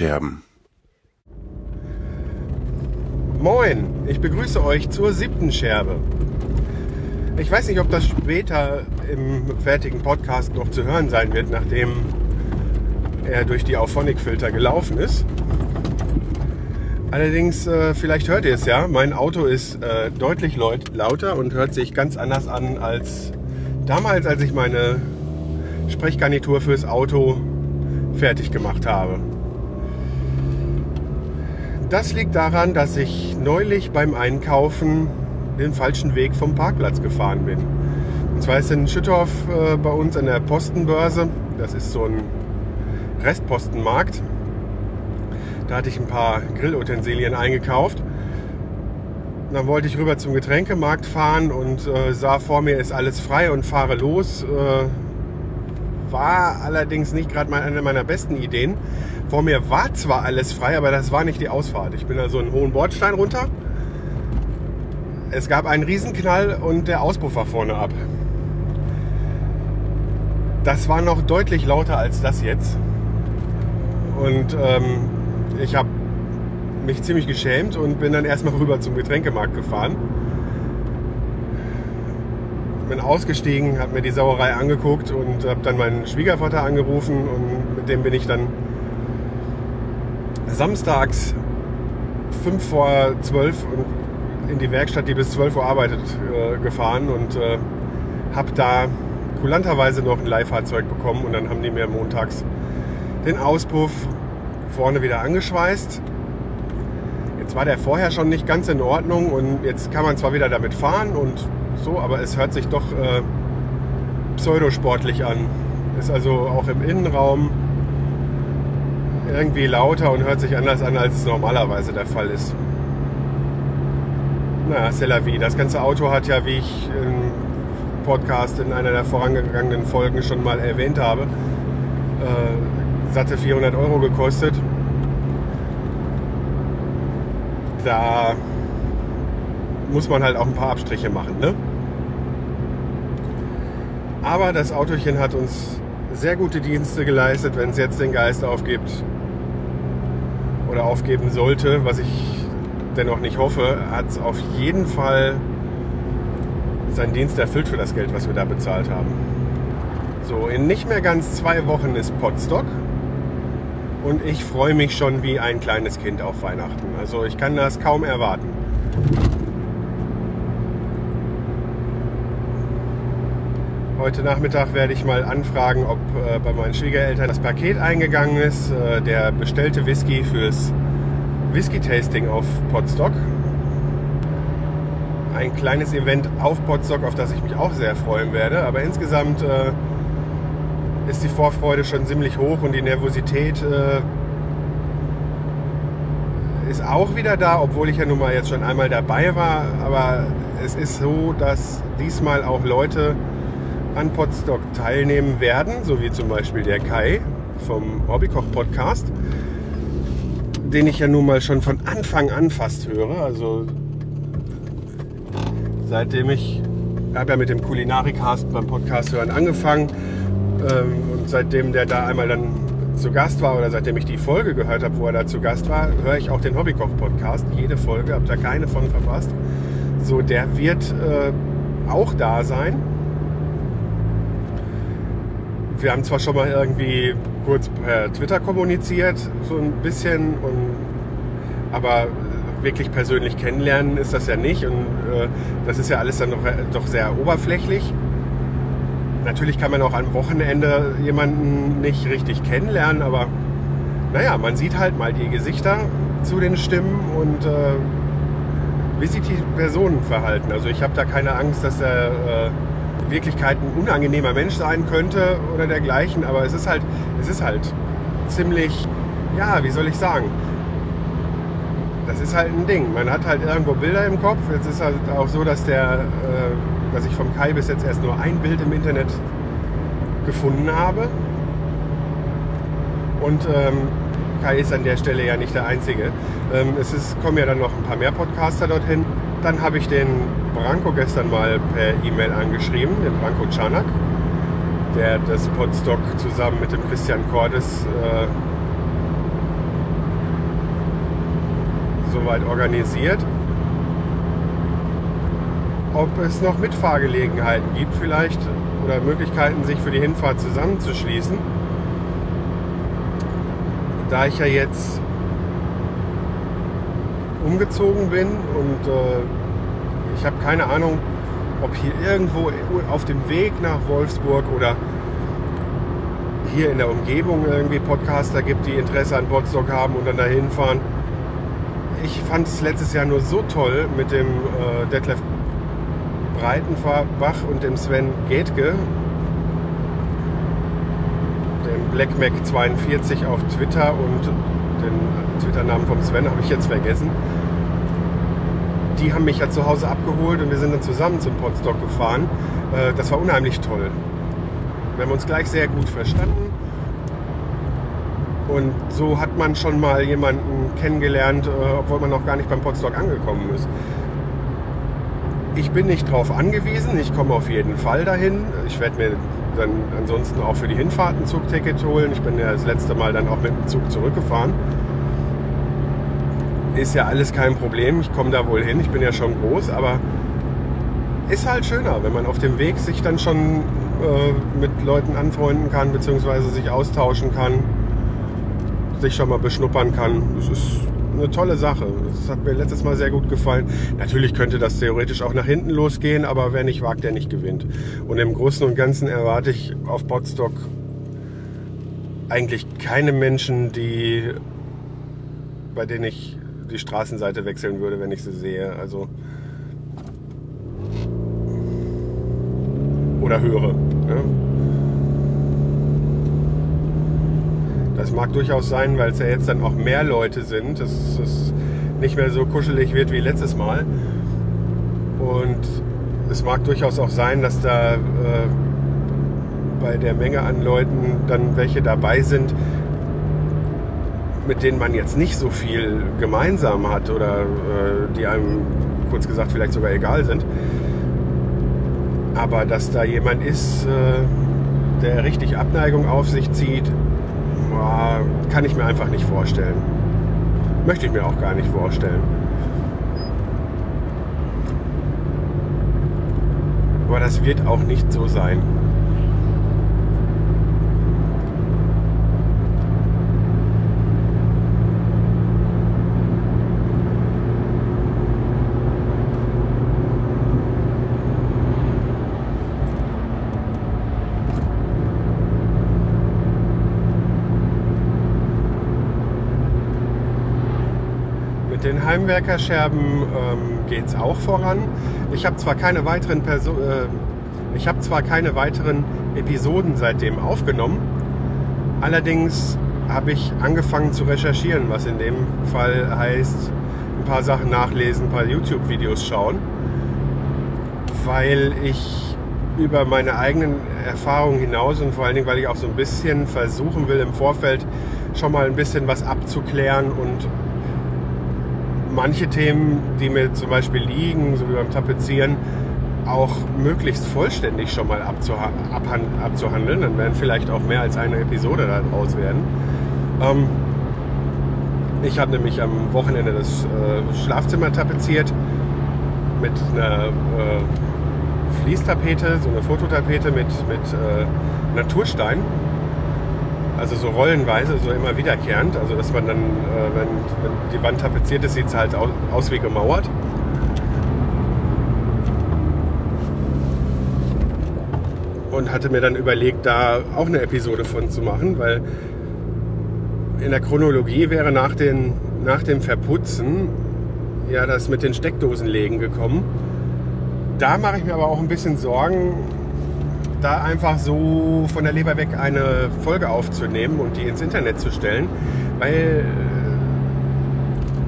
Die Tonscherben. Moin, ich begrüße euch zur siebten Scherbe. Ich weiß nicht, ob das später im fertigen Podcast noch zu hören sein wird, nachdem er durch die Auphonic-Filter gelaufen ist. Allerdings, äh, vielleicht hört ihr es ja, mein Auto ist äh, deutlich laut, lauter und hört sich ganz anders an als damals, als ich meine Sprechgarnitur fürs Auto fertig gemacht habe. Das liegt daran, dass ich neulich beim Einkaufen den falschen Weg vom Parkplatz gefahren bin. Und zwar ist in Schüttorf äh, bei uns an der Postenbörse, das ist so ein Restpostenmarkt, da hatte ich ein paar Grillutensilien eingekauft. Dann wollte ich rüber zum Getränkemarkt fahren und äh, sah vor mir ist alles frei und fahre los. Äh, war allerdings nicht gerade eine meiner besten Ideen. Vor mir war zwar alles frei, aber das war nicht die Ausfahrt. Ich bin also einen hohen Bordstein runter. Es gab einen Riesenknall und der Auspuff war vorne ab. Das war noch deutlich lauter als das jetzt. Und ähm, ich habe mich ziemlich geschämt und bin dann erstmal rüber zum Getränkemarkt gefahren. Bin ausgestiegen, habe mir die Sauerei angeguckt und habe dann meinen Schwiegervater angerufen und mit dem bin ich dann samstags 5 vor 12 in die Werkstatt, die bis 12 Uhr arbeitet, äh, gefahren und äh, habe da kulanterweise noch ein Leihfahrzeug bekommen und dann haben die mir montags den Auspuff vorne wieder angeschweißt. Jetzt war der vorher schon nicht ganz in Ordnung und jetzt kann man zwar wieder damit fahren und so, aber es hört sich doch äh, pseudosportlich an. Ist also auch im Innenraum irgendwie lauter und hört sich anders an, als es normalerweise der Fall ist. Na, c'est la vie. Das ganze Auto hat ja, wie ich im Podcast in einer der vorangegangenen Folgen schon mal erwähnt habe, äh, satte 400 Euro gekostet. Da muss man halt auch ein paar Abstriche machen. Ne? Aber das Autochen hat uns sehr gute Dienste geleistet, wenn es jetzt den Geist aufgibt oder aufgeben sollte, was ich dennoch nicht hoffe, hat es auf jeden Fall seinen Dienst erfüllt für das Geld, was wir da bezahlt haben. So, in nicht mehr ganz zwei Wochen ist Potstock und ich freue mich schon wie ein kleines Kind auf Weihnachten. Also ich kann das kaum erwarten. Heute Nachmittag werde ich mal anfragen, ob äh, bei meinen Schwiegereltern das Paket eingegangen ist. Äh, der bestellte Whisky fürs Whisky-Tasting auf Podstock. Ein kleines Event auf Podstock, auf das ich mich auch sehr freuen werde. Aber insgesamt äh, ist die Vorfreude schon ziemlich hoch und die Nervosität äh, ist auch wieder da, obwohl ich ja nun mal jetzt schon einmal dabei war. Aber es ist so, dass diesmal auch Leute an Podstock teilnehmen werden, so wie zum Beispiel der Kai vom Hobbykoch-Podcast, den ich ja nun mal schon von Anfang an fast höre. Also seitdem ich habe ja mit dem Kulinarikast beim Podcast hören angefangen ähm, und seitdem der da einmal dann zu Gast war oder seitdem ich die Folge gehört habe, wo er da zu Gast war, höre ich auch den Hobbykoch-Podcast. Jede Folge, habe da keine von verpasst. So, der wird äh, auch da sein wir haben zwar schon mal irgendwie kurz per Twitter kommuniziert, so ein bisschen, und, aber wirklich persönlich kennenlernen ist das ja nicht. Und äh, das ist ja alles dann doch, doch sehr oberflächlich. Natürlich kann man auch am Wochenende jemanden nicht richtig kennenlernen, aber naja, man sieht halt mal die Gesichter zu den Stimmen und äh, wie sich die Personen verhalten. Also ich habe da keine Angst, dass er äh, Wirklichkeit ein unangenehmer Mensch sein könnte oder dergleichen, aber es ist halt, es ist halt ziemlich, ja, wie soll ich sagen, das ist halt ein Ding. Man hat halt irgendwo Bilder im Kopf. Jetzt ist halt auch so, dass der, äh, dass ich vom Kai bis jetzt erst nur ein Bild im Internet gefunden habe. Und ähm, Kai ist an der Stelle ja nicht der Einzige. Ähm, es ist, kommen ja dann noch ein paar mehr Podcaster dorthin. Dann habe ich den Branko gestern mal per E-Mail angeschrieben, den Branko Czanak, der das Podstock zusammen mit dem Christian Cordes äh, soweit organisiert. Ob es noch Mitfahrgelegenheiten gibt vielleicht oder Möglichkeiten, sich für die Hinfahrt zusammenzuschließen. Da ich ja jetzt umgezogen bin und äh, ich habe keine Ahnung, ob hier irgendwo auf dem Weg nach Wolfsburg oder hier in der Umgebung irgendwie Podcaster gibt, die Interesse an Potsdok haben und dann dahin fahren. Ich fand es letztes Jahr nur so toll mit dem äh, Detlef Breitenbach und dem Sven Getke, dem Black Mac 42 auf Twitter und den Twitter-Namen vom Sven habe ich jetzt vergessen. Die haben mich ja zu Hause abgeholt und wir sind dann zusammen zum Podstock gefahren. Äh, das war unheimlich toll. Wir haben uns gleich sehr gut verstanden. Und so hat man schon mal jemanden kennengelernt, äh, obwohl man noch gar nicht beim Podstock angekommen ist. Ich bin nicht darauf angewiesen, ich komme auf jeden Fall dahin. Ich werde mir dann ansonsten auch für die Hinfahrt ein Zugticket holen. Ich bin ja das letzte Mal dann auch mit dem Zug zurückgefahren. Ist ja alles kein Problem, ich komme da wohl hin, ich bin ja schon groß, aber ist halt schöner, wenn man auf dem Weg sich dann schon äh, mit Leuten anfreunden kann, beziehungsweise sich austauschen kann, sich schon mal beschnuppern kann. Das ist eine tolle Sache. Das hat mir letztes Mal sehr gut gefallen. Natürlich könnte das theoretisch auch nach hinten losgehen, aber wer nicht wagt, der nicht gewinnt. Und im Großen und Ganzen erwarte ich auf Botstock eigentlich keine Menschen, die bei denen ich die Straßenseite wechseln würde, wenn ich sie sehe. Also oder höre. Ne? Das mag durchaus sein, weil es ja jetzt dann auch mehr Leute sind, dass es nicht mehr so kuschelig wird wie letztes Mal. Und es mag durchaus auch sein, dass da äh, bei der Menge an Leuten dann welche dabei sind, mit denen man jetzt nicht so viel gemeinsam hat oder äh, die einem kurz gesagt vielleicht sogar egal sind. Aber dass da jemand ist, äh, der richtig Abneigung auf sich zieht, kann ich mir einfach nicht vorstellen. Möchte ich mir auch gar nicht vorstellen. Aber das wird auch nicht so sein. den Heimwerkerscherben ähm, geht es auch voran. Ich habe zwar keine weiteren Perso äh, ich habe zwar keine weiteren Episoden seitdem aufgenommen, allerdings habe ich angefangen zu recherchieren, was in dem Fall heißt, ein paar Sachen nachlesen, ein paar YouTube-Videos schauen, weil ich über meine eigenen Erfahrungen hinaus und vor allen Dingen, weil ich auch so ein bisschen versuchen will, im Vorfeld schon mal ein bisschen was abzuklären und manche Themen, die mir zum Beispiel liegen, so wie beim Tapezieren, auch möglichst vollständig schon mal abzuhandeln. Dann werden vielleicht auch mehr als eine Episode daraus werden. Ähm, ich habe nämlich am Wochenende das äh, Schlafzimmer tapeziert mit einer äh, Fließtapete, so eine Fototapete mit, mit äh, Naturstein also so rollenweise, so immer wiederkehrend. Also dass man dann, äh, wenn, wenn, die Wand tapeziert ist, sieht es halt aus wie gemauert. Und hatte mir dann überlegt, da auch eine Episode von zu machen, weil in der Chronologie wäre nach, den, nach dem Verputzen ja das mit den Steckdosenlegen gekommen. Da mache ich mir aber auch ein bisschen Sorgen, da einfach so von der Leber weg eine Folge aufzunehmen und die ins Internet zu stellen, weil äh,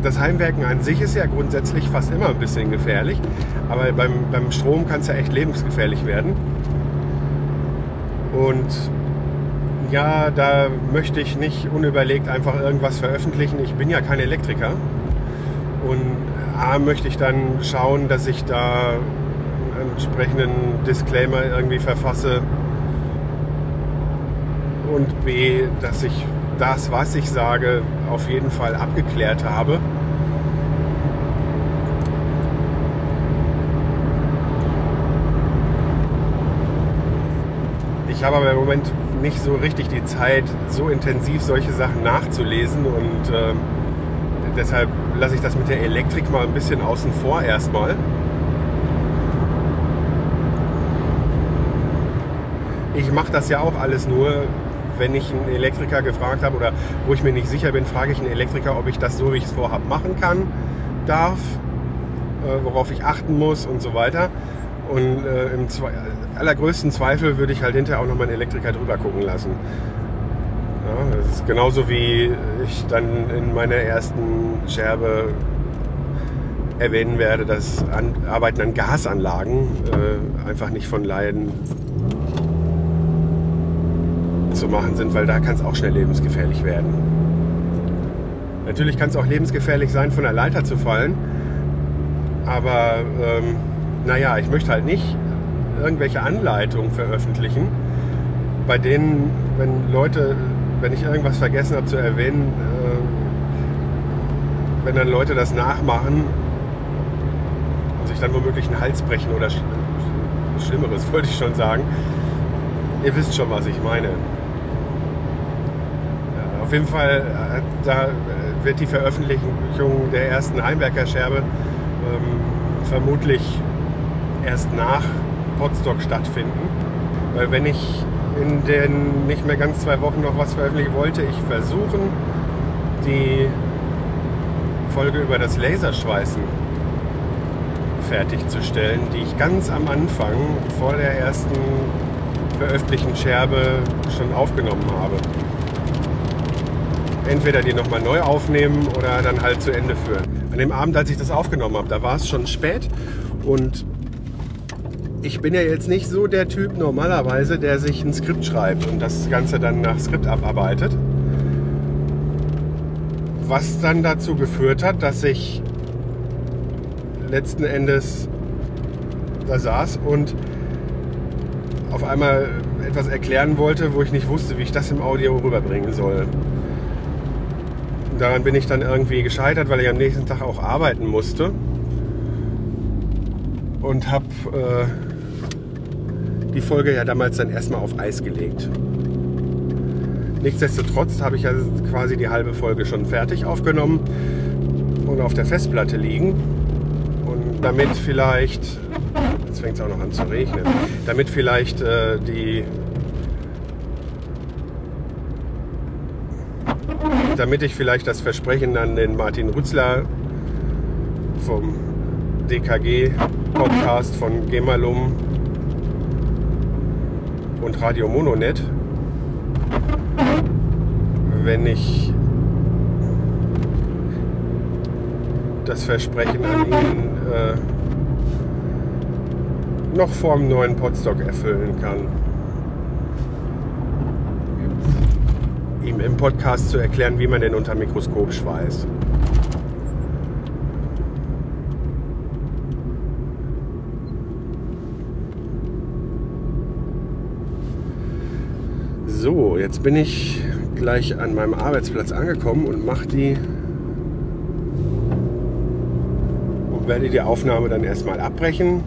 das Heimwerken an sich ist ja grundsätzlich fast immer ein bisschen gefährlich, aber beim, beim Strom kann es ja echt lebensgefährlich werden. Und ja, da möchte ich nicht unüberlegt einfach irgendwas veröffentlichen. Ich bin ja kein Elektriker. Und A, möchte ich dann schauen, dass ich da entsprechenden Disclaimer irgendwie verfasse. Und B, dass ich das, was ich sage, auf jeden Fall abgeklärt habe. Ich habe aber im Moment nicht so richtig die Zeit, so intensiv solche Sachen nachzulesen und äh, deshalb lasse ich das mit der Elektrik mal ein bisschen außen vor erstmal. Ich mache das ja auch alles nur, wenn ich einen Elektriker gefragt habe oder wo ich mir nicht sicher bin, frage ich einen Elektriker, ob ich das so, wie ich es vorhabe, machen kann, darf, äh, worauf ich achten muss und so weiter. Und äh, im Zwe allergrößten Zweifel würde ich halt hinterher auch nochmal einen Elektriker drüber gucken lassen. Ja, das ist genauso wie ich dann in meiner ersten Scherbe erwähnen werde, dass an, Arbeiten an Gasanlagen äh, einfach nicht von Laien zu machen sind, weil da kann es auch schnell lebensgefährlich werden. Natürlich kann es auch lebensgefährlich sein, von der Leiter zu fallen, aber ähm, naja, ich möchte halt nicht irgendwelche Anleitungen veröffentlichen, bei denen, wenn Leute, wenn ich irgendwas vergessen habe zu erwähnen, äh, wenn dann Leute das nachmachen und sich dann womöglich einen Hals brechen oder Sch Schlimmeres, wollte ich schon sagen. Ihr wisst schon, was ich meine. Auf jeden Fall, äh, da wird die Veröffentlichung der ersten Heimwerker-Scherbe ähm, vermutlich erst nach Potsdok stattfinden. Weil wenn ich in den nicht mehr ganz zwei Wochen noch was veröffentlichen wollte, ich versuchen, die Folge über das Laserschweißen fertigzustellen, die ich ganz am Anfang vor der ersten veröffentlichten Scherbe schon aufgenommen habe. Entweder die nochmal neu aufnehmen oder dann halt zu Ende führen. An dem Abend, als ich das aufgenommen habe, da war es schon spät und ich bin ja jetzt nicht so der Typ normalerweise, der sich ein Skript schreibt und das Ganze dann nach Skript abarbeitet. Was dann dazu geführt hat, dass ich letzten Endes da saß und auf einmal etwas erklären wollte, wo ich nicht wusste, wie ich das im Audio rüberbringen soll. Daran bin ich dann irgendwie gescheitert, weil ich am nächsten Tag auch arbeiten musste und habe äh, die Folge ja damals dann erstmal auf Eis gelegt. Nichtsdestotrotz habe ich ja quasi die halbe Folge schon fertig aufgenommen und auf der Festplatte liegen. Und damit vielleicht, jetzt fängt es auch noch an zu regnen, damit vielleicht äh, die, damit ich vielleicht das Versprechen an den Martin Rützler vom DKG Podcast von Gemalum und Radio Mononet, wenn ich das Versprechen an ihn äh, noch vor dem neuen Podstock erfüllen kann. Ihm im Podcast zu erklären, wie man den unter Mikroskop schweißt. So, jetzt bin ich gleich an meinem Arbeitsplatz angekommen und mache die und werde die Aufnahme dann erstmal abbrechen.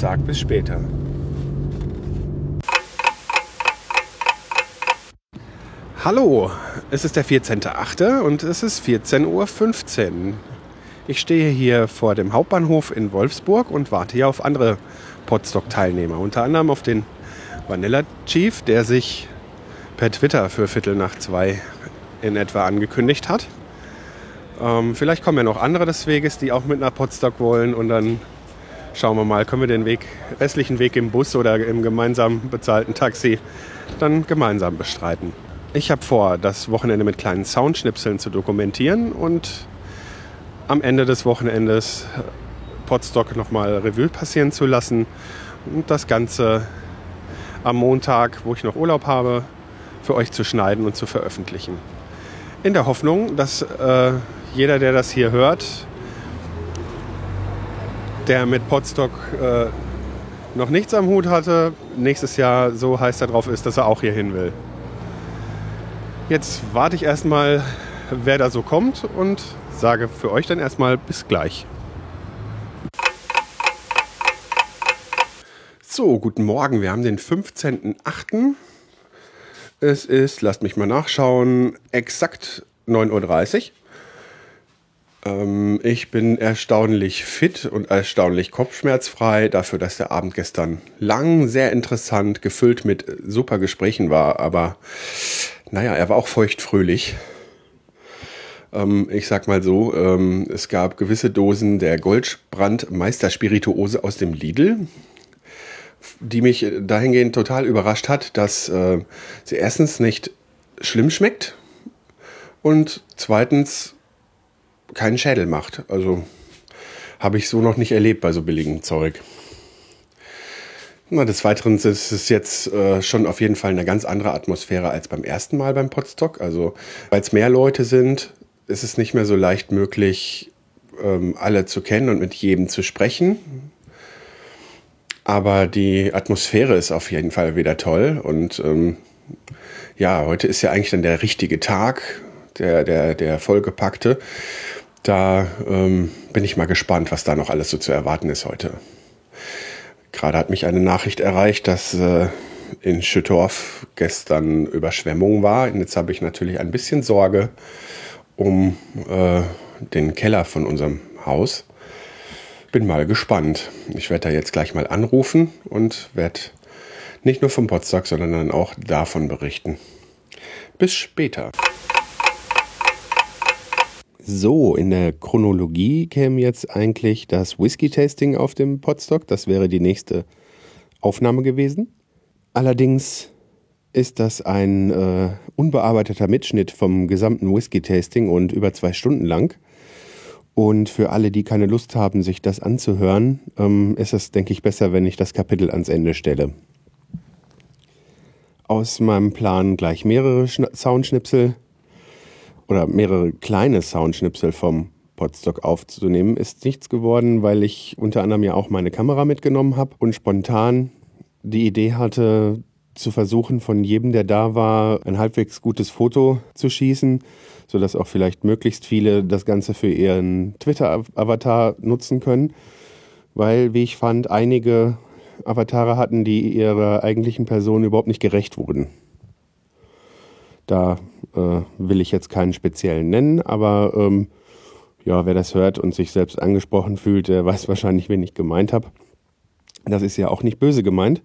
Sag bis später. Hallo, es ist der 14.8. und es ist 14.15 Uhr. Ich stehe hier vor dem Hauptbahnhof in Wolfsburg und warte hier auf andere Podstock-Teilnehmer. Unter anderem auf den Vanilla Chief, der sich per Twitter für Viertel nach zwei in etwa angekündigt hat. Ähm, vielleicht kommen ja noch andere des Weges, die auch mit nach Podstock wollen und dann schauen wir mal, können wir den Weg, restlichen Weg im Bus oder im gemeinsam bezahlten Taxi dann gemeinsam bestreiten. Ich habe vor, das Wochenende mit kleinen Soundschnipseln zu dokumentieren und am Ende des Wochenendes Podstock nochmal Revue passieren zu lassen und das Ganze am Montag, wo ich noch Urlaub habe, für euch zu schneiden und zu veröffentlichen. In der Hoffnung, dass äh, jeder, der das hier hört, der mit Potsdok äh, noch nichts am Hut hatte, nächstes Jahr so heiß darauf ist, dass er auch hier hin will. Jetzt warte ich erstmal, wer da so kommt und sage für euch dann erstmal bis gleich. So, guten Morgen. Wir haben den 15.08. Es ist, lasst mich mal nachschauen, exakt 9.30 Uhr. Ähm, ich bin erstaunlich fit und erstaunlich kopfschmerzfrei dafür, dass der Abend gestern lang, sehr interessant, gefüllt mit super Gesprächen war. Aber naja, er war auch feuchtfröhlich. Ähm, ich sag mal so, ähm, es gab gewisse Dosen der Goldbrand Meisterspirituose aus dem Lidl die mich dahingehend total überrascht hat, dass äh, sie erstens nicht schlimm schmeckt und zweitens keinen Schädel macht. Also habe ich so noch nicht erlebt bei so billigem Zeug. Na, des Weiteren ist es jetzt äh, schon auf jeden Fall eine ganz andere Atmosphäre als beim ersten Mal beim Podstock. Also, weil es mehr Leute sind, ist es nicht mehr so leicht möglich, ähm, alle zu kennen und mit jedem zu sprechen. Aber die Atmosphäre ist auf jeden Fall wieder toll. Und ähm, ja, heute ist ja eigentlich dann der richtige Tag, der, der, der vollgepackte. Da ähm, bin ich mal gespannt, was da noch alles so zu erwarten ist heute. Gerade hat mich eine Nachricht erreicht, dass äh, in Schüttorf gestern Überschwemmung war. Und jetzt habe ich natürlich ein bisschen Sorge um äh, den Keller von unserem Haus. Bin mal gespannt. Ich werde da jetzt gleich mal anrufen und werde nicht nur vom Potsdam, sondern dann auch davon berichten. Bis später. So, in der Chronologie käme jetzt eigentlich das Whisky-Tasting auf dem Podstock. Das wäre die nächste Aufnahme gewesen. Allerdings ist das ein äh, unbearbeiteter Mitschnitt vom gesamten Whisky-Tasting und über zwei Stunden lang. Und für alle, die keine Lust haben, sich das anzuhören, ähm, ist es, denke ich, besser, wenn ich das Kapitel ans Ende stelle. Aus meinem Plan gleich mehrere Soundschnipsel oder mehrere kleine Soundschnipsel vom Podstock aufzunehmen, ist nichts geworden, weil ich unter anderem ja auch meine Kamera mitgenommen habe und spontan die Idee hatte, zu versuchen, von jedem, der da war, ein halbwegs gutes Foto zu schießen, sodass auch vielleicht möglichst viele das Ganze für ihren Twitter-Avatar nutzen können. Weil, wie ich fand, einige Avatare hatten, die ihrer eigentlichen Person überhaupt nicht gerecht wurden. Da äh, will ich jetzt keinen speziellen nennen, aber ähm, ja, wer das hört und sich selbst angesprochen fühlt, der weiß wahrscheinlich, wen ich gemeint habe. Das ist ja auch nicht böse gemeint.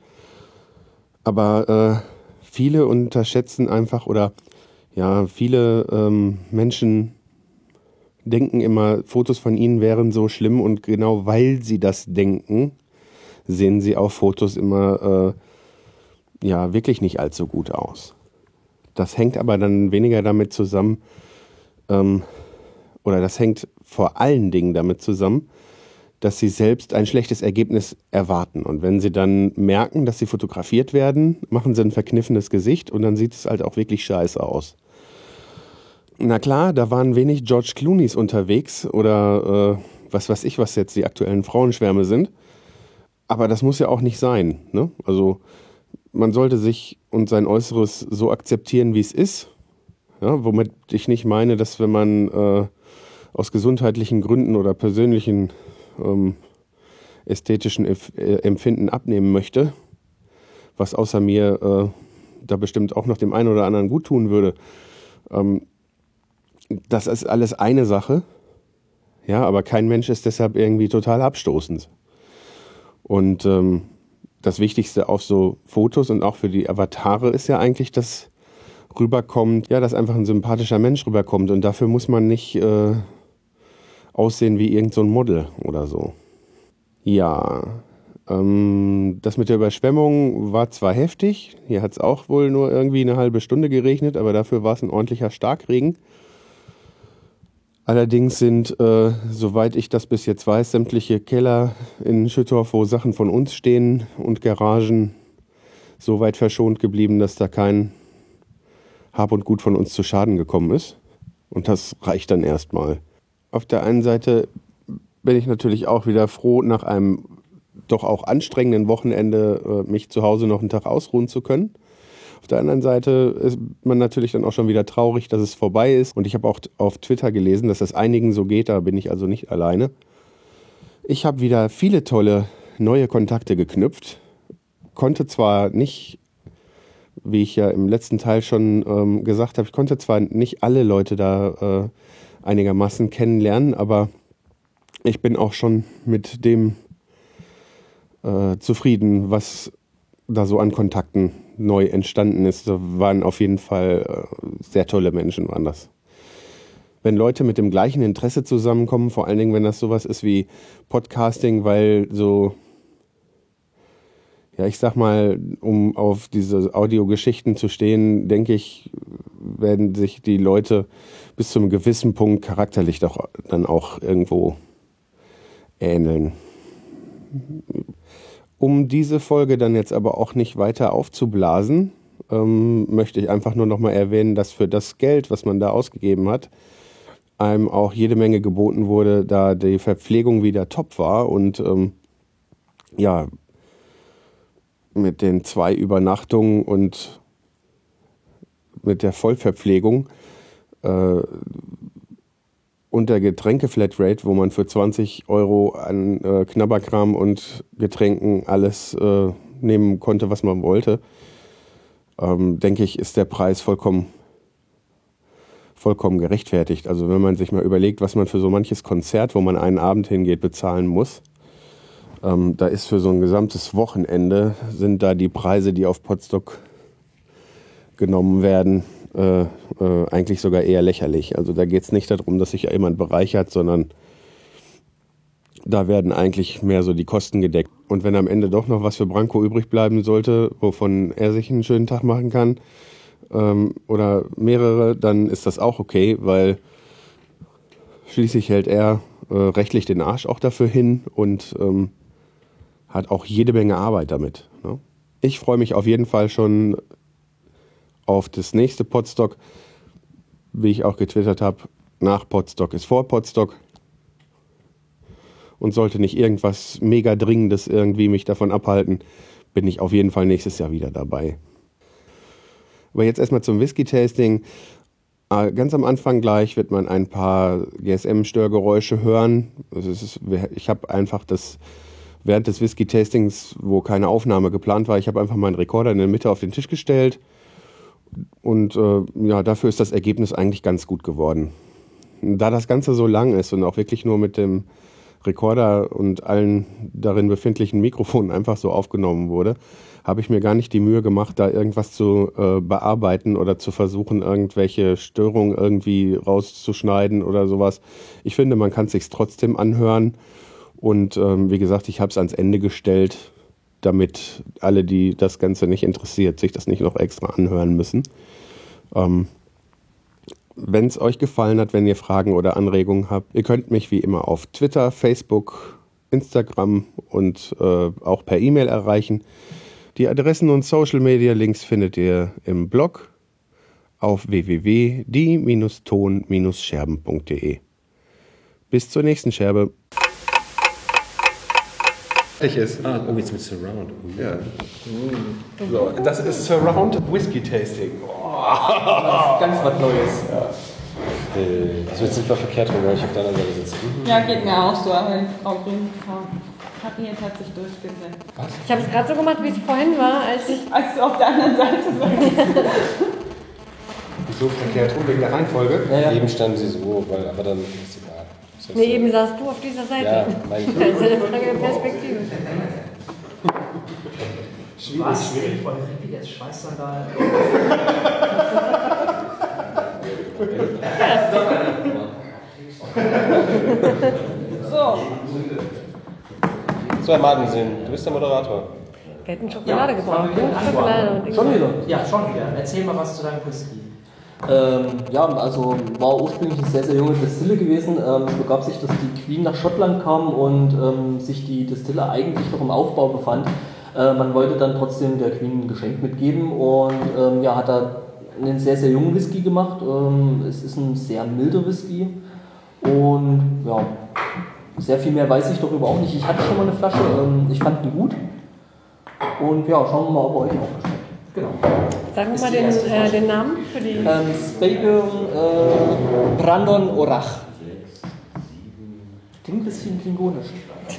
Aber äh, viele unterschätzen einfach oder ja, viele ähm, Menschen denken immer, Fotos von ihnen wären so schlimm und genau weil sie das denken, sehen sie auf Fotos immer äh, ja wirklich nicht allzu gut aus. Das hängt aber dann weniger damit zusammen, ähm, oder das hängt vor allen Dingen damit zusammen, dass sie selbst ein schlechtes Ergebnis erwarten. Und wenn sie dann merken, dass sie fotografiert werden, machen sie ein verkniffenes Gesicht und dann sieht es halt auch wirklich scheiße aus. Na klar, da waren wenig George Clooneys unterwegs oder äh, was weiß ich, was jetzt die aktuellen Frauenschwärme sind. Aber das muss ja auch nicht sein. Ne? Also man sollte sich und sein Äußeres so akzeptieren, wie es ist. Ja, womit ich nicht meine, dass wenn man äh, aus gesundheitlichen Gründen oder persönlichen ähm, ästhetischen äh, Empfinden abnehmen möchte, was außer mir äh, da bestimmt auch noch dem einen oder anderen gut tun würde. Ähm, das ist alles eine Sache. Ja, aber kein Mensch ist deshalb irgendwie total abstoßend. Und ähm, das Wichtigste auf so Fotos und auch für die Avatare ist ja eigentlich, dass rüberkommt, ja, dass einfach ein sympathischer Mensch rüberkommt. Und dafür muss man nicht äh, aussehen wie irgendein so Model oder so. Ja, ähm, das mit der Überschwemmung war zwar heftig, hier hat es auch wohl nur irgendwie eine halbe Stunde geregnet, aber dafür war es ein ordentlicher Starkregen. Allerdings sind, äh, soweit ich das bis jetzt weiß, sämtliche Keller in Schüttorf, wo Sachen von uns stehen und Garagen so weit verschont geblieben, dass da kein Hab und Gut von uns zu Schaden gekommen ist. Und das reicht dann erstmal. Auf der einen Seite bin ich natürlich auch wieder froh, nach einem doch auch anstrengenden Wochenende äh, mich zu Hause noch einen Tag ausruhen zu können. Auf der anderen Seite ist man natürlich dann auch schon wieder traurig, dass es vorbei ist. Und ich habe auch auf Twitter gelesen, dass das einigen so geht. Da bin ich also nicht alleine. Ich habe wieder viele tolle neue Kontakte geknüpft. konnte zwar nicht, wie ich ja im letzten Teil schon ähm, gesagt habe, ich konnte zwar nicht alle Leute da äh, einigermaßen kennenlernen, aber ich bin auch schon mit dem äh, zufrieden, was da so an Kontakten neu entstanden ist. Waren auf jeden Fall äh, sehr tolle Menschen, waren das. Wenn Leute mit dem gleichen Interesse zusammenkommen, vor allen Dingen, wenn das sowas ist wie Podcasting, weil so, ja, ich sag mal, um auf diese Audiogeschichten zu stehen, denke ich, werden sich die Leute bis zu einem gewissen Punkt charakterlich doch dann auch irgendwo ähneln. Um diese Folge dann jetzt aber auch nicht weiter aufzublasen, ähm, möchte ich einfach nur noch mal erwähnen, dass für das Geld, was man da ausgegeben hat, einem auch jede Menge geboten wurde, da die Verpflegung wieder top war und ähm, ja, mit den zwei Übernachtungen und mit der Vollverpflegung äh, und der Getränke-Flatrate, wo man für 20 Euro an äh, Knabberkram und Getränken alles äh, nehmen konnte, was man wollte, ähm, denke ich, ist der Preis vollkommen, vollkommen gerechtfertigt. Also wenn man sich mal überlegt, was man für so manches Konzert, wo man einen Abend hingeht, bezahlen muss, ähm, da ist für so ein gesamtes Wochenende, sind da die Preise, die auf Potsdok genommen werden, äh, äh, eigentlich sogar eher lächerlich. Also da geht es nicht darum, dass sich jemand bereichert, sondern da werden eigentlich mehr so die Kosten gedeckt. Und wenn am Ende doch noch was für Branko übrig bleiben sollte, wovon er sich einen schönen Tag machen kann, ähm, oder mehrere, dann ist das auch okay, weil schließlich hält er äh, rechtlich den Arsch auch dafür hin und ähm, hat auch jede Menge Arbeit damit. Ne? Ich freue mich auf jeden Fall schon auf das nächste Podstock, wie ich auch getwittert habe, nach Podstock ist vor Podstock. Und sollte nicht irgendwas mega Dringendes irgendwie mich davon abhalten, bin ich auf jeden Fall nächstes Jahr wieder dabei. Aber jetzt erstmal zum Whisky-Tasting. Ah, ganz am Anfang gleich wird man ein paar GSM-Störgeräusche hören. Also ich habe einfach das während des Whisky-Tastings, wo keine Aufnahme geplant war, ich habe einfach meinen Rekorder in der Mitte auf den Tisch gestellt und äh, ja, dafür ist das Ergebnis eigentlich ganz gut geworden. Da das Ganze so lang ist und auch wirklich nur mit dem Rekorder und allen darin befindlichen Mikrofonen einfach so aufgenommen wurde, habe ich mir gar nicht die Mühe gemacht, da irgendwas zu äh, bearbeiten oder zu versuchen, irgendwelche Störungen irgendwie rauszuschneiden oder sowas. Ich finde, man kann es sich trotzdem anhören. Und ähm, wie gesagt, ich habe es ans Ende gestellt, damit alle, die das Ganze nicht interessiert, sich das nicht noch extra anhören müssen. Ähm, wenn es euch gefallen hat, wenn ihr Fragen oder Anregungen habt, ihr könnt mich wie immer auf Twitter, Facebook, Instagram und äh, auch per E-Mail erreichen. Die Adressen und Social Media Links findet ihr im Blog auf www.die-ton-scherben.de. Bis zur nächsten Scherbe fertig ist. Ah, oh, jetzt mit Surround. Uh. Ja. So, das ist Surround Whisky Tasting. Oh. Ganz was Neues. Ja. Äh, also jetzt sind wir verkehrt rum, weil ich auf der anderen Seite sitze. Ja, geht mir auch so, aber die Frau Grünfrau Harriet hat sich durchgesetzt. Was? Ich habe es gerade so gemacht, wie es vorhin war, als ich... Als du auf der anderen Seite saßt. so verkehrt rum, wegen der Reihenfolge? Ja, ja. Eben standen sie so, weil, aber dann Nee, eben saßt du auf dieser Seite. Ja, mein das ist eine Frage der Perspektive. Schwierig, Was? schwierig. Boah, Rippi, jetzt Schweißsandal. so. So, Herr Martensinn, du bist der Moderator. Wir hätten Schokolade ja, gebraucht. Schokolade. Schon wieder? Ja, schon wieder. Erzähl mal was zu deinem Whisky. Ähm, ja, also war ursprünglich eine sehr, sehr junge Destille gewesen. Ähm, es begab sich, dass die Queen nach Schottland kam und ähm, sich die Destille eigentlich noch im Aufbau befand. Äh, man wollte dann trotzdem der Queen ein Geschenk mitgeben und ähm, ja, hat da einen sehr, sehr jungen Whisky gemacht. Ähm, es ist ein sehr milder Whisky und ja, sehr viel mehr weiß ich darüber auch nicht. Ich hatte schon mal eine Flasche, ähm, ich fand die gut und ja, schauen wir mal, ob er euch auch geschmeckt. Genau. Sagen wir mal den, äh, den, Namen für die. Ähm, Spagel äh, Brandon Orach. Klingt ein bisschen klingonisch.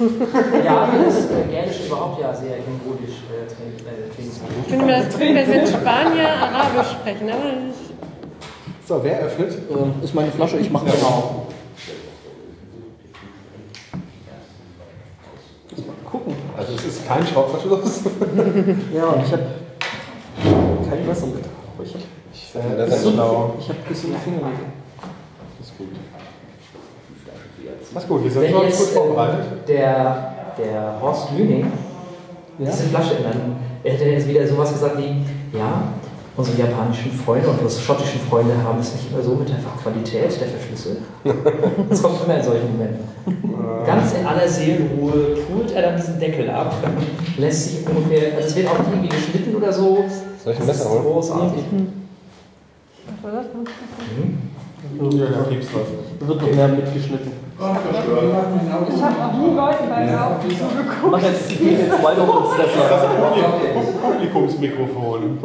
ja, das äh, Gälisch überhaupt ja sehr klingonisch äh, klingt. Ich finde mir das klingt, wenn Spanier Arabisch sprechen, aber So, wer öffnet? Ähm, ist meine Flasche, ich mache genau. Mal gucken. Also es ist kein Schraubverschluss. Ja, und ich habe kein Messer mit. Aber ich habe Ich sage, das ist genau. ich hab gesunde Fingernägel. Das ist gut. Das ist gut, wir sind schon gut jetzt vorbereitet. äh, der, der Horst Lüning Ja? diese Flasche ändern, er hätte jetzt wieder sowas gesagt wie, ja, unsere japanischen Freunde und unsere schottischen Freunde haben es nicht immer so mit der Qualität der Verschlüsse. Das kommt immer in solchen Momenten. Ganz in aller Seelenruhe pult er dann diesen Deckel ab, lässt sich ungefähr, also es wird auch nicht irgendwie geschnitten oder so. Soll ich ein Das Messer holen? großartig. Ja, da piepst was. Da wird noch mehr mitgeschnitten. Ich habe noch nie Leuten beim Laufen zugeguckt. Mach jetzt, auf den Stepler. Publikumsmikrofon.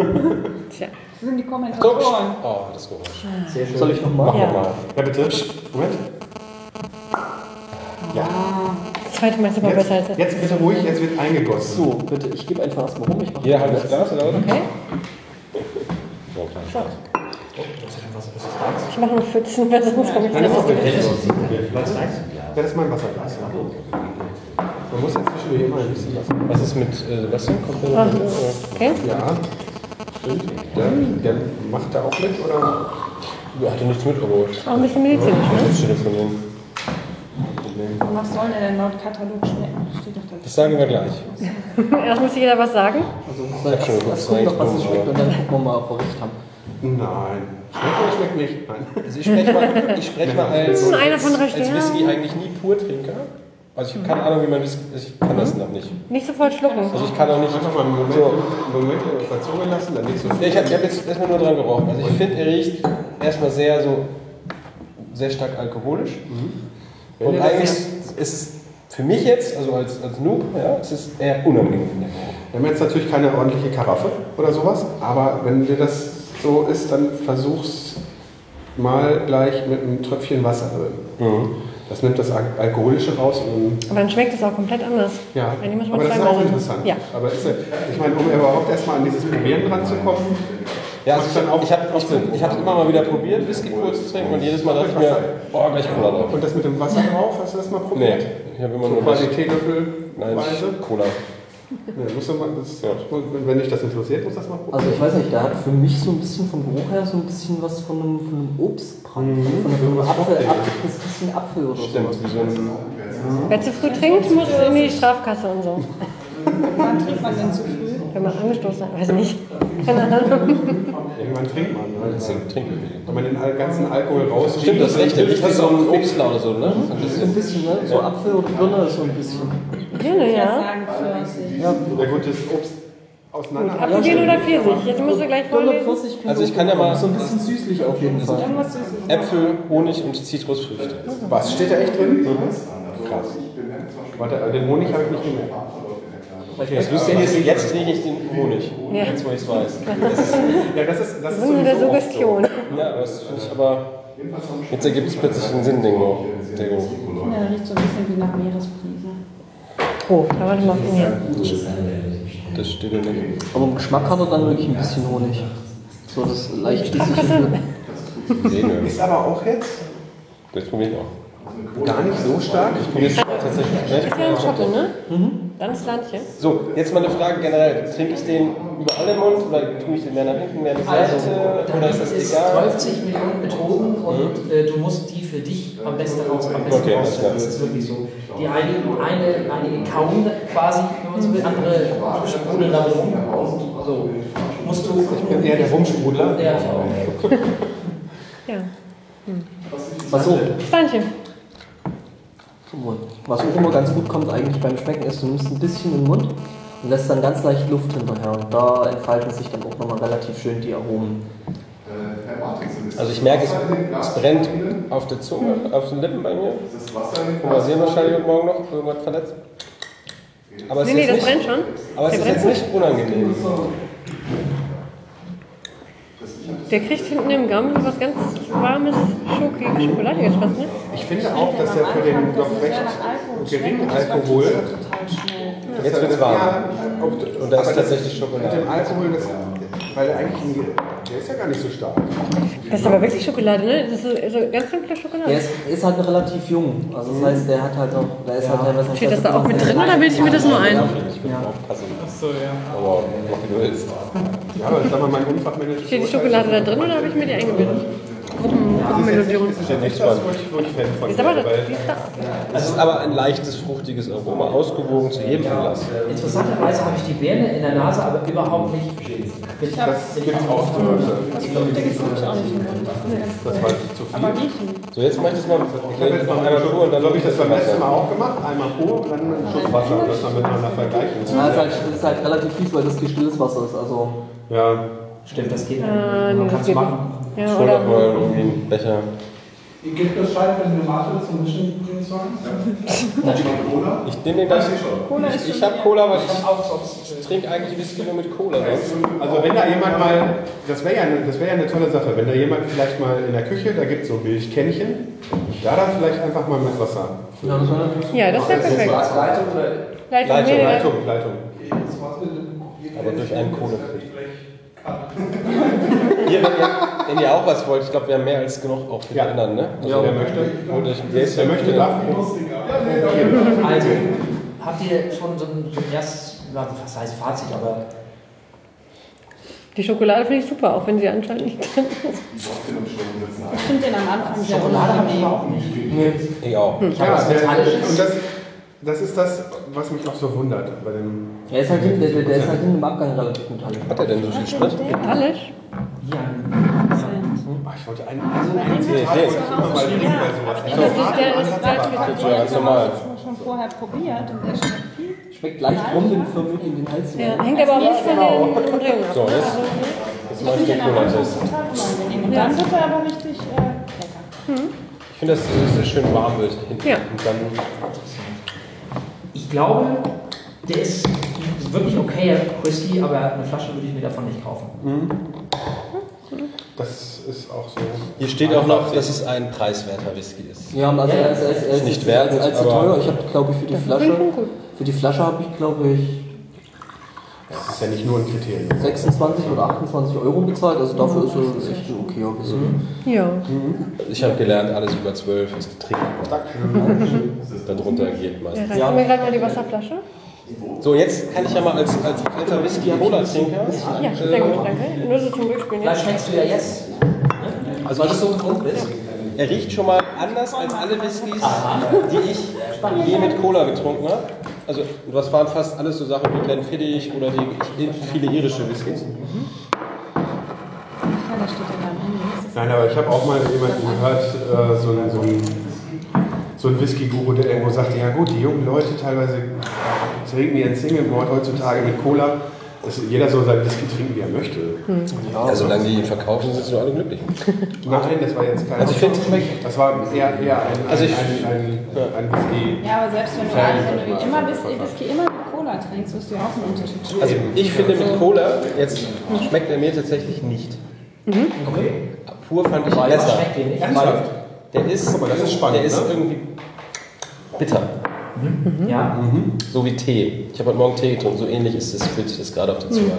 Tja. Das sind die Kommentatoren. Oh, das Geräusch. Sehr schön. Soll ich nochmal? Mach Ja. nochmal. Ja, bitte. Moment. Ja. Zweite Mal ist aber besser als Jetzt, das. jetzt bitte ruhig, jetzt wird eingegossen. So, bitte, ich gebe einfach erstmal rum. Ich mach Jeder halbes Glas oder was? Okay? So, klar. So. Ich mache nur Pfützen, weil sonst komme ich nicht Ja, das ist mein Wasserglas. Ja. Man muss ja zwischendurch immer ein bisschen lassen. Was ist mit äh, Sebastian? Kommt der Ah? Okay? Ja, stimmt. Der, der macht da auch mit, oder? Er hatte nichts mit, aber Auch ein bisschen medizinisch, ne? Das von denen. Was soll denn der Nordkatalog schmecken? Steht doch da. Das sagen wir gleich. Erst muss jeder was sagen. Also, hab schon das guckt doch, was das es schmeckt und dann gucken wir mal, ob wir recht haben. Nein. Schmeckt oder schmeckt nicht? Nein. Also ich spreche mal, ich sprech mal als, Hm, einer von recht, als ja. Whisky eigentlich nie pur Trinker. Also ich habe keine Ahnung, wie man Whisky, ich kann das noch nicht. Nicht sofort schlucken. Also ich kann auch nicht, Einfach mal einen Moment, einen Moment Zunge lassen, dann nicht so viel. ich habe hab jetzt erstmal nur dran gerochen. Also ich finde, er riecht erstmal sehr so, sehr stark alkoholisch. Wenn Und eigentlich ist es für mich jetzt, also als, als Noob, ja, es ist eher unangenehm. Wir haben jetzt natürlich keine ordentliche Karaffe oder sowas, aber wenn dir das so ist, dann versuch's mal gleich mit einem Tröpfchen Wasser drin. Mhm. Das nimmt das Al Alkoholische raus und Aber dann schmeckt es auch komplett anders. ja, aber das ist auch drin. interessant. Ja. Aber ist, ich meine, um überhaupt erstmal an dieses Probieren ranzukommen, Ja, also ich, dann auch ich habe ich, ich hab immer mal wieder probiert, Whisky pur zu trinken und jedes Mal dachte ich mir, boah, gleich Cola drauf. und das mit dem Wasser drauf, hast du das mal probiert? Nee, ich habe immer So nur quasi Nein, Teelöffelweise? Cola. Musst du mal, das, Ja. Wenn dich das interessiert, muss das mal probieren. Also ich weiß nicht, der hat für mich so ein bisschen vom Geruch her so ein bisschen was von einem, von einem Obstbrand, Mhm. von einem Was Apfel. Apfel, das bisschen Apfel oder Stimmt, so ein Wer zu früh trinkt, muss in die Strafkasse und so. Wann trinkt man denn zu früh? Wenn man angestoßen hat, weiß nicht. Keine Ahnung. Irgendwann trinkt man. Ne? Wir. Wenn man den ganzen Alkohol raus Stimmt, das ist recht, der riecht wie so ein Obstler oder so, ne? So ein bisschen. ein bisschen, ne? So Apfel oder Birne so ein bisschen. Birne, Ich ja. Ja, Ja gut, das Obst auseinander. Apfelgin oder Pfirsich? Jetzt musst du gleich vorlesen. Also ich kann ja mal- So ein bisschen süßlich auf jeden Fall. Irgendwas Süßes. Äpfel, Honig und Zitrusfrüchte. Was steht da echt drin? Krass. Warte, äh, den Honig habe ich nicht gemerkt. Das Lustige ist, jetzt rieche ich den Honig. Ja. Jetzt, wo ich es weiß. Ja, das ist, das ist Wunder der sowieso oft so. Suggestion. Ja, das finde ich aber. Jetzt ergibt es plötzlich einen Sinn, Dingo. Der Geruch. Ja, riecht so ein bisschen wie nach Meeresbrise. Oh, da warte mal. Hier. Das steht ja nicht. Aber im Geschmack hat er dann wirklich ein bisschen Honig. So das leicht nö. Ist aber auch jetzt Das probiere ich auch. gar nicht so stark. Ich probiere es tatsächlich Ist ja ein. Schotte, ne? Dann ist Landchen. So, jetzt mal eine Frage generell. Trinke ich den überall im Mund oder tue ich den mehr nach hinten, mehr nach Also, Seite? da Oder ist das es egal? 50 Millionen Methoden und äh, du musst die für dich am besten raus, am besten Okay, alles Das ist wirklich so. Die einigen, eine, einige kauen quasi, wenn man so will, andere sprudeln damit rum. Und so musst du. Ich bin eher der Rumsprudler. Ja, ich auch. Ja. Was was auch immer ganz gut kommt eigentlich beim Schmecken ist, du nimmst ein bisschen in den Mund und lässt dann ganz leicht Luft hinterher. Und da entfalten sich dann auch nochmal relativ schön die Aromen. Also ich merke, es, es brennt auf der Zunge, auf den Lippen bei mir. Kompensieren wahrscheinlich heute Morgen noch, irgendwas verletzt. Aber es Nee, nee, ist das nicht, brennt schon. Aber es Der ist jetzt nicht unangenehm. Der kriegt hinten im Gaumen was ganz warmes, schokiges, schokoladiges was, ne? Ich finde auch, dass er für den doch recht geringen Alkohol. Jetzt wird es warm. Und da ist tatsächlich Schokolade. Mit dem Alkohol, das, weil er eigentlich, der ist ja gar nicht so stark. Das ist aber wirklich Schokolade, ne? Das ist so, so ganz simple Schokolade. Der ist, ist halt relativ jung. Also das heißt, der hat halt auch, der ist halt teilweise. Steht das da auch mit drin oder bilde ich mir das nur ein? Ich will aufpassen. Achso, ja. Aber wie du willst. Ja, aber sag mal, mein Unfachmanager. Steht die Schokolade da drin oder habe ich mir die eingebildet? Gruppenmelodie. Das ist ja nicht das, wo ich, Fan von das. Es ist aber ein leichtes, fruchtiges Aroma, ausgewogen zu jedem Anlass. Interessanterweise habe ich die Birne in der Nase, aber überhaupt nicht. Ich habe das gibt es auch zum Beispiel. was Fruchtiges habe ich auch nicht. Das war zu viel. Aber riechen. So, jetzt mach ich das mal Ich habe jetzt noch einmal pur und dann so habe ich das beim letzten Mal auch gemacht. Einmal pur und dann einen Schuss Wasser. Das dann miteinander vergleichen. Ja, ist halt, ist halt relativ fies, weil das gestilles Wasser ist. Also Ja. Stimmt, das geht. Äh, Man kann das es machen. Ja, noch oder? mal irgendwie einen Becher. Ihr gebt Bescheid, wenn eine Mate und Mischen bringen sollen? Cola? Ich nehme den gleich. Cola Ich, ich habe Cola, weil ich, ich trinke eigentlich Whisky nur mit Cola. Also wenn da jemand mal, das wäre ja, eine- das wär ja eine tolle Sache, wenn da jemand vielleicht mal in der Küche, da gibt es so Milchkännchen, da dann vielleicht einfach mal mit Wasser. ja, das. Ja, wäre perfekt. Leitung oder? Leitung, Leitung, Leitung, Leitung. Aber durch einen Cola. Hier, wenn ihr, wenn ihr auch was wollt, ich glaube, wir haben mehr als genug auch für die Ja. anderen, ne? Also, Ja, wer möchte. Holt euch ein Wer Gläschen. möchte, darf. Also, habt ihr schon so ein, so ein erstes, ja, was heißt Fazit, aber Die Schokolade finde ich super, auch wenn sie anscheinend nicht drin ist. Ich finde den am Anfang sehr Schokolade habe ich überhaupt nicht. Ich auch. Ich habe Ja, Metallisches. und das, das ist das, was mich auch so wundert bei dem. Er ist halt, hinten- der, der ist halt hinten im Abgang relativ metallisch. Hat er denn so viel Sprit? Alles? Ja, ich wollte einen, also einen Nee, Zitat nee. wollte ich immer mal lesen bei sowas. Das ist der Ansatz, ist aber- gleich Ja, ganz normal. schon vorher probiert und der schmeckt viel. Schmeckt leicht rumdenförmig in den Hals. Ja, hängt aber auch nicht von den Ringen ab. So, ne? jetzt, Also, jetzt Ich mache ich den den Cola-Test. dann wird er aber richtig äh, lecker. Ich finde, dass es sehr schön warm wird hinten. Ja. Und dann Ich glaube, der ist wirklich okay, Whisky, aber eine Flasche würde ich mir davon nicht kaufen. Das ist auch so. Hier steht auch noch, dass es ein preiswerter Whisky ist. Ja, also er ist, er ist, er ist Nicht jetzt wertend, als, als aber- teuer. Ich habe, glaube ich, für die Flasche, für die Flasche habe ich, glaube ich, Das ist ja nicht nur ein Kriterium. 26 oder 28 Euro bezahlt. Also dafür ist er echt ein okayer Whisky. Ja. Ich habe gelernt, alles über 12 ist trinkbar. Darunter geht Ja, meistens. reißt du mir gerade mal die Wasserflasche? So, jetzt kann ich ja mal als, als alter Whisky-Cola-Trinker. Ja, sehr gut, danke. Nur so zum Durchspielen. Vielleicht Ja. schmeckst du ja jetzt, Also weil du so betrunken bist. Er riecht schon mal anders als alle Whiskys, die ich je mit Cola getrunken habe. Also, das waren fast alles so Sachen wie Glenfiddich oder die viele irische Whiskys. Ist Nein, aber ich habe auch mal jemanden gehört, äh, so ein, so ein, so ein Whisky-Guru, der irgendwo sagte, ja gut, die jungen Leute teilweise trinken ihren Single Malt heutzutage mit Cola. Das, jeder soll seinen Whisky trinken, wie er möchte. Ja, solange die ihn verkaufen, sind sie alle glücklich. Nein, das war jetzt kein... Also ich finde, Das war eher, eher ein, Also ich- ein, ein, ein, ein Whisky... ja, aber selbst wenn du, Fan, wenn du immer Whisky, Whisky immer mit Cola trinkst, wirst du ja auch einen Unterschied spüren. Also ich finde mit Cola, jetzt schmeckt er mir tatsächlich nicht. Okay. Pur fand ich besser. schmeckt dir nicht? Ernsthaft? Der ist, Guck mal, das ist spannend, der ist ne? irgendwie bitter. Ja. So wie Tee. Ich habe heute Morgen Tee getrunken, so ähnlich ist es, fühlt sich das gerade auf der Zunge an.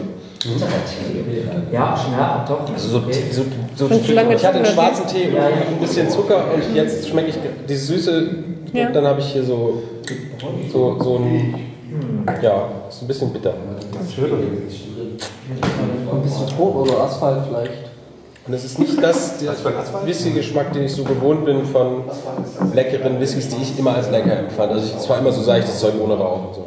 Ja, ja, doch. Also so, okay. so, so ich hatte einen schwarzen Tee und Ja, ja. ein bisschen Zucker und jetzt schmecke ich die Süße Ja. und dann habe ich hier so, so, so ein, ja, ist ein bisschen bitter. Ein bisschen Brot oder Asphalt vielleicht. Und es ist nicht das, der Whisky-Geschmack, den ich so gewohnt bin von leckeren Whiskys, die ich immer als lecker empfand. Also ich, es war immer so seichtes Zeug ohne Rauch und so.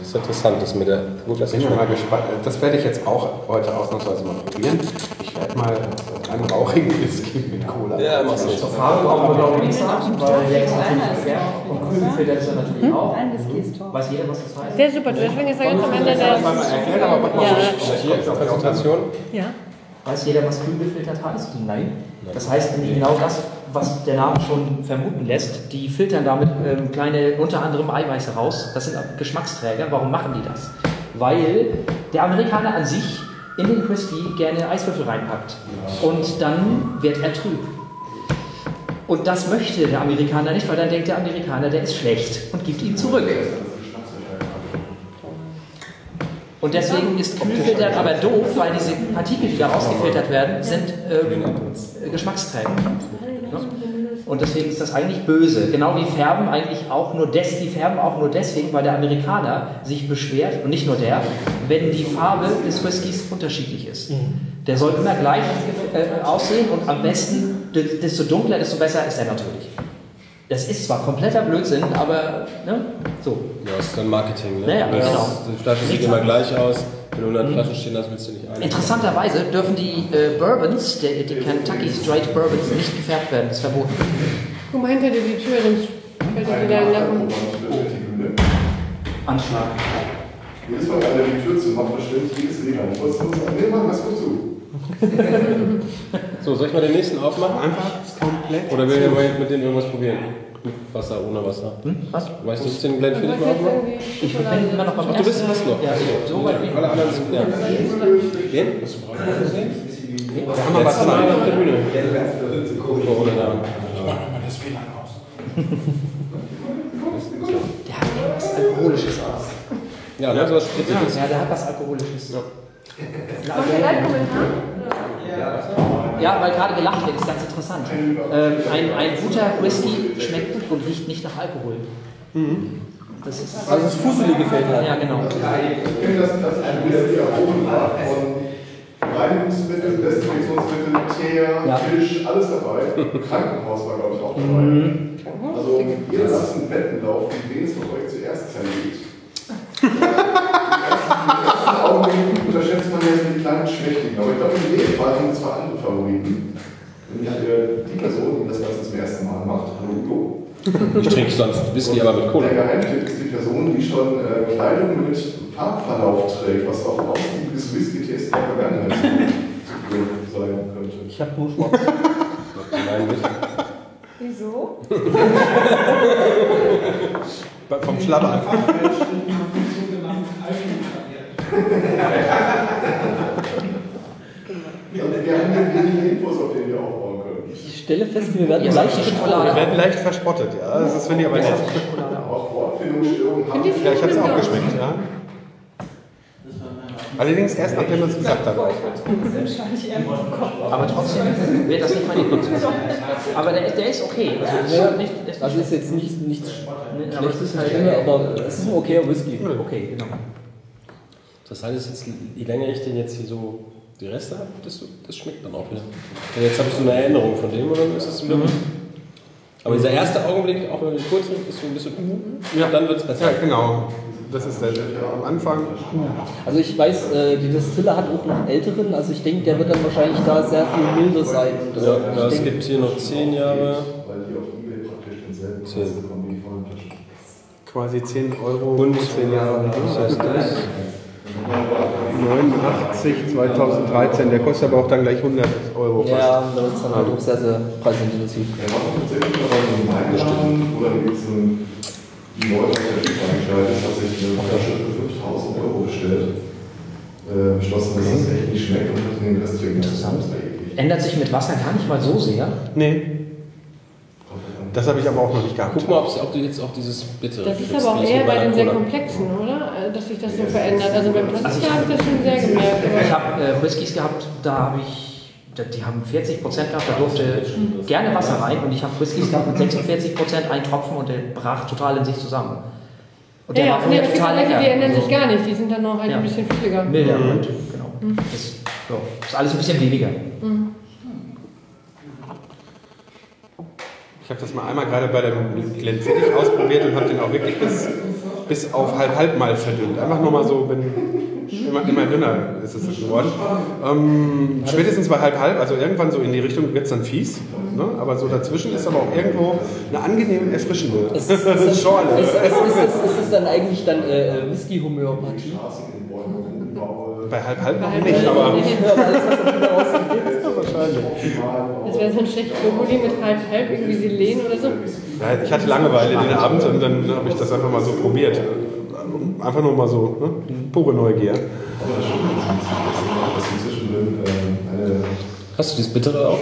Das ist interessant, das mit der gut, das Bin ich mal gespannt. Das werde ich jetzt auch heute ausnahmsweise mal probieren. Ich werde mal einen rauchigen Whisky mit Cola. Ja, mach's nicht. Zur Farbe brauchen wir glaube ich nichts sagen, weil der ist natürlich und Kühlfilter ist er natürlich auch. Ein Whisky ist top. Weiß jeder, was das heißt? Der ist super, deswegen ist er ganz am Ende der. Mal erklären, aber mach mal Ja. so. Hier, Präsentation. Ja. Weiß jeder, was kühl gefiltert heißt? Nein. Das heißt nämlich genau das, was der Name schon vermuten lässt. Die filtern damit ähm, kleine, unter anderem Eiweiße raus. Das sind Geschmacksträger. Warum machen die das? Weil der Amerikaner an sich in den Whisky gerne Eiswürfel reinpackt. Und dann wird er trüb. Und das möchte der Amerikaner nicht, weil dann denkt der Amerikaner, der ist schlecht und gibt ihn zurück. Und deswegen ist Kühlfiltern aber doof, weil diese Partikel, die da rausgefiltert werden, sind ähm, Geschmacksträger. Und deswegen ist das eigentlich böse. Genau wie Färben eigentlich auch nur des, die färben auch nur deswegen, weil der Amerikaner sich beschwert, und nicht nur der, wenn die Farbe des Whiskys unterschiedlich ist. Der soll immer gleich äh, aussehen und am besten, desto dunkler, desto besser ist er natürlich. Das ist zwar kompletter Blödsinn, aber ne, so. Ja, das ist dann Marketing. Ne? Naja, genau. Die Flasche sieht immer gleich aus. Wenn du 100 Flaschen stehen hast, willst du nicht ein. Interessanterweise dürfen die äh, Bourbons, die, die Kentucky Straight Bourbons, nicht gefärbt werden. Das ist verboten. Guck mal hinter dir die Tür, sonst fällt dir wieder in den Anschlag. Jedes Mal, wenn er die Tür zumacht, bestimmt jedes Leben. Ich wollte sagen, nee, mach das gut zu. so, soll ich mal den nächsten aufmachen? Einfach komplett. Oder will ihr mit denen irgendwas probieren? Mit Wasser, ohne Wasser. Hm? Was? Weißt du, den Glenn Philipp mal aufmachen? Ich bin immer noch beim Ach, du bist was noch? Ja, so weit wie. Alle anderen sind, ja. Wen? Da haben wir was Letztes Mal Zeit. auf der Bühne. Corona da. Der hat irgendwas Alkoholisches aus. Ja, ne, so was Spritziges. Ja, der hat was Alkoholisches. Ja, weil gerade gelacht wird, ist ganz interessant. Ähm, ein, ein guter Whisky schmeckt und riecht nicht nach Alkohol. Das ist. Also das Fuselige gefällt halt. Ja, genau. Ich kenne das, das ein Whisky erhoben war von Reinigungsmittel, Desinfektionsmittel, Teer, Ja. Fisch, alles dabei. Krankenhaus war, glaube ich, auch dabei. Also, ihr lasst einen Betten laufen, wen es von euch zuerst zerlegt. Ersten Augenblick unterschätzt man ja die kleinen Schwächtigen. Aber ich glaube, in dem Fall sind zwei andere Favoriten. Nämlich äh, die Person, die das Ganze zum ersten Mal macht, hallo Udo. Ich trinke sonst Whisky, aber mit Cola. Der Geheimtipp ist die Person, die schon äh, Kleidung mit Farbverlauf trägt, was auf ein ausgiebiges Whisky-Test der Vergangenheit sein könnte. Ich habe nur schwarz. Nein, nicht. Wieso? Vom Schlabber. Und wir haben hier wenige Infos, auf denen wir aufbauen können. Ich stelle fest, wir werden leicht die Wir werden leicht verspottet, ja. Das finde ich aber nett. Auch Wortfindungsstörungen haben Ja, ich habe es auch geschmeckt, ja. Allerdings erst nachdem man es gesagt hat. Aber trotzdem wird das nicht mein Lieblingswhisky. Aber der, der ist okay. Also, das ist nicht, ist Das nicht ist jetzt nicht, nichts Nee, aber es ist halt- aber es ist ein okayer Whisky. okay, genau. Das heißt, jetzt, je länger ich den jetzt hier so die Reste habe, desto das schmeckt dann auch wieder. Und jetzt habe ich so eine Erinnerung von dem und dann ist es wieder. Aber dieser erste Augenblick, auch wenn man den kurz nimmt, ist so ein bisschen. Ja, dann wird es besser. Ja, genau. Das ist der, am Anfang. Also ich weiß, äh, die Distille hat auch noch älteren, also ich denke, der wird dann wahrscheinlich da sehr viel milder sein. Äh, Ja, ja, es gibt hier noch 10 Jahre. Weil die auf Ebay praktisch denselben Zehn. Quasi 10 Euro Und 10 Jahre. Was heißt das? 89, 2013. Der kostet aber auch dann gleich 100 Euro fast. ja, da wird es dann halt auch sehr, sehr preisintensiv. Tatsächlich einen Leute Schiff eingeschaltet, hat sich eine Flasche für 5000 Euro bestellt. Äh, beschlossen, dass es echt nicht schmeckt und hat den Rest Interessant. Ändert sich mit Wasser gar nicht mal so sehr. Nee, das habe ich aber auch noch nicht gehabt. Guck mal, ob du jetzt auch dieses Bittere Das ist aber auch eher bei den sehr komplexen, oder? Äh, Dass sich das so verändert. Also beim Plastik habe ich das schon sehr gemerkt. Ich habe äh, Whiskys gehabt, da habe ich, die haben 40 Prozent gehabt, da durfte gerne Wasser rein und ich habe Whiskys gehabt mit 46 Prozent, ein Tropfen und der brach total in sich zusammen. Und der ja, war ja, von nee, mir es gibt total lecker. die ändern sich Also gar nicht. Die sind dann noch halt Ja. ein bisschen flüssiger. Milder und genau. Das, so, ist alles ein bisschen weniger. Ich habe das mal einmal gerade bei dem Glenfiddich ausprobiert und habe den auch wirklich bis, bis auf halb halb mal verdünnt. Einfach nur mal so, wenn immer, immer dünner ist es geworden. Ähm, spätestens bei halb halb, also irgendwann so in die Richtung wird es dann fies. Ne? Aber so dazwischen ist aber auch irgendwo eine angenehm erfrischende Schorle. ist, ist, ist, ist es dann eigentlich dann äh, Whisky-Homöopathie? Bei halb halb noch nicht, aber was. Das wäre so ein schlechtes Brokkoli mit halb halb, irgendwie Selen oder so. ja, ich hatte Langeweile den Abend und dann habe ich das einfach mal so probiert. Einfach nur mal so, ne? pure Neugier. Hast du dieses Bittere auch?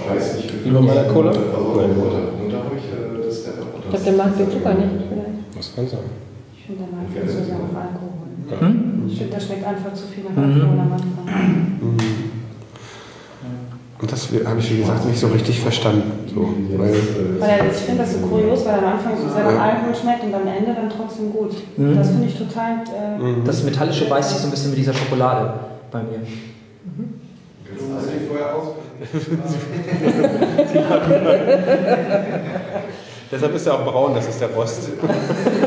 Wie bei meiner Cola? Nein. Ich glaube, der mag den Zucker nicht. Das kann sein. Ich finde, der mag viel zu sehr nach Alkohol. Hm? Ich finde, da schmeckt einfach zu viel nach Alkohol am Anfang. Und das habe ich, wie gesagt, nicht so richtig verstanden. So, weil, Weil ich finde das so kurios, weil am Anfang so sehr nach Alkohol schmeckt und am Ende dann trotzdem gut. Das finde ich total. Äh, Das Metallische beißt sich so ein bisschen mit dieser Schokolade bei mir. Hast du die vorher aus? deshalb ist er auch braun, das ist der Rost.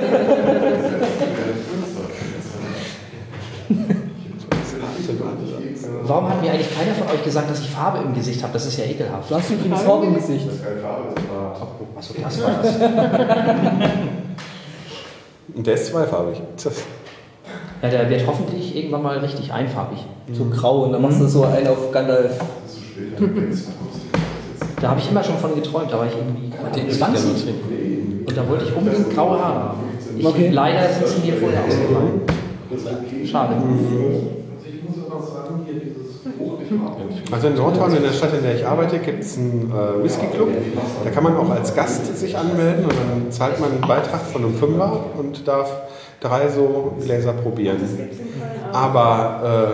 Warum hat mir eigentlich keiner von euch gesagt, dass ich Farbe im Gesicht habe? Das ist ja ekelhaft. Du hast übrigens Farbe im Gesicht. Das ist keine Farbe, das Farbe. Achso, das war das. Und der ist zweifarbig. Ja, der wird hoffentlich irgendwann mal richtig einfarbig. So grau und dann machst du so einen auf Gandalf. Das ist zu spät, dann denkst du, Da habe ich immer schon von geträumt, da war ich irgendwie Den Ahnung, ich gerne 20. trinken. Und da wollte ich unbedingt graue Haare haben. Ich, Okay. Leider sind sie mir vorher ausgefallen. Schade. Also in Nordhorn, in der Stadt, in der ich arbeite, gibt es einen äh, Whisky-Club. Da kann man auch als Gast sich anmelden und dann zahlt man einen Beitrag von einem Fünfer und darf drei so Gläser probieren. Aber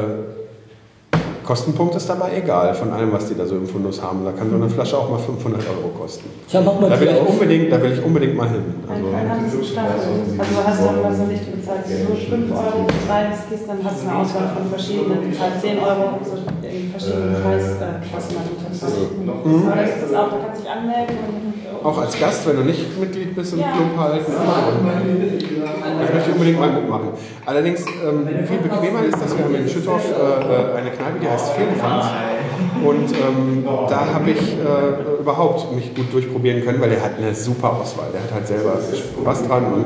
äh, Kostenpunkt ist dabei egal von allem, was die da so im Fundus haben. Da kann so eine Flasche auch mal 500 Euro kosten. Ja, mach mal Da will ich auf. unbedingt, da will ich unbedingt mal hin. Also. Also du hast dann, was weiß ich, du bezahlst so 5 Euro für drei Whiskys, dann hast du eine Auswahl von verschiedenen, du zahlst 10 Euro so verschiedenen Preisklassen. Mhm. Aber da gibt es auch, da kannst du dich anmelden und auch als Gast, wenn du nicht Mitglied bist im Club halt. Ich möchte unbedingt mal mitmachen. Allerdings ähm, viel bequemer ist, dass wir haben in Schüttorf äh, eine Kneipe, die heißt Firlefanz. Und ähm, da habe ich äh, überhaupt mich gut durchprobieren können, weil der hat eine super Auswahl. Der hat halt selber Spaß dran und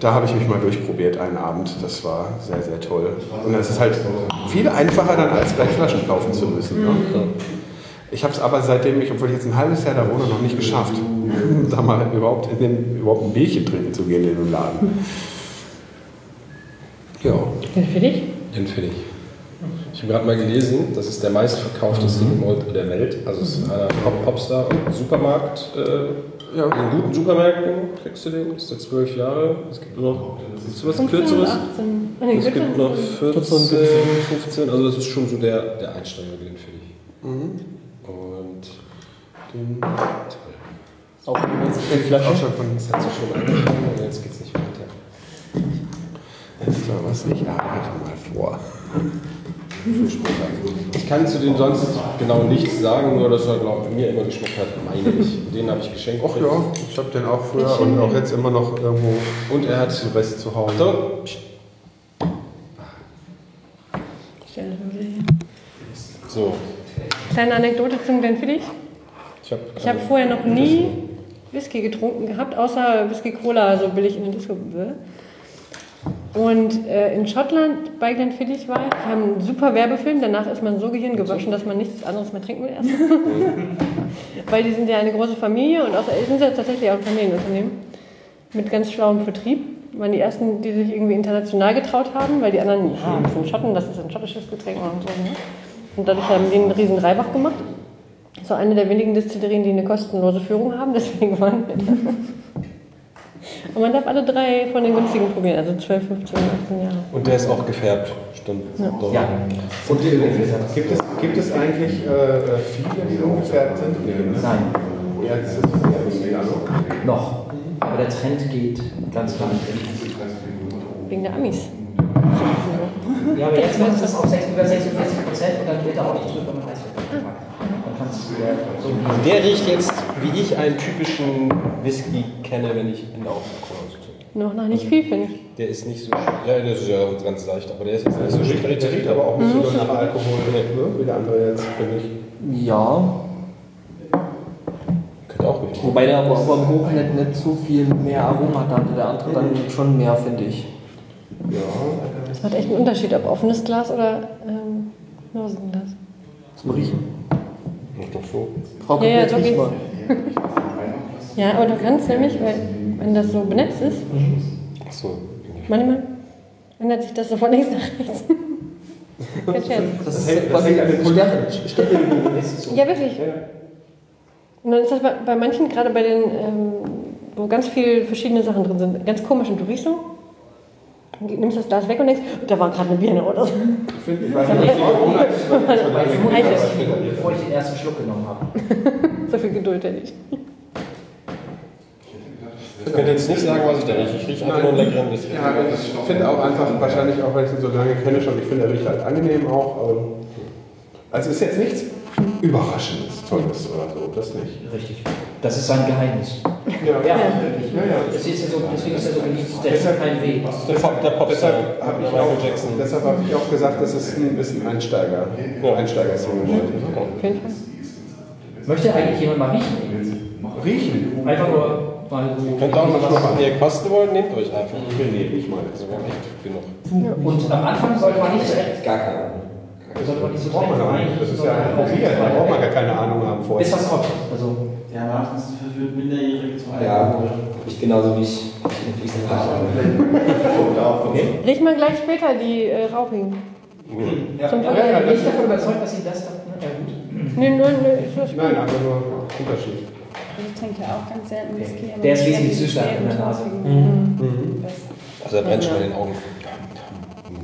da habe ich mich mal durchprobiert einen Abend. Das war sehr, sehr toll. Und es ist halt viel einfacher dann als gleich Flaschen kaufen zu müssen. Ne? Ich habe es aber seitdem ich, obwohl ich jetzt ein halbes Jahr da wohne, noch nicht geschafft, da mal überhaupt, in den, überhaupt ein Bierchen trinken zu gehen in den Laden. Ja. Den für dich? Den finde ich. Ich habe gerade mal gelesen, das ist der meistverkaufte Single Malt der Welt. Also es ist einer Pop Popstar und Supermarkt. Äh, Ja. In guten Supermärkten kriegst du den, ist der zwölf Jahre. Es gibt nur noch gibt's was 15 Kürzeres. und 18. Ah, nee, Es gibt 14. noch 14, 15, also das ist schon so der, der Einsteiger finde ich. Und den. Auch wenn man sich die Auch Flasche. schon von Das hat sich schon angefangen und jetzt geht's nicht weiter. Jetzt so was ich arbeite mal vor. Ich kann zu dem sonst genau nichts sagen, nur dass er glaub, mir immer geschmeckt hat, meine ich. Den habe ich geschenkt. Ach ja, ich habe den auch früher und auch jetzt immer noch irgendwo Und er hat zu Rest zu Hause. Achtung, so. Kleine Anekdote zum Glenfiddich. Ich habe Ich habe vorher noch nie Whisky getrunken gehabt, außer Whisky Cola, so billig in der Disco. Und äh, in Schottland bei Glenfiddich war ich, haben einen super Werbefilm, danach ist man so gehirngewaschen, dass man nichts anderes mehr trinken will erst. Weil die sind ja eine große Familie und außer sind ja tatsächlich auch ein Familienunternehmen mit ganz schlauem Vertrieb. Waren die ersten, die sich irgendwie international getraut haben, weil die anderen, ja, das sind Schotten, das ist ein schottisches Getränk und so. Ne? Und dadurch haben die einen riesen Reibach gemacht. So eine der wenigen Destillerien, die eine kostenlose Führung haben, deswegen waren wir. Und man darf alle drei von den günstigen probieren, also 12, 15, 18 Jahre. Und der ist auch gefärbt. Stimmt. Doch. Ja. Und die, gibt, es, gibt es eigentlich äh, viele, die ungefärbt sind? Ne? Nein, Ja, das ist ja noch. Aber der Trend geht ganz klar. Wegen der Amis. Ja, aber jetzt wird es auf 6, über 46 Prozent und dann wird er auch nicht drüber mit Eis Dann kannst du wieder so Und der riecht jetzt, wie ich einen typischen Whisky kenne, wenn ich in der Aufmerksamkeit Noch nach nicht viel, finde ich. Der ist nicht so. Ja, der ist ja ganz leicht, aber der ist jetzt nicht so Der riecht, der riecht aber auch nicht so nach Alkohol, ne? wie der andere jetzt, finde ich. Ja, Könnte auch riechen. wobei der aber, aber im Hoch nicht, nicht so viel mehr Aroma hat. hatte Der andere dann schon mehr, finde ich. Das macht echt einen Unterschied, ob offenes Glas oder ähm, Nosenglas. Zum Riechen. Ist doch so. Frau Ja, ja, so geht's. mal. Ja, aber du kannst nämlich, weil wenn das so benetzt ist, Achso. manchmal ändert sich das so von links nach rechts. Kein Scherz. Das Das ist hängt- das an den Sterne- Sterne- Ja, wirklich. Und dann ist das bei, bei manchen, gerade bei den, ähm, wo ganz viele verschiedene Sachen drin sind, ganz komisch. Und du riechst so, und nimmst das Glas weg und denkst, da war gerade eine Birne oder so. Ich finde, ich 35 Alter. Minuten, bevor ich den ersten Schluck genommen habe. So viel Geduld hätte ich. Ich könnte jetzt nicht sagen, was ich da rieche. Ich rieche einfach nur einen leckeren Whisky. Ja, ich finde auch einfach, wahrscheinlich auch, weil ich ihn so lange kenne schon, ich finde, er riecht halt angenehm auch. Also ist jetzt nichts Überraschendes, Tolles oder so, das nicht. Richtig. Das ist sein Geheimnis. Ja, Ja. Ja, ja. Das ist ja so, deswegen ist er so beliebt. Der Deshalb-. Der, Pop, der Popstar. Deshalb habe ich, auch- Jackson. deshalb hab ich auch gesagt, das ist ein bisschen Einsteiger. Auf jeden Fall. Möchte eigentlich jemand mal riechen? Riechen? Einfach nur mal so. Könnt auch mal was, wenn ihr kosten wollt, nehmt euch einfach. Nee, nee, ich meine. Wir haben echt genug. Und am Anfang sollte man nicht direkt, Gar keine Ahnung. sollte man nicht so Braucht man auch nicht. Das ist ja ein Probier, da braucht man gar keine Ahnung haben vorher. Bis was kommt. Also, Ja, meistens verführt Minderjährige zu Ja, ich genauso wie ich in Wiesen okay. Riech mal gleich später die äh, Rauchigen. Zum Ja, Vergleich. ja, bin ich davon überzeugt, dass sie das da. ne, Ja, gut. Nee, nur, nur, ist das Nein, aber nur Unterschied. Ich trinke ja auch ganz selten Whisky. Der ist ich wesentlich süßer die in der Nase. schweren, besser. Also er brennt schon in den Augen.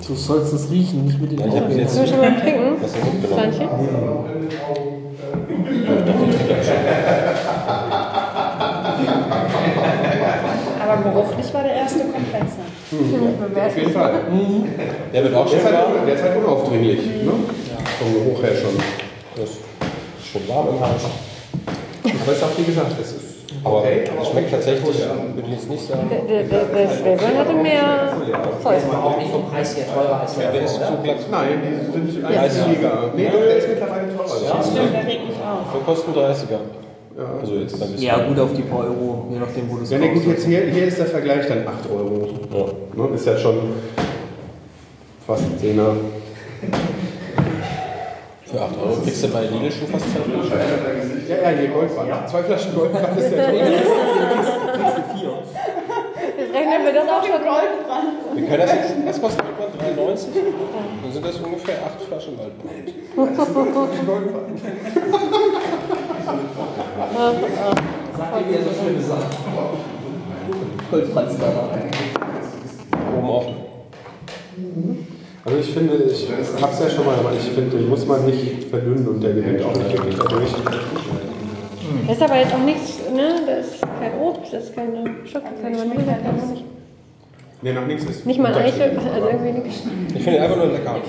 Du sollst es riechen, nicht mit den Ja, ich hab Augen. jetzt- Sollen wir schon mal trinken? Das ist mitgenommen. Pflannchen? Aber geruchlich war der erste Kompressor. Auf jeden Fall. Der wird auch Der schon ist halt, der ist halt unaufdringlich. Ne? Vom Geruch her schon. Das ist schon warm im Hals. Aber es ist auch wie gesagt, es ist Aber okay. es schmeckt tatsächlich, würde ich jetzt nicht sagen. Der, der, der, hatte mehr Zeug. Aber auch nicht vom Preis her teurer als der Der ist zu glatt. Nein, die sind eigentlich billiger. Nee, der ist mittlerweile teurer. Ja, Stimmt, Wir kosten 30er. Also jetzt Whisky. Ja, gut auf die paar Euro, je nachdem, wo du es Ja, gut, kaufst. jetzt hier, hier ist der Vergleich dann 8 Euro. Ja. Ne? Ist ja schon fast ein Zehner. Für 8 Euro kriegst du bei Lidl schon fast zwei Flaschen. Ja, ja, hier Goldband. Zwei Flaschen Goldband ist der teuer. Jetzt rechnen wir das auch schon. Wir können das jetzt, was kostet Goldband? 3,90? Dann sind das ungefähr 8 Flaschen Goldband. Sag wieder so schöne Sachen. Goldfranzbrenner. Oben offen. Also ich finde, ich hab's ja schon mal, aber ich finde, den muss man nicht verdünnen und der gewinnt auch nicht wirklich dadurch. Das ist aber jetzt auch nichts, ne? Das ist kein Obst, das ist keine Schokolade, keine Vanille, kein Honig. Nee, noch nichts ist. Nicht mal Eichel, also irgendwie nichts. Ich finde ihn einfach nur lecker. Aber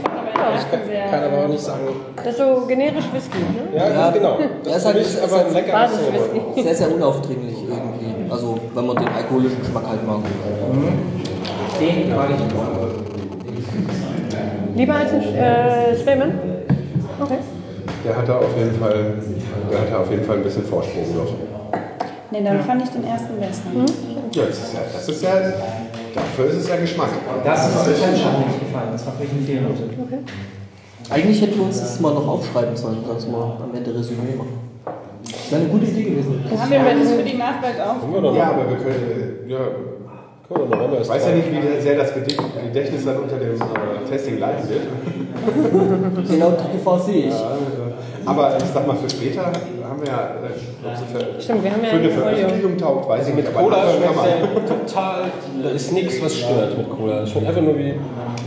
Ich kann, kann aber auch nicht sagen. Das ist so generisch Whisky, ne? Ja, Ja, genau. er ist halt- ist aber ein leckeres Basiswhisky. Sehr, sehr unaufdringlich irgendwie. Also, wenn man den alkoholischen Geschmack halt mag. Den mag ich Lieber als ein äh, Spellman? Okay. Der hat da auf jeden Fall, der hat da auf jeden Fall ein bisschen Vorsprung noch. Nee, dann fand ich den ersten besser. Ja, das ist ja, das ist ja, dafür ist es ja Geschmack. Das ist das hat mir nicht gefallen. Das war vielleicht ein Fehlnote. Eigentlich hätten wir uns das mal noch aufschreiben sollen, dass wir am Ende Resümee machen. Das wäre eine gute Idee gewesen. Wir haben ja alles für die Nachwelt wir doch Ja, aber wir können, ja, Noch. ich weiß ja nicht, wie sehr das Gedächtnis dann unter dem äh, Testing leiden wird. Genau die Gefahr sehe ich. Ja, äh, aber ich sag mal, für später haben wir ja, äh, für, Stimmt, wir haben ja für eine. Veröffentlichung taugt, weiß ich nicht. aber Cola schmeckt man- der total, da ist nichts, was stört mit Cola. Es schmeckt einfach nur wie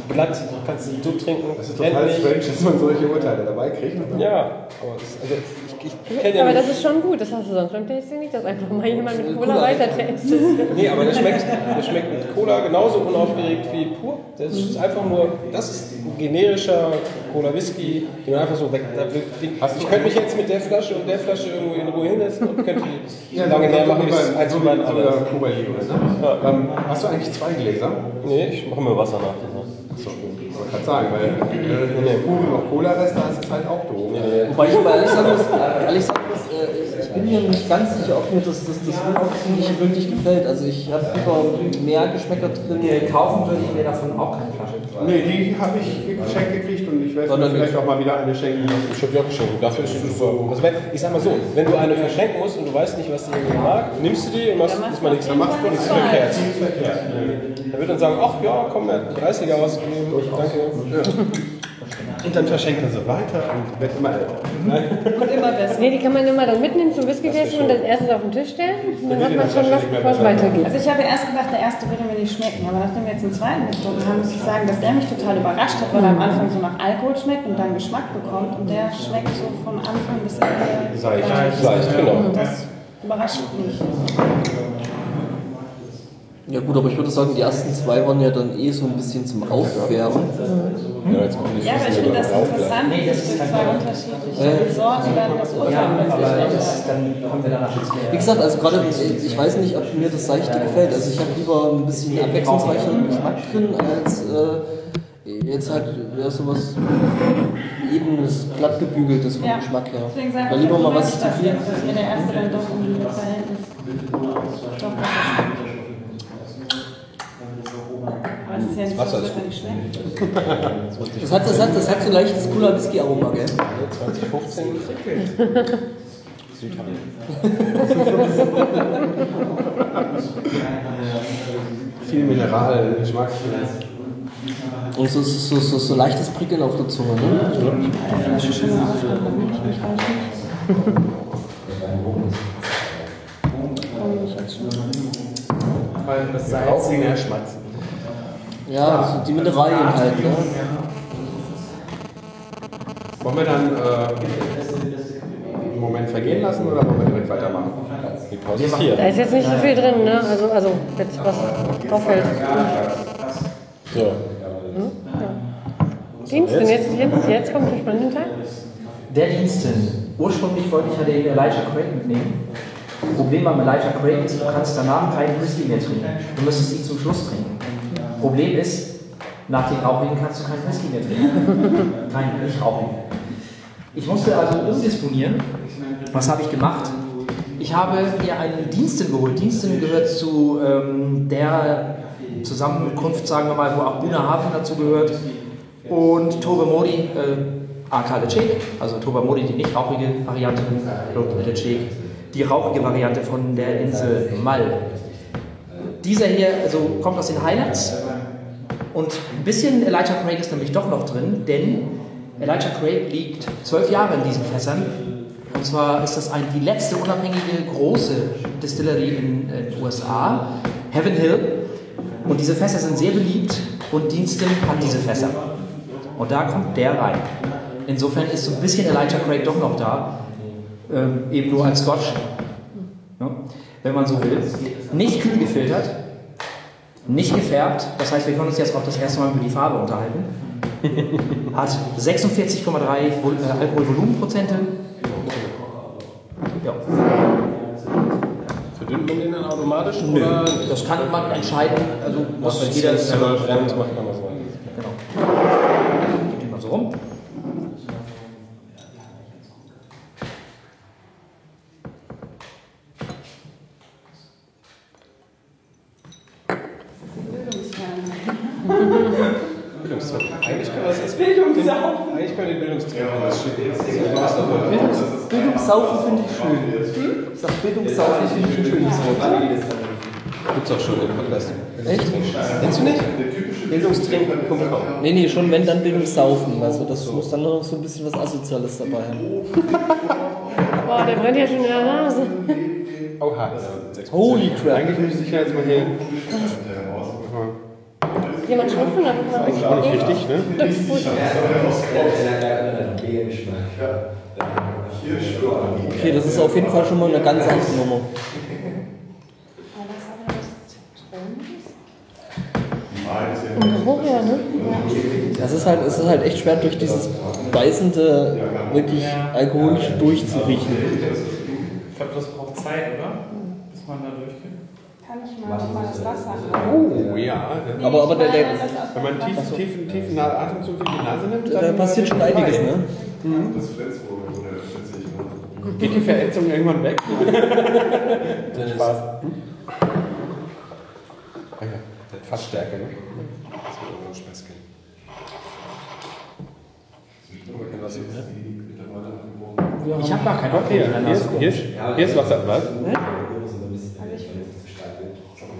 glatt, kannst du trinken. Das ist total Endlich. strange, dass man solche Urteile dabei kriegt. Ja, aber es, also ich, kenne ja Aber nicht. das ist schon gut, das hast du sonst beim Tasting nicht, dass einfach mal jemand mit Cola Cola. weiter tastet. Nee, aber der schmeckt, der schmeckt mit Cola genauso unaufgeregt wie pur. Das ist einfach nur, das ist ein generischer Cola Whisky, den man einfach so weg. Ich könnte mich jetzt mit der Flasche und der Flasche irgendwo in Ruhe hinsetzen und könnte die so lange näher machen, bis eins von beiden ist. Kuba ne? ähm, Hast du eigentlich zwei Gläser? Nee, ich mache mir Wasser nach. So, ich kann sagen, weil äh, wenn du pure noch Cola-Reste hast, ist halt auch doof. Wobei ich aber ehrlich sagen ich, ich bin mir nicht ganz sicher, ob mir das, das, das Unaufdringliche wirklich gefällt. Also ich habe lieber mehr Geschmäcker drin. Nee, kaufen würde ich mir davon auch keine Flasche. Nee, die habe ich geschenkt gekriegt und ich werde mir Sondern vielleicht auch mal wieder eine schenken. Ich habe ja geschenkt. Dafür ist es super. Also wenn, ich sag mal so, wenn du eine verschenken musst und du weißt nicht, was die irgendwie mag, nimmst du die und machst diesmal nichts, dann machst du nichts verkehrt. Dann wird dann sagen, ach ja, komm, er hat 30er ausgegeben, danke. Und dann verschenkt er so weiter und wird immer älter. Und immer besser. Nee, die kann man immer dann mitnehmen zum Whisky-Tasting und dann erstens auf den Tisch stellen. Und dann hat man schon was, bevor es weitergeht. Also ich habe erst gedacht, der erste würde mir nicht schmecken, aber nachdem wir jetzt den zweiten getrunken haben, muss ich sagen, dass der mich total überrascht hat, weil er am Anfang so nach Alkohol schmeckt und dann Geschmack bekommt und der schmeckt so von Anfang bis Ende. Seicht. Seicht, genau. Das überrascht mich. Ja gut, aber ich würde sagen, die ersten zwei waren ja dann eh so ein bisschen zum Aufwärmen. Ja, jetzt Ja, aber ich finde das interessant, Nee, das dass ist kein zwei unterschiedliche Sorten dann das Urteil Ja, aber das, dann kommen wir danach jetzt mehr. Wie gesagt, also gerade, ich weiß nicht, ob mir das Seichte gefällt. Also ich habe lieber ein bisschen abwechslungsreicheren Geschmack drin, als äh, jetzt halt ja, sowas ebenes, glattgebügeltes vom Ja. Geschmack her. Deswegen sage ich, lieber mal was zu das viel. jetzt, dass mir der erste dann doch irgendwie im Verhältnis doch besser schmeckt. Aber es ist ja nicht so, Wasser er nicht schmecken. Das hat, das hat, das hat so ein leichtes cooler Whisky-Aroma, gell? 2015 Südhammer. Viel Mineral, Geschmack. Und so, so, so, so, so leichtes Prickeln auf der Zunge, ne? Flasche schon mal nicht, nicht Ja, so die Mineralien halt, ne? Wollen wir dann äh, einen Moment vergehen lassen oder wollen wir direkt weitermachen? Die Pause ist hier. Da ist jetzt nicht so viel drin, ne? Also, also jetzt was drauf fällt. So. Dienst, und jetzt, jetzt, jetzt kommt der spannende Teil. Der Diensten. Ursprünglich wollte ich ja den Elijah Craig mitnehmen. Problem beim Elijah Craig ist, du kannst danach keinen Whisky mehr trinken. Du müsstest ihn zum Schluss trinken. Problem ist, nach dem Rauchigen kannst du keinen Whisky mehr trinken. Kein nicht rauchen. Ich musste also umdisponieren. Was habe ich gemacht? Ich habe mir einen Diensten geholt. Diensten gehört zu ähm, der Zusammenkunft, sagen wir mal, wo auch Buna Hafen dazu gehört. Und Tobe Modi, äh, AK Lecek, also Toba Modi, die nicht rauchige Variante, Lecek, die rauchige Variante von der Insel Mal. Dieser hier also kommt aus den Highlands und ein bisschen Elijah Craig ist nämlich doch noch drin, denn Elijah Craig liegt zwölf Jahre in diesen Fässern. Und zwar ist das ein, die letzte unabhängige große Distillerie in äh, den USA, Heaven Hill. Und diese Fässer sind sehr beliebt und Diensten hat diese Fässer. Und da kommt der rein. Insofern ist so ein bisschen Elijah Craig doch noch da, ähm, eben nur als Scotch, ja, wenn man so will. Nicht kühl gefiltert, nicht gefärbt, das heißt, wir können uns jetzt auch das erste Mal über die Farbe unterhalten. Hat 46,3 Vol- äh, Alkoholvolumenprozente. Ja. Verdünnt man den dann automatisch? Nö, Oder das kann man entscheiden. Also muss jeder selber macht man so. Genau. Geht immer so rum. Bildungszweck. Eigentlich kann das jetzt Bildungssau. Eigentlich kann die Bildungsträger das schicken. Bildungssaufen finde ich schön. Ich sag Bildungssaufen finde ich ein schönes Wort. Gibt's auch schon im Podcast. Echt? Kennst du nicht? Bildungstrinken.com. Nee, nee, schon wenn dann Bildungssaufen. Also das muss dann noch so ein bisschen was Asoziales dabei haben. Boah, der brennt ja schon in der Nase. Oha. Holy crap. Eigentlich müsste ich ja jetzt mal hier. Jemand schnupfen? Dann Eigentlich auch nicht richtig, ne? Das ist gut. Okay, das ist auf jeden Fall schon mal eine ganz andere Nummer. Geruch her, ne? Das ist halt, es ist halt echt schwer durch dieses beißende, wirklich alkoholische durchzuriechen. Ich glaube, das braucht Zeit, oder? Bis man da durchgeht. Kann ich mal, mal das Wasser haben? Oh ja. ne? Aber, aber der, der, Wenn man tief, tief, tiefen Na- Atemzug in die Nase nimmt, da dann passiert schon einiges, ne? Das Flensburg oder Flensburg. Geht die Verätzung irgendwann weg? Spaß. Ah ja, Fassstärke, ne? Das wird irgendwann Spaß gehen. Ich habe gar keinen Doch, hier, ist, hier ist, hier ist Wasser, was? Also ich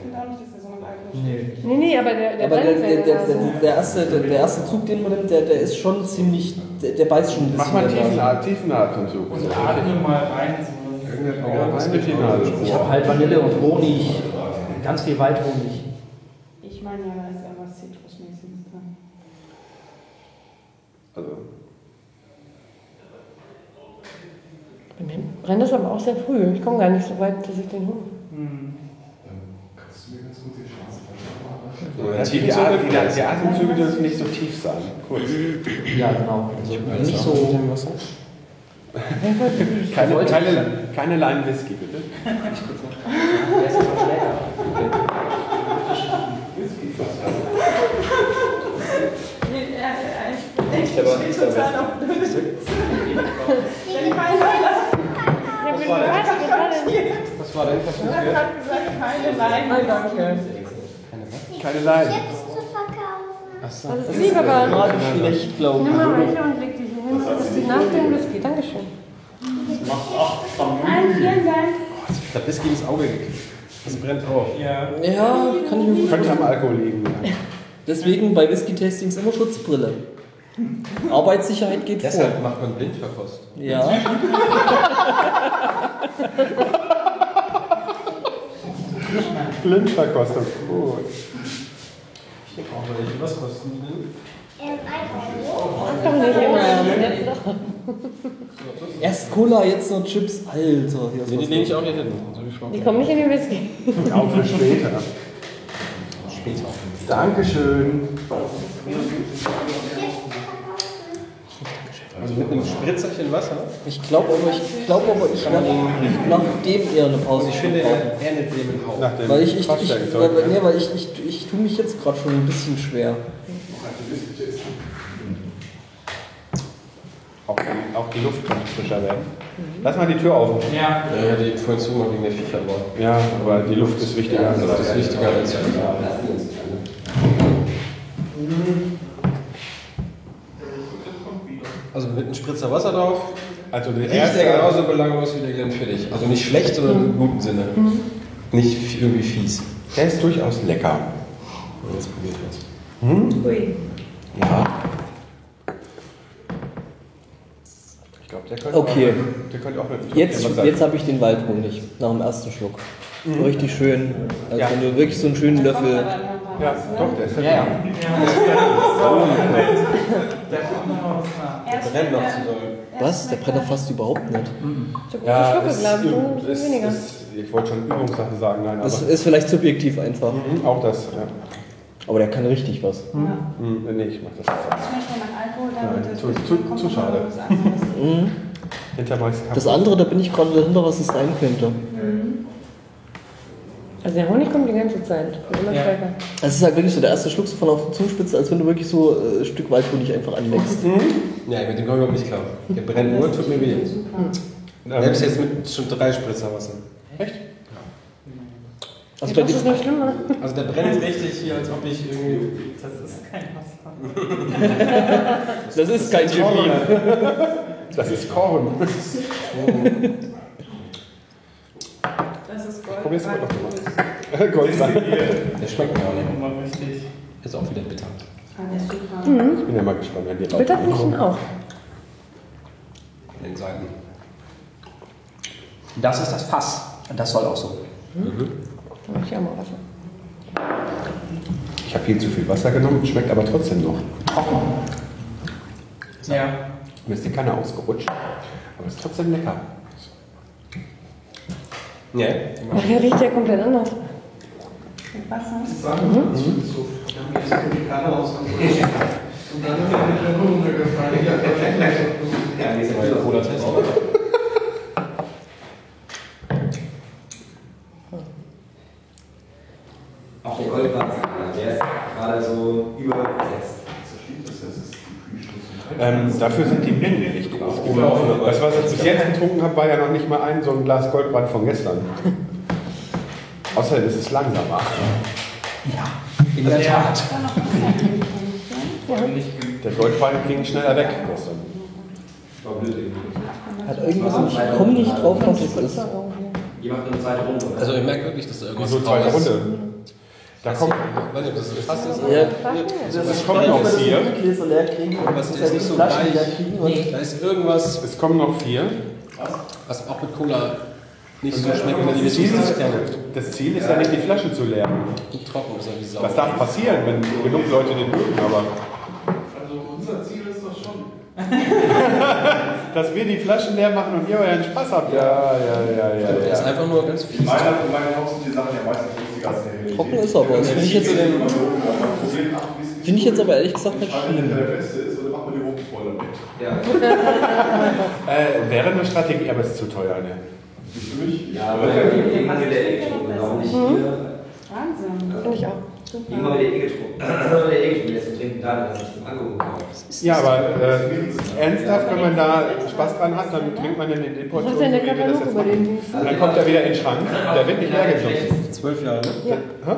finde auch nicht, dass er so einen Alkohol Nee, nee, aber der, der Aber der, der, der, er der, erste, der, der erste Zug, den man nimmt, der, der ist schon ziemlich, der, der beißt schon ein Mach bisschen. mal einen in der tiefen, Nase. At- tiefen Atemzug. Und atme mal rein. Ich habe halt Vanille und Honig, ganz viel Waldhonig. Ich meine ja, da ist irgendwas Zitrusmäßiges drin. Also, Bei mir brennt das aber auch sehr früh. Ich komme gar nicht so weit, dass ich den hole. Kannst du mir ganz kurz die Straße Ja, die, die, die, Atemzüge dürfen nicht so tief sein. Kurz. Ja, genau. Also nicht so. Keine, wollte- keine, keine Leim Whisky, bitte. Der ist jetzt auch schläger. Ich Witze. Wenn keiner was war denn? Was war denn Ich passiert? habe gerade gesagt, keine Leine. Danke. Keine Leim. Das ist lieb, aber Gerade schlecht, glaube nimm ich. mal welche und leg die hier hin. Das ist die nach dem Whisky. Dankeschön. Nein, vielen Dank. Ich hab Whisky ins Auge gekriegt. Das brennt auch. Ja. Ja, kann ich mir gut Könnte am. Alkohol liegen. Ja. Deswegen bei Whisky-Tastings immer Schutzbrille. Arbeitssicherheit geht vor. Deshalb macht man Blindverkost. Ja. Blindverkostung. Gut. Was kosten die denn? Nicht. Erst Cola, jetzt noch Chips. Alter, hier ist Nee, die lege ich auch hier hin. Die kommen nicht in den Whisky. Auch für später. Später. Dankeschön. Also mit einem Spritzerchen Wasser. Ich glaube aber, ich, glaub aber, ich werde nachdem eher eine Pause Ich finde, er nimmt dem auch. Nach dem Weil ich, ich, ich, weil, ne? nee, weil ich, ich, ich tue mich jetzt gerade schon ein bisschen schwer. Auch die, auch die Luft kann frischer werden. Lass mal die Tür auf. Ja. Ja, die vorhin zumachen wegen der Viecher. Ja, aber die Luft ist wichtiger. als Das ist wichtiger als Also mit einem Spritzer Wasser drauf. Also der Riecht erste, der genauso belanglos wie der Glenfiddich. Also nicht schlecht, sondern im guten Sinne. Nicht f- irgendwie fies. der ist durchaus lecker. Jetzt probiert was. Ui. Ja. Ich glaube, der könnte Okay. auch, der könnte auch mit Jetzt, jetzt habe ich den Waldhonig nach dem ersten Schluck. Mhm. Richtig schön. Also Ja. wenn du wirklich so einen schönen Löffel. Ja, doch, der ist Ja, ja. Da kommt noch was nach. Brennt noch zusammen. Was? Der brennt doch fast überhaupt nicht. Ja, ist, glaube ich. Ist, weniger. ist, ich wollte schon Übungssache sagen, nein, aber Das ist vielleicht subjektiv einfach. Mhm, auch das. Ja. Aber der kann richtig was. Mhm, nee, ich mach das jetzt. Schmeckt ja nach Alkohol, das zu- zu- schade. Mhm. Das andere, da bin ich gerade dahinter, was es sein könnte. Also der Honig kommt die ganze Zeit. Immer Ja. stärker. Es ist halt wirklich so der erste Schluck so von auf der Zungenspitze, als wenn du wirklich so äh, ein Stück Waldhonig einfach anleckst. Ja, mit dem komme ich überhaupt nicht klar. Der brennt nur, tut mir weh. Selbst jetzt mit schon drei Spritzer Wasser. Also bei Das ist nur schlimmer. Also der brennt richtig hier, als ob ich irgendwie. Das ist kein Wasser. das ist kein Chemie. Das ist Korn. Das ist Gold. Probier's mal doch mal. Goldwein. Der schmeckt mir auch nicht. Ist auch wieder bitter. Alles super. Ich bin ja mal gespannt, wenn die Bitter finde ich ihn auch. An den Seiten. Das ist das Fass. Das soll auch so. Da mach ich auch mal Wasser. Ich habe viel zu viel Wasser genommen, schmeckt aber trotzdem noch. Ja. Mir ist die Kanne ausgerutscht, aber ist trotzdem lecker. Ja. Nachher riecht der komplett anders. Mit Wasser. Sagen wir das ist so. Wir haben jetzt so die Kanne ausgerutscht. Und dann haben wir den runtergefallen. Ja, Das war ja Cola Test. Auch der Goldplatz, der ist gerade so überbesetzt. Ähm, dafür sind die Binnen nicht drauf. Das, was ich bis jetzt getrunken habe, war ja noch nicht mal ein so ein Glas Goldbrand von gestern. Außerdem ist es langsamer. In der Tat. Der Goldbrand ging schneller weg gestern. Hat irgendwas ich komme nicht drauf, was es ist. Ihr macht eine zweite Runde. Also ich merke wirklich, dass da irgendwas So zweite. Runde. Da kommt, weiß nicht, ob das fast ist. Ja, es kommen noch vier. Gläser leer kriegen. Was ist nicht so kriegen. Und Da ist irgendwas, Es kommen noch vier. was auch mit Cola nicht so schmeckt, Und wie die das, Ziel ist, das Ziel ist ja nicht, die Flaschen zu leeren. Und trocken ist er wie Sau. Das darf passieren, wenn genug Leute den mögen, aber Also unser Ziel ist das schon. dass wir die Flaschen leer machen und ihr euren Spaß habt. Ja, ja, ja, ja. Der ist ja. einfach nur ganz fies. meiner, in meinem Haus sind die Sachen ja meistens trocken ist aber. Das finde ich, jetzt- finde ich jetzt aber ehrlich gesagt nicht schlimm. ist. Ja. Äh, wäre eine Strategie, aber es ist zu teuer, ne? Für mich, Ja, aber irgendwann wird der eh getrunken. Warum nicht hier? Wahnsinn. Finde ich auch. Irgendwann wird der eh getrunken. Irgendwann wird der eh getrunken. Jetzt zum Trinken da, dann hast du zum Angebot gekauft. Ja, aber äh, ernsthaft, wenn man da Spaß dran hat, dann trinkt man in den der wie wir das jetzt über machen. Und dann kommt er wieder in den Schrank. Der wird nicht leer getrunken. Zwölf Jahre, ne? Hä?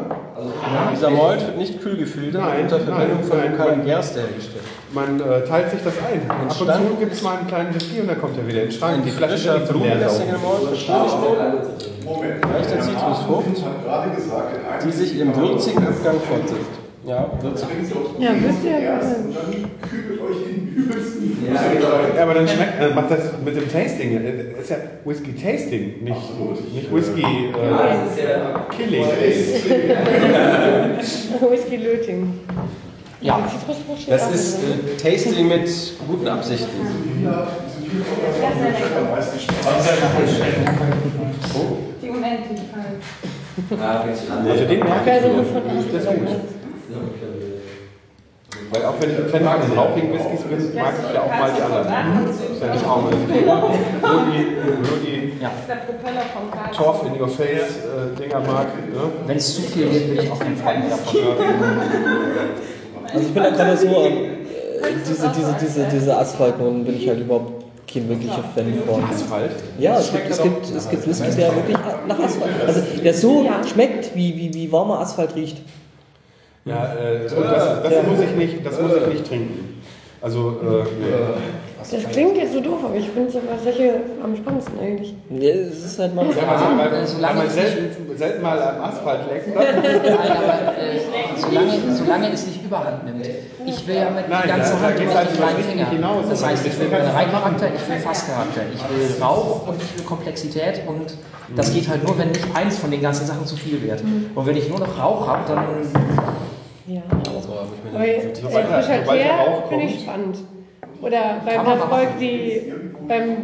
Dieser Malt wird nicht kühl gefiltert, Nein, unter Verwendung von lokalen Gerste hergestellt. Man äh, teilt sich das ein. Ab und zu gibt es mal einen kleinen Whisky und dann kommt er wieder in den Schrank. Die Flasche steht zum Leersaugen. Leichter Zitrusfrucht, die sich im würzigen Abgang fortsetzt. Ja, würzig. Ja, wisst ihr ja. und dann kübelt euch in übelsten Ja, genau. Ja, aber dann schmeckt, äh, macht das mit dem Tasting. äh, ist ja Whisky Tasting, nicht, nicht Whisky äh, Das ist ja Killing. Whisky Löting. Ja. Das ist äh, Tasting mit guten Absichten. Die Unendlichkeit. Ja. Also den merke Geil, ich so mir. gut von Das ist gut. Weil auch wenn ich ein Fan von den rauchigen Whiskys bin, mag ich ja auch mal die anderen. Das ist ja nicht ist der Propeller vom Karl. Torf in your face äh, Dinger mag. Ne? Wenn es zu viel wird, will ich auch keinen Freund mehr davon. Also ich bin da gerade so, äh, diese, diese, diese, diese Asphaltnoten bin ich halt überhaupt kein wirklicher Fan von. Asphalt. Ja, es gibt, es gibt, es gibt Whisky, der wirklich nach Asphalt, also der so schmeckt, wie, wie, wie warmer Asphalt riecht. Ja, äh, und das, das, muss ich nicht, das muss ich nicht trinken. Also, äh, nee. Das klingt jetzt so doof, aber ich finde solche am spannendsten eigentlich. Ja, es ist halt mal Ja, also, weil, weil solange man selten, selten mal am Asphalt leckt. Nein, aber äh, solange, solange es nicht überhand nimmt. Ich will ja mit Nein, die ganze da- da Hand halt die über kleinen Richtung Finger. hinaus. Das heißt, ich will Brennereicharakter, ich will Fasscharakter, ich will Rauch und ich will Komplexität und das geht halt nur, wenn nicht eins von den ganzen Sachen zu viel wird. Und wenn ich nur noch Rauch habe, dann Ja, So habe ich mir aber den- äh, Sobald Teer Rauch finde ich spannend. Oder beim Erfolg, die beim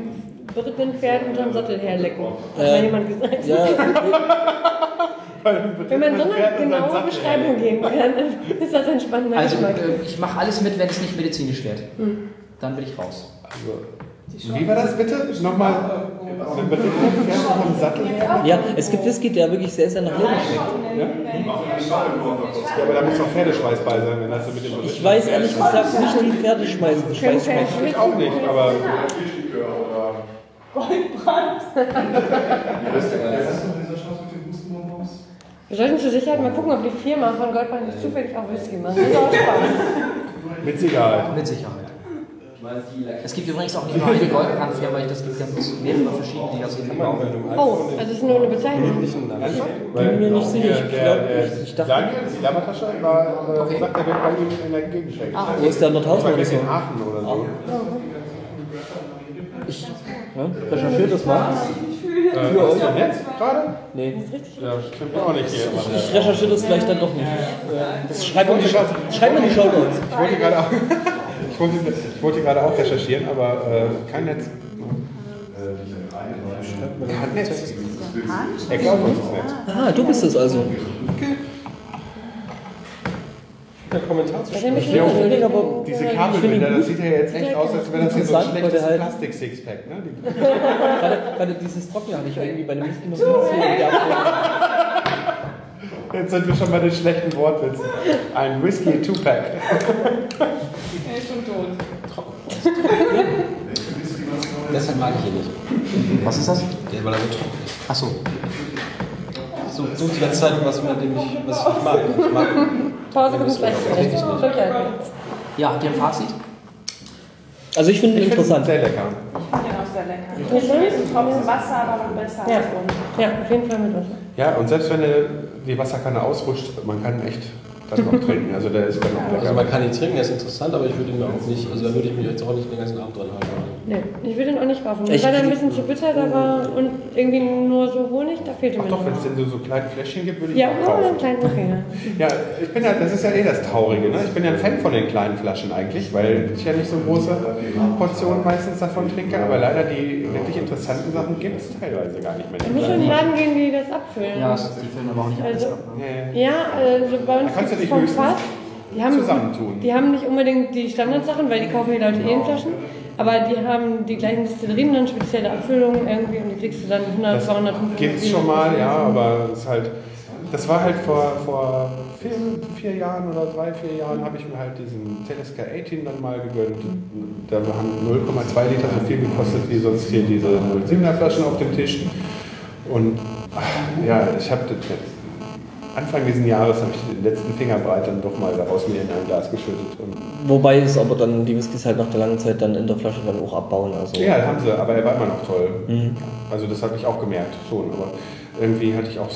berittenen Pferd unterm Sattel herlecken. Hat mal jemand gesagt. Ja, Wenn man so eine genaue Beschreibung geben kann, dann ist das ein spannender also Geschmack. äh, ich mache alles mit, wenn es nicht medizinisch wird. Dann bin ich raus. Wie war das bitte? Nochmal, ja, es gibt Whisky, der wirklich sehr, sehr nach Leber schmeckt. Ja, aber da muss doch Pferdeschweiß bei sein, wenn das so mit dem Ich weiß ehrlich gesagt nicht, wie Pferdeschweiß Schweiß schmeckt. Ich auch nicht, aber Wir sollten zur Sicherheit mal gucken, ob die Firma von Goldbahn nicht zufällig auch Whisky macht. Das ist auch Spaß. mit Sicherheit. Mit Sicherheit. Es gibt übrigens auch nicht nur eine Goldbrandfirma, das gibt ganz mehrere verschiedene, die das irgendwie bauen. Oh, also es ist nur eine Bezeichnung. Ernsthaft? bin mir nicht sicher. Ich der- glaub, der ich- ich dachte- Daniel, die Labertasche, war, äh, Okay. sagt, er wird bei ihm in der Gegend schenken. Wo ist der Nordhausen oder so? in Aachen oder so. Ja, recherchiert das mal. Äh, hast du Netz gerade? Nee. Ja, stimmt auch nicht hier. Ich recherchiere das vielleicht dann doch nicht. Das schreib mal die, schreib mal die Show Notes. Ich wollte gerade auch, ich wollte, ich wollte gerade auch recherchieren, aber äh, kein Netz. Er hat Netz. Er glaubt uns das Netz. Ah, du bist es also. Der Kommentar zu Ich mich finde ihn aber- Diese Ich Kabelbinder, das sieht ja jetzt echt aus, als wäre das hier so ein schlechtes halt- Plastik-Sixpack. Ne? Gerade, gerade dieses Trocken hatte ich irgendwie bei einem Whisky noch so ein Jetzt sind wir schon bei den schlechten Wortwitzen. Ein Whisky Two-Pack. Er ist schon tot. Deshalb mag ich ihn nicht. Was ist das? Der, weil er so trocken ist. Achso. So, so die ganze Zeit, was, man, dem ich, was ich mag. Ich mag Pause kommt gleich. Ja, habt ihr ein Fazit? Also ich finde ihn interessant. Sehr lecker. Auch sehr lecker. Mit einem Tropfen Wasser, aber noch besser Ja. Ja, auf jeden Fall mit Wasser. Ja, und selbst wenn die Wasserkanne ausrutscht, man kann echt dann noch trinken. Also der ist dann noch lecker. Also man kann ihn trinken, der ist interessant, aber ich würde ihn mir auch nicht, also da würde ich mich jetzt auch nicht den ganzen Abend dran halten. Nee, ich würde den auch nicht kaufen. Ich war da ein bisschen zu bitter, da war und irgendwie nur so Honig, da fehlte Ach mir doch, wenn es denn so, so kleine Fläschchen gibt, würde ich Ja, auch nur einen kaufen. kleinen okay. Ja, ich bin ja, das ist ja eh das Traurige, ne? Ich bin ja ein Fan von den kleinen Flaschen eigentlich, weil ich ja nicht so große Portionen meistens davon trinke, aber leider die wirklich interessanten Sachen gibt es teilweise gar nicht mehr. Da muss schon in den Laden gehen, die das abfüllen. Ja, die füllen aber auch nicht alles Also, ab. ne? Ja, also bei uns Da kannst du dich vom Fass, die haben, zusammentun. die haben nicht unbedingt die Standardsachen, weil die kaufen die Leute eh in Flaschen, aber die haben die gleichen Destillerien, dann spezielle Abfüllungen irgendwie und die kriegst du dann 100, Das 200, 500 gibt's schon mal, ja, aber es halt, das war halt vor, vor vier, vier Jahren oder drei, vier Jahren habe ich mir halt diesen Teleska 18 dann mal gegönnt. Da haben 0,2 Liter so viel gekostet wie sonst hier diese 07er Flaschen auf dem Tisch. Und ach, ja, ich habe Anfang dieses Jahres habe ich den letzten Fingerbreit dann doch mal daraus mir in ein Glas geschüttet. Wobei es aber dann die Whiskys halt nach der langen Zeit dann in der Flasche dann auch abbauen. Also. Ja, haben sie, aber er war immer noch toll. Mhm. Also das habe ich auch gemerkt, schon. Aber irgendwie hatte ich auch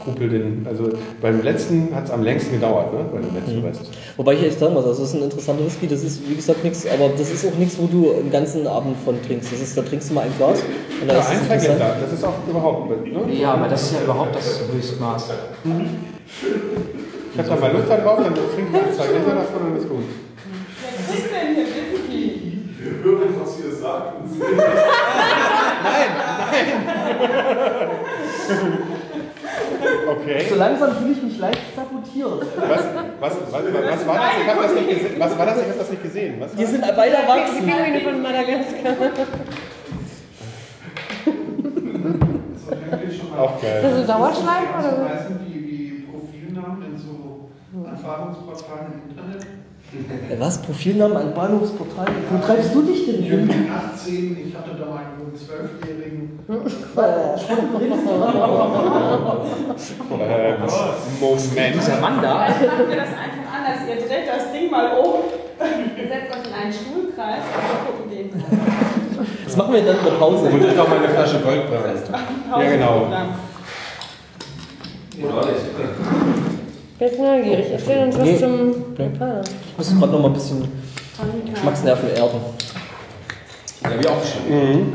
Skrupel, den. Also beim letzten hat es am längsten gedauert, ne? Bei dem letzten Mhm. Rest. Wobei ich echt sagen muss, also das ist ein interessanter Whisky, das ist wie gesagt nichts, aber das ist auch nichts, wo du den ganzen Abend von trinkst. Das ist, da trinkst du mal ein Glas und dann Ja, ist ein. Gläser, das ist auch überhaupt. Ne? Ja, aber das ist ja überhaupt das Höchstmaß. Ich habe da mal Lust darauf, dann trinke ich ein, zwei Gläser davon und ist gut. Was ist denn hier Whisky? Wir hören, was ihr sagt. Okay. So langsam fühle ich mich leicht sabotiert. Was, was, was, was war das? Ich habe das nicht gesehen. Was war das? Ich habe das nicht gesehen. Was Wir sind beide Die erwachsen. Pinguine von Madagaskar. auch geil. Das ist so Dauerschleife oder so? Wie, wie Profilnamen in so Anfahrungsportalen im Internet. Was? Profilnamen an Bahnhofsportalen? Wo treibst du dich denn Ich hin? bin 18, ich hatte da mal einen Zwölfjährigen. Äh, Moment. Dieser Mann da, Vielleicht machen wir das einfach anders. Ihr dreht das Ding mal um, ihr setzt euch in einen Stuhlkreis und wir gucken den. Das machen wir dann in der Pause. Und ich noch meine Flasche Goldbrand. Ja, genau. Ich bin jetzt neugierig. Erzähl uns was Nee. zum Japaner. Ich muss gerade noch mal ein bisschen Geschmacksnerven erden. Ja, wie auch schon.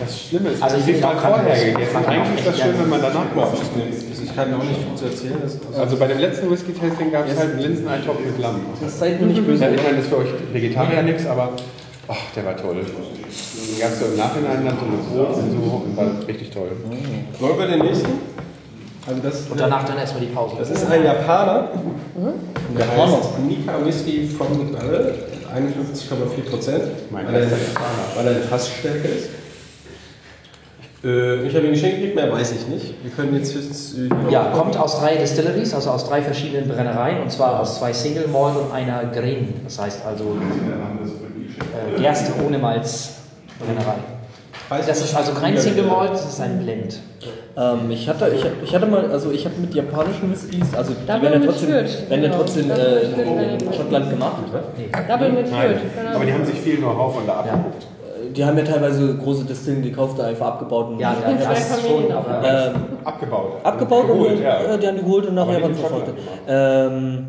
Das Schlimme ist, Also ich ich bin mal auch vorher gegessen. Eigentlich ist das schön, wenn man danach macht. Ich kann auch nicht viel zu erzählen. Also bei dem letzten Whisky-Tasting gab es halt einen Linseneintopf mit Lamm. Das seid mir nicht böse. Ja, ich meine, das ist für euch Vegetarier nichts, aber ach, der war toll. Den gab es so im Nachhinein dann so mit Brot und so und war richtig toll. Wollen wir den nächsten? Also das, und danach dann erstmal die Pause. das ist ein Japaner. Der Japaner. heißt Nika Whisky from the Barrel. 51,4 Prozent. Mein er, weil er eine Fassstärke ist. Äh, ich habe ihn geschenkt gekriegt, mehr weiß ich nicht. Wir können jetzt... jetzt äh, Ja, kommt aus drei Distilleries, also aus drei verschiedenen Brennereien, und zwar aus zwei Single Malt und einer Green. Das heißt also äh, Gerste ohne Malz Brennerei. Das ist also kein Single Malt, das ist ein Blend. Ähm, ich, hatte, ich, ich hatte mal, also ich habe mit japanischen Whiskys, also die Double werden ja trotzdem, werden ja genau. trotzdem Double äh, in Schottland gemacht. Double mit Nein, genau. aber die haben sich viel Know-how von da abgeguckt. Äh, Die haben ja teilweise große Distillen gekauft, da einfach abgebaut und Ja, Ja, das ist schon, ähm, Abgebaut. abgebaut Geholt, und ja. äh, die haben die geholt und nachher verkauft. Schottland Ähm,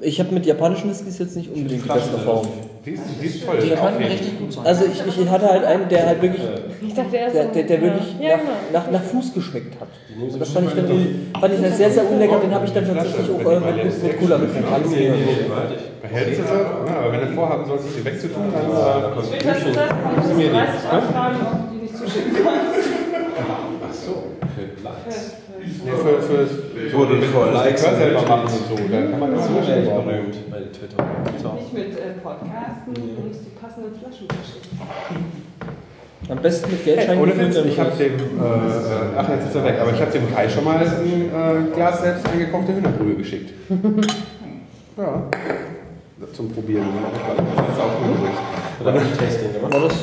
ich habe mit japanischen Whiskys jetzt nicht unbedingt die beste Erfahrung. Die ist, die ist toll. die können richtig gut sein. Also ich, ich hatte halt einen, der halt wirklich, Ich dachte der, der, der wirklich ja, nach, genau. nach, nach Fuß geschmeckt hat. Und das fand ich dann fand ich dann sehr, sehr unlecker. Den habe ich dann tatsächlich auch äh, mit, mit Cola mitgebracht. Behältst du sie? Ja, aber wenn du vorhaben solltest, sie wegzutun, dann äh, dass du mir die, 30 anfragen, ob du die nicht zuschicken kannst. Ach so. Nee, für, für, für, Wurde vor für Likes selber und machen und so. Dann kann man das echt machen. berühmt bei Twitter. Nicht mit äh, Podcasten, du musst die passenden Flaschen verschicken. Am besten mit Geldscheinen Ohne Witz, ich habe dem, äh, ach jetzt ist er weg, aber ich habe dem Kai schon mal ein äh, Glas selbst eingekochte Hühnerbrühe geschickt. ja. Zum Probieren. Das ist auch gut übrigens. Oder ein Tasting gemacht.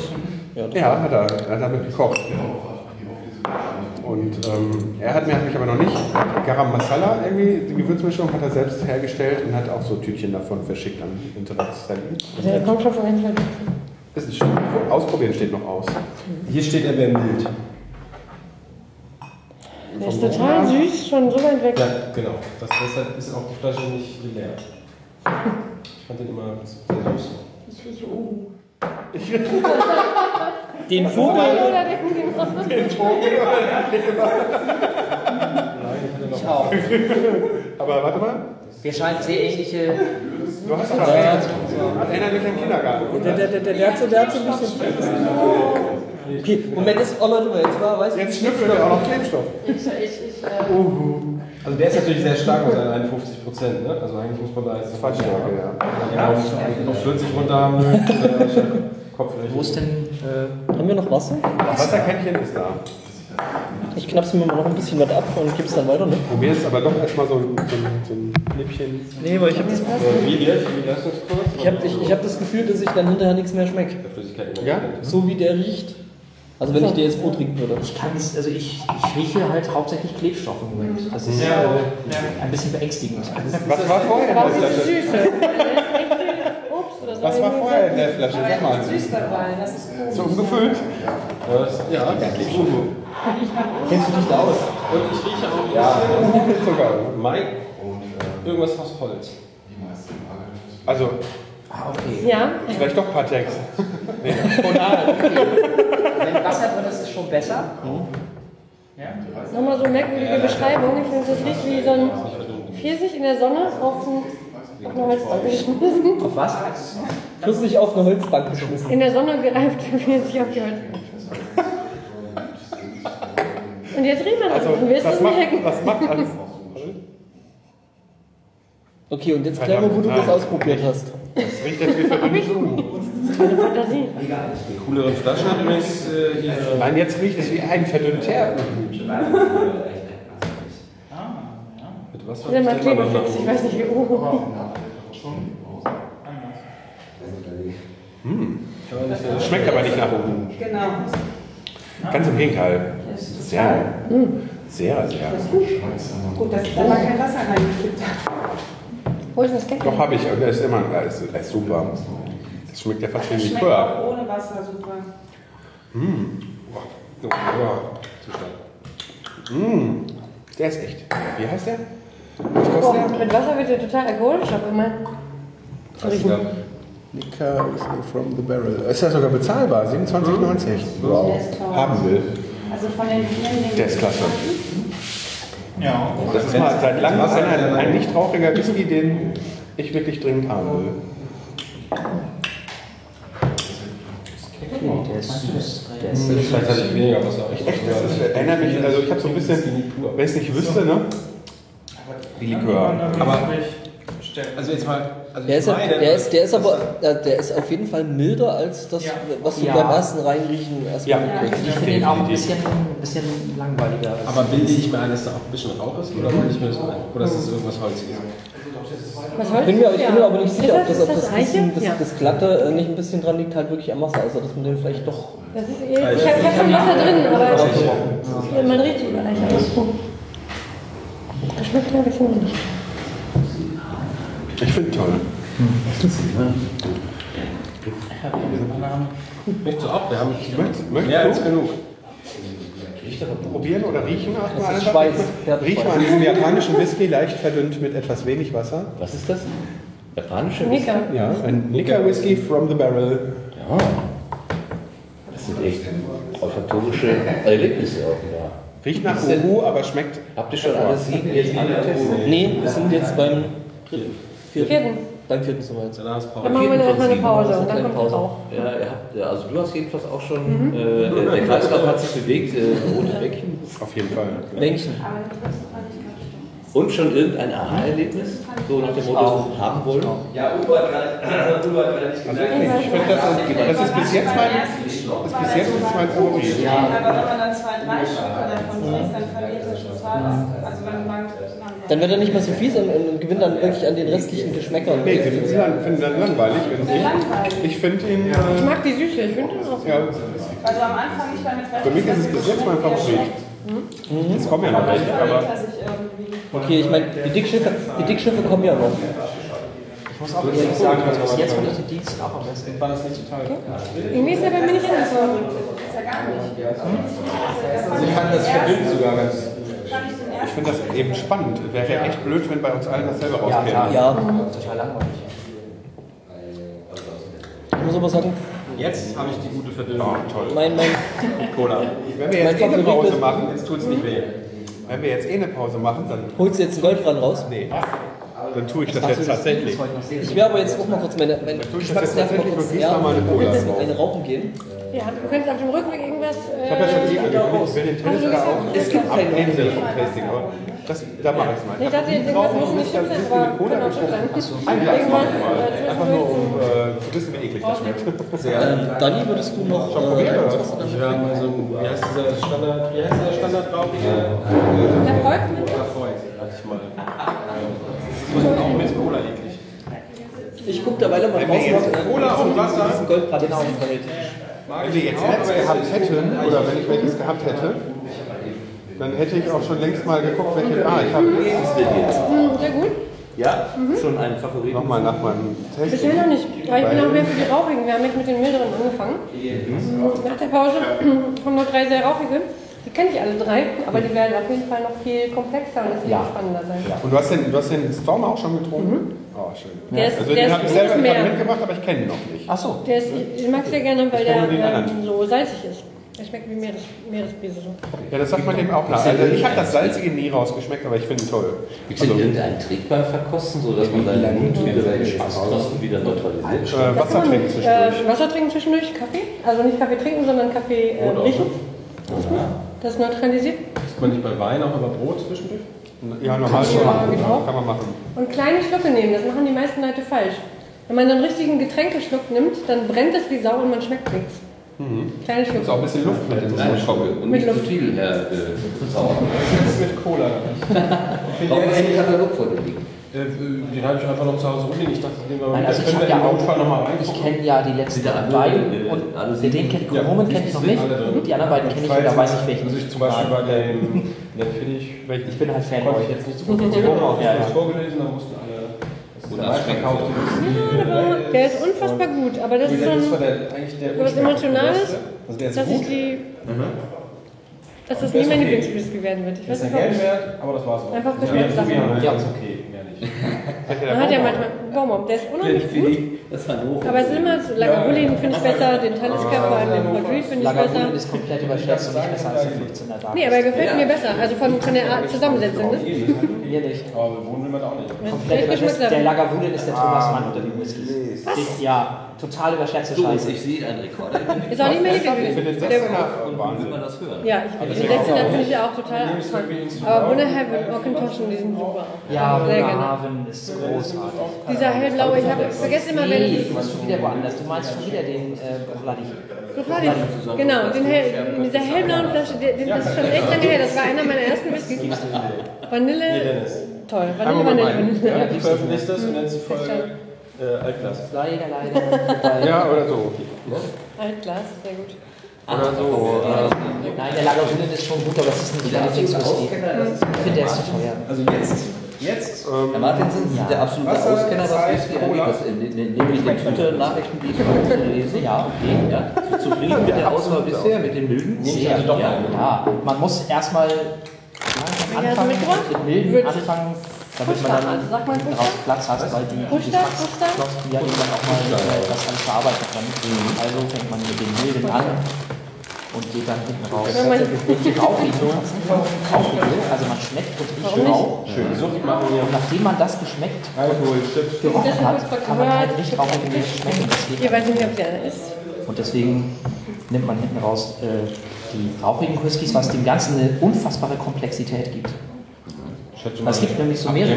Ja, Ja, hat er. Er hat damit gekocht. Und ähm, er hat mir hat mich aber noch nicht Garam Masala, irgendwie, die Gewürzmischung hat er selbst hergestellt und hat auch so Tütchen davon verschickt an Interessenten. Der kommt schon von Das ist, ausprobieren steht noch aus. Hier steht, er wäre mild. Der ist total süß, schon so weit weg. Ja, genau. Das, deshalb ist auch die Flasche nicht leer. Ich fand den immer sehr süß. Ich rieche Uhu. Den Vogel. Oder den Den Vogel. Ich auch. Aber warte mal. Wir scheinen sehr ähnliche. Du hast recht. Erinnert mich an den Kindergarten. Der, der, der, der, der, hat so, der hat so ein bisschen. Okay, Moment, das, oh Leute, jetzt war, weiß Jetzt schnüffelt er auch noch Klebstoff. Ich, ich, ich, äh. Also der ist natürlich sehr stark mit seinen 51 Prozent, ne? Also eigentlich muss man da jetzt Falsch, ja. ja. auf, auf 40 runter haben äh, Kopf Wo ist denn. Äh, Haben wir noch Wasser? Wasserkännchen ist da. Ich knapse mir mal noch ein bisschen was ab und gib's dann weiter, ne? Probier es aber doch erstmal so, ein- so, ein- so ein Lippchen. Nee, weil ich habe das, ich hab, ich, ich hab das Gefühl, dass ich dann hinterher nichts mehr schmeckt. Ja? kennt. So wie der riecht. Also wenn ich dir jetzt Brot trinken würde. ich kann es, also ich, ich rieche halt hauptsächlich Klebstoff im Moment. Das ist Ja, äh, ein bisschen beängstigend. Was war vorher in der Flasche? Süße. Da ist echt viel Obst oder so. Was war vorher in der Flasche? Sag mal. Süß dabei, das ist cool. So umgefüllt? Ja, ja, Uhu. Kennst du dich da aus? Und ich rieche auch Ja, sogar. Mike. Irgendwas aus Holz. Also, Ah, okay. Ja, vielleicht doch Patex. Wenn Wasser drin ist, ist schon besser. Ja? nochmal so eine merkwürdige Beschreibung. Ich finde, das riecht wie so ein Pfirsich in der Sonne auf, ein, auf eine Holzbank geschmissen. Auf was? Kürzlich auf eine Holzbank geschmissen. In der Sonne gereifte Pfirsich auf die Holzbank. Und jetzt riechen wir das Also, und das es macht, merken. das macht alles. Okay, und jetzt klär mal, wo du das ausprobiert hast. Das riecht jetzt wie verdünnt Meine Fantasie. Die cooleren Flaschen hat übrigens äh, hier. Nein, jetzt riecht es wie ein verdünnter. Mit was Oder mal Klebefix, ich weiß nicht wie. Oh. Das schmeckt aber nicht nach oben. Genau. Ganz im Gegenteil. Sehr, sehr, sehr. Gut, dass ich da mal kein Wasser reingekippt habe. Wo ist das Geld? Doch, habe ich. Und der ist immer, der ist, der ist super. Das schmeckt ja fast wie Likör. ohne Wasser super. Oh, ja, zu stark. Mmh, der ist echt. Wie heißt der? Was Oh, kostet der? mit Wasser wird der total alkoholisch, aber immer. Zu riechen. Liquor from the barrel. Ist ja sogar bezahlbar. 27,90. Wow. Der ist toll. Haben will. Also von den vielen. Der ist klasse. Ja. Das ist mal seit langem ein, ein nicht rauchiger Whisky, den ich wirklich dringend haben will. Der ist süß. Der ist Vielleicht hatte ich weniger Wasser. Ich Echt, das ist, erinnert mich, also ich habe so ein bisschen, wenn ich es nicht wüsste, ne? Wie Likör. Aber also jetzt mal, also Der ich ist, meine, der, ist, der ist aber äh, der ist auf jeden Fall milder als das, Ja. was du Ja. beim ersten Reinriechen erstmal Ja. mitkriegst. ich finde ihn auch ein bisschen, ein bisschen langweiliger. als- aber bilde ich mir ein, dass da auch ein bisschen Rauch ist oder bilde ich mir das ein? Oder ist das irgendwas Holziges? Was Holz Bin mir, ich bin mir aber nicht sicher, ob das, ob das, bisschen, das, Ja. das Glatte äh, nicht ein bisschen dran liegt, halt wirklich am Wasser. Also, dass man den vielleicht doch. Das ist, ich habe ich hab schon Wasser drin, aber man riecht ihn aus. Das schmeckt ja ein bisschen nicht. Ich finde toll. Möchtest du auch? Wir haben Möchtest, möchtest mehr du als genug. probieren oder riechen? Auch mal ist einfach? Schweiß. Riech mal an diesem japanischen Whisky, leicht verdünnt mit etwas wenig Wasser. Was ist das? Japanische Nika. Ja, ein Liquor Whisky from the barrel. Ja. Das sind echt olfaktorische Erlebnisse offenbar. Riecht nach Uhu, aber schmeckt. Habt ihr schon alle sieben jetzt angetestet? Nee, wir sind jetzt beim dritten. Vierten. Vierten. Beim vierten sind wir jetzt. Danach ist Dann Pause. machen wir erstmal eine Pause und dann kommt Pause. der Rauch. Ja, ihr habt, ja, also du hast jedenfalls auch schon, äh, der Kreislauf hat sich bewegt, äh, rotes Bäckchen. Auf jeden Fall. Männchen. Und schon irgendein Aha-Erlebnis, so nach dem Motto haben wollen. Ja, Udo hat gerade nicht Also gesagt. ich finde, das, ist- das ist bis jetzt mein, das ist bis jetzt mein Favorit. Ja. Aber wenn man dann zwei, drei Stücke davon trinkt, dann verliert er total. Dann wird er nicht mehr so fies und, und gewinnt dann wirklich an den restlichen Geschmäckern. Nee, sie finden dann, finden dann langweilig. Wenn Sehr ich ich finde ihn. Ich Äh, mag die Süße, ich finde das auch. ja, Also am Anfang nicht damit für mich ist es bis jetzt mein Favorit. Es kommen ja noch welche, aber ich. Okay, ich meine, die Dickschiffe, die Dickschiffe kommen ja noch. Ich muss auch ehrlich sagen, also bis jetzt finde ich den Dienst auch am besten. War das nicht total. Irgendwie ist er bei mir nicht angekommen. Also ich fand das verdünnt sogar ganz. Ich finde das eben spannend. Wäre echt blöd, wenn bei uns allen dasselbe Ja, rauskäme. klar. Ja. Total langweilig. Ich muss aber sagen, Jetzt habe ich die gute Verdünnung. Oh, toll. mein, mein, Cola. Wenn wir jetzt eh eine Pause machen, Jetzt tut es nicht weh. wenn wir jetzt eh eine Pause machen, dann, holst du jetzt einen Goldbrand raus? nee, dann tue ich das jetzt tatsächlich. Ich werde aber jetzt auch mal kurz meine, meine tue ich das jetzt Geschmacksnerven mal tatsächlich kurz noch mal eine ja, Cola eine rauchen gehen. Ja, du könntest auf dem Rückweg irgendwas. Ich habe ja schon Äh, eh angekündigt, ich will den Tennis da auch Es gibt keinen Ende vom Tasting, aber das, da mache ich es mal. ich dachte jetzt irgendwas muss nicht schlimm sein, aber kann auch schon sein. Ein Glas mal. äh, Einfach nur, um äh, zu wissen, wie eklig das schmeckt. Ähm, Danny, würdest du noch. Schon probiert, oder? Ich habe mal so, ein- wie heißt dieser Standard, wie heißt der Standardraubige? Erfolg mit Erfolg, hatte ich mal. Das ist auch mit Cola eklig. Ich gucke da weiter mal Wenn raus. was- Cola und Wasser. diesen Goldbrand Genau. Wenn wir jetzt Netz gehabt hätten, oder wenn ich welches gehabt hätte, dann hätte ich auch schon längst mal geguckt, welche. Ah, ich habe Hm, Sehr gut. Ja, schon ein Favorit. nochmal nach meinem Bisher Tasting. noch nicht. Aber ich bin auch mehr für die rauchigen. Wir haben jetzt mit den milderen angefangen. Nach der Pause kommen noch drei sehr rauchige. Die kenne ich alle drei, aber die werden auf jeden Fall noch viel komplexer und es wird Ja. spannender sein. Und du hast den, du hast den Storm auch schon getrunken? Oh, schön. Der ist, Also der den ist habe ich selber gerade mitgebracht, aber ich kenne ihn noch nicht. Ach so. Der ist, ich mag sehr gerne, weil der ähm, so salzig ist. Der schmeckt wie Meeres, Meeresbrise so. Ja, das sagt man dem auch nach. Also ich habe das Salzige nie rausgeschmeckt, aber ich finde ihn toll. Gibt es denn irgendeinen Trick beim Verkosten, so dass man seinen Mund wieder seine Geschmacksknospen wieder neutralisiert? Äh, Wasser trinken zwischendurch. Äh, Wasser trinken zwischendurch, Kaffee. Also nicht Kaffee trinken, sondern Kaffee äh, riechen. Das ist neutralisiert. Isst man nicht bei Wein auch immer Brot zwischendurch? Ja, normal Ja, schon. genau. Kann man machen. Und kleine Schlucke nehmen, das machen die meisten Leute falsch. Wenn man einen richtigen Getränkeschluck nimmt, dann brennt es wie Sau und man schmeckt nichts. Kleine Ist auch Schlucke. ein bisschen Luft mit so Schocke. Und Mit nicht zu Luft. viel, Herr äh, Sauer. Jetzt mit Cola. Hast du den Katalog vor dir liegen? Äh, Den habe ich einfach noch zu Hause rumliegen. Ich dachte, den wir Nein, also ich können habe wir ja im auch, Notfall nochmal ich reingucken. kenne ja die letzten beiden und Alle den, den kennt Ja, Roman die kenne ich noch nicht. Die anderen beiden kenne ich und da weiß ich welchen. Also ich zum Beispiel bei dem, den finde ich, Ich bin halt Fanboy. ich jetzt nicht so gut Ja, ich ja. habe vorgelesen, da mussten alle, das ist Und der das ist unfassbar gut, aber das ist Das der was Emotionales, dass ich die, dass das nie ist mein okay. Lieblingswhisky werden wird. Ich weiß nicht warum. aber das war's auch. Einfach ja, Geschmackssache. ja, Ja. ist okay. Man hat ja manchmal Baumbaum, der ist unheimlich gut. Das Hannover. Aber es ist immer so, Lagavulin finde ich besser, den Talisker, vor allem den Portrait finde ich besser. Lagavulin ist komplett überschätzt und nicht besser als der 15er Dark. Nee, aber er gefällt mir besser, also von, von der Art Zusammensetzung. Ne? Mir nicht. Aber wohnen da auch nicht. Komplett überschätzt. Der. Lagavulin ist der Thomas Mann unter den Whiskys. Ja, total überschätzte So, Scheiße. ich sehe einen Rekorder. Ist auch nicht mehr Ich Lieblingswhisky. finde den Der- 16er Und will man das hören? Ja, ich den 16er finde ich ja auch total abgefahren. Aber Bunneheim und Macintosh, die sind super. Ja, Sehr gerne. Haven ist großartig. Dieser hellblaue, ich habe vergessen immer, wer Nee, das du bist schon wieder woanders. Du meinst schon wieder den äh. So war die. Genau, den hell, in dieser hellblauen Flasche, der, den, das ist schon echt lange her, das war einer meiner ersten Whiskys. Vanille, toll, Vanille, Vanille. Vanille. Du veröffentlichst das und nennst die Folge äh, Altglas. Leider, leider. Ja, oder so. Altglas, sehr gut. Oder so. Nein, der Lagavulin ist schon gut, aber es ist nicht der Lieblingswhisky. Ich finde, der ist zu teuer. Also jetzt, jetzt, Herr Martinsen, Sie sind der absolute Wasser, Auskenner, was Zeit, Whisky angeht. Äh, ne- ne- Nämlich den Twitter-Nachrichten, die ich mal lese. Ja, okay. Ja, zufrieden mit der Auswahl bisher, mit den Milden? Sehr, doch ja, ja. Man muss erstmal du anfangen, mitgebracht? mit milden anfangen, damit man dann also sag mal drauf Platz hat, weil die? Geschmacksknospen ja eben dann auch mal äh, das alles verarbeiten können. Also fängt man mit den milden an und geht dann hinten raus. Wenn man- Und die rauchigen, rauchige, also man schmeckt und riecht? Rauch. Und nachdem man das geschmeckt, Alkohol, Chips. gerochen hat, kann man halt nicht rauchige Milch schmecken. Ich weiß nicht, ob der ist. Und deswegen nimmt man hinten raus äh, die rauchigen Whiskys, was dem Ganzen eine unfassbare Komplexität gibt. Es gibt nämlich so mehrere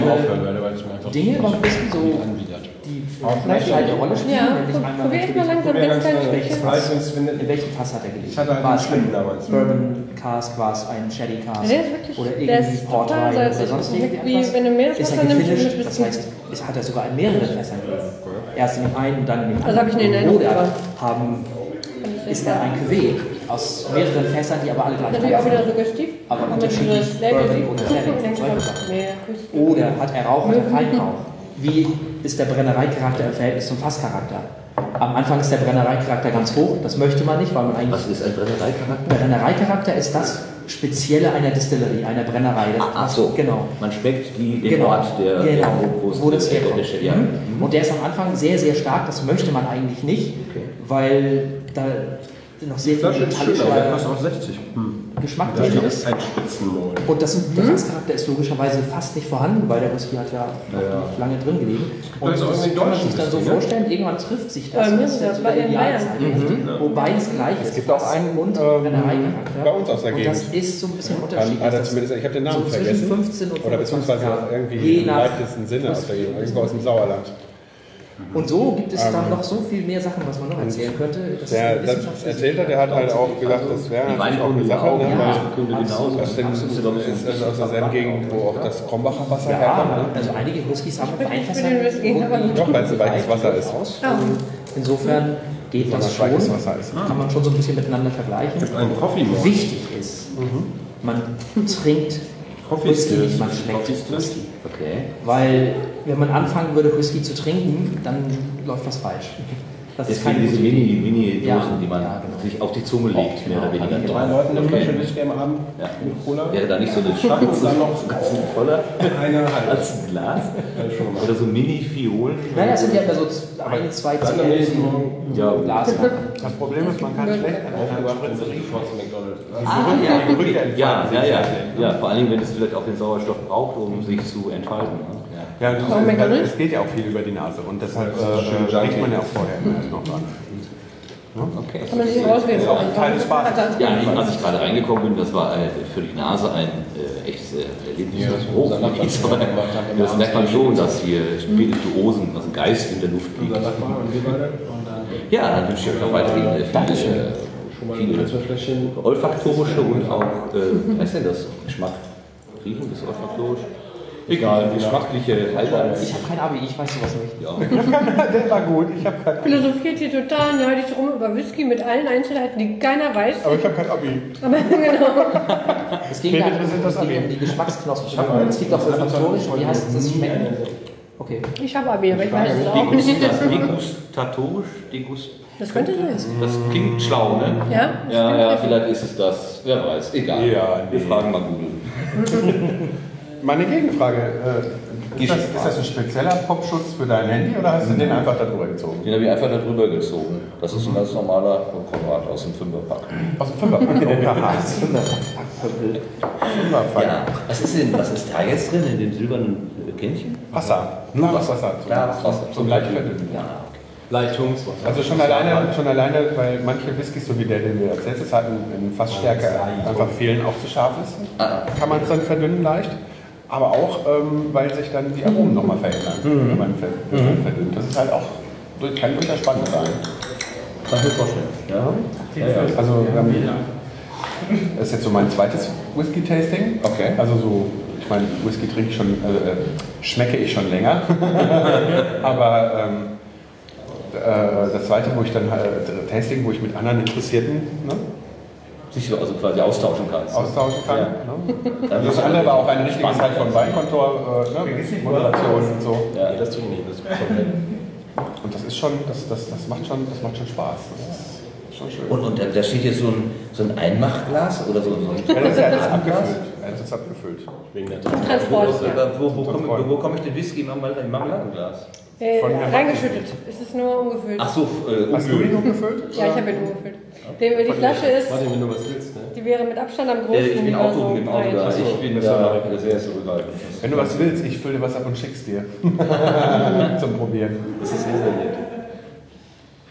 Dinge beim Whisky so, anbietet. die vielleicht eine Rolle spielen. Ja, nämlich einmal probier mal langsam ganz klein welches Stückchen. Fass, Weiß, wenn in welchem Fass hat er gelegt? Ich hatte halt war es ein damals. Bourbon Cask, war es ein Sherry Cask oder der irgendwie Portwein oder sonst irgendwie wenn du ist Meereswasser er nimmst mit das heißt, es hat er sogar in mehreren Fässern gelegen. Erst in dem einen und dann in dem Also habe ich anderen. eine Erinnerung, Oder aber- haben, ist er ein Cuvée aus mehreren Fässern, die aber alle gleich Natürlich auch sind. wieder suggestiv. Aber unterschiedlich Bourbon oder Sherry, solche Sachen. Oder hat er Rauch oder keinen Rauch? wie ist der Brennereicharakter im Verhältnis zum Fasscharakter. Am Anfang ist der Brennereicharakter ganz hoch, das möchte man nicht, weil man eigentlich... Was ist ein Brennereicharakter? Brennereicharakter ist das Spezielle einer Distillerie, einer Brennerei. Das- Ach so. Genau. Man schmeckt die, den Genau, Ort, der, genau, wo, es wo das der- herkommt. der- der- ja. Mhm. Und der ist am Anfang sehr, sehr stark, das möchte man eigentlich nicht, weil da noch sehr viel Flasche ist schön, aber der metallischer auch 60. Geschmack Da drin ist. ein. Und das, der Fasscharakter ist logischerweise fast nicht vorhanden, weil der Whisky hat ja, noch Ja. nicht lange drin gelegen. Und auch das kann man sich dann so ne? vorstellen, irgendwann trifft sich das. Bei mir Das das bei den Bayern. wo beides gleich ist. Es gibt auch einen, und ähm, bei uns aus der Und das Gegend. ist so ein bisschen unterschiedlich. er Das- zumindest, ich habe den Namen so zwischen vergessen. 15 und Oder 25 beziehungsweise irgendwie Je im nach weitesten Sinne aus der Gegend, irgendwo aus dem Sauerland. Und so gibt es dann Ähm, noch so viel mehr Sachen, was man noch erzählen könnte. Das Der, das erzählt er, der hat halt auch gesagt, das wäre natürlich auch eine Sache, ne, ja, weil dem, ist das aus derselben Gegend, wo auch das Krombacher Wasser Ja, herkommt. Ne? also einige Whiskys haben Weinfässer. Doch, weil es weiches Wasser ist. Insofern geht das schon. Wasser ist. Kann man schon so ein bisschen miteinander vergleichen. Ein. Wichtig ist, man trinkt Whisky man schmeckt. Whisky. Okay. Weil wenn man anfangen würde, Whisky zu trinken, dann läuft was falsch. Das ist keine diese. Mini-Dosen, Ja, die man ja, genau. sich auf die Zunge legt, mehr oder weniger. Drei Leuten eine. Flasche Whisky am Abend Ja. mit Cola. Wäre da nicht so eine und dann noch voller eine halbe. als ein Glas? Oder so Mini-Fiolen? Naja, es sind ja immer so ein, zwei Morgen Ja, Glas. Das Problem ist, man kann schlecht aufgewacht und sofort zu McDonalds. Ah, ja, ja, ja, ja, sehr ja. Vor allem, wenn es vielleicht auch den Sauerstoff braucht, um sich zu entfalten. Ja. Das, Warum McDonald's? es geht ja auch viel über die Nase und deshalb Das ist äh, riecht junky. man ja auch vorher immer noch dran. Okay. Kann man sich rauswählen. Ist auch ein Teil des Spaßes. Ja, ich, als ich gerade reingekommen bin, das war äh, für die Nase ein äh, echtes äh, Erlebnis. Ja, das das hoch ist, aber das merkt man schon, dass hier Spirituosen, also ein Geist in der Luft liegt. Ja, dann wünsche ich euch noch weiterhin äh, viele, äh, viele olfaktorische und auch, äh, was ist denn das? Geschmack? Riechen ist olfaktorisch? Egal, geschmackliche Highlights. Ich habe kein Abi, ich weiß sowas nicht. Ja. Der war gut, ich habe kein Philosophiert hier total nerdig rum über Whisky mit allen Einzelheiten, die keiner weiß. aber ich habe kein Abi. Aber genau. Es Wen ja Abi? um die Geschmacksknospen. Es gibt auch olfaktorisch, wie heißt das Schmecken? Okay. Ich habe Abi, aber ich weiß es auch nicht. Degustat- Degustatorisch? Degust Das könnte sein. das klingt schlau, ne? Ja? Ja, ja, vielleicht ist es das. Wer weiß. Egal. Ja, Wir fragen mal Google. Meine Gegenfrage, äh, ist, das, ist das ein spezieller Popschutz für dein Handy oder hast du den einfach darüber gezogen? Den habe ich einfach darüber gezogen. Das ist ein ganz normaler Konrad aus dem Fünferpack. Aus dem Fünfer. Ja, Fünferfall. Ja, was ist denn, was ist da jetzt drin in dem silbernen äh, Kännchen? Wasser. Nur Wasser. Wasser. Zum, Klares Wasser. Zum leicht verdünnen. Ja, Leitungswasser. Also schon alleine, schon alleine, weil manche Whiskys, so wie der, den wir als letztes hatten, in Fassstärke einfach fehlen, auch zu scharf ist, Ah. kann man es dann verdünnen leicht. Aber auch, ähm, weil sich dann die Aromen nochmal verändern, wenn man ver- wenn man verdünnt. Das ist halt auch, kann durchaus spannend sein. Kann ich mir vorstellen. Ja. Also, ähm, das ist jetzt so mein zweites Whisky-Tasting. Okay. Also so, ich meine, Whisky trinke ich schon, äh, äh, schmecke ich schon länger. Aber ähm, äh, das zweite, wo ich dann halt, äh, Tasting, wo ich mit anderen Interessierten ne, Sich also quasi austauschen kannst. austauschen kann. Ja. Ne? Das andere war auch ein richtiges halt von Weinkontor, äh, ne, Moderation und so. Ja. Das tue ich nicht. Das. Und das ist schon, das, das, das, macht, schon, das macht schon Spaß. Das ist schon schön. Und, und da steht jetzt so ein, so ein Einmachglas oder so, so ein ja, das ist ja alles abgefüllt. Ja, das ist abgefüllt. Wegen der Transport. Wo, wo, komme, wo komme ich den Whisky im Marmel- im Marmeladenglas? Äh, reingeschüttet. Es ist nur umgefüllt. Ach so, äh, Hast du ihn umgefüllt? Ja, ich habe ihn umgefüllt. Die, die Flasche ist, Martin, wenn du was willst, ne? die wäre mit Abstand am äh, größten. ich bin also Auto, im Auto da. Ich bin da sehr zurückhaltend. Wenn du was willst, ich fülle dir was ab und schick's dir. Zum Probieren. Das ist sehr, sehr nett.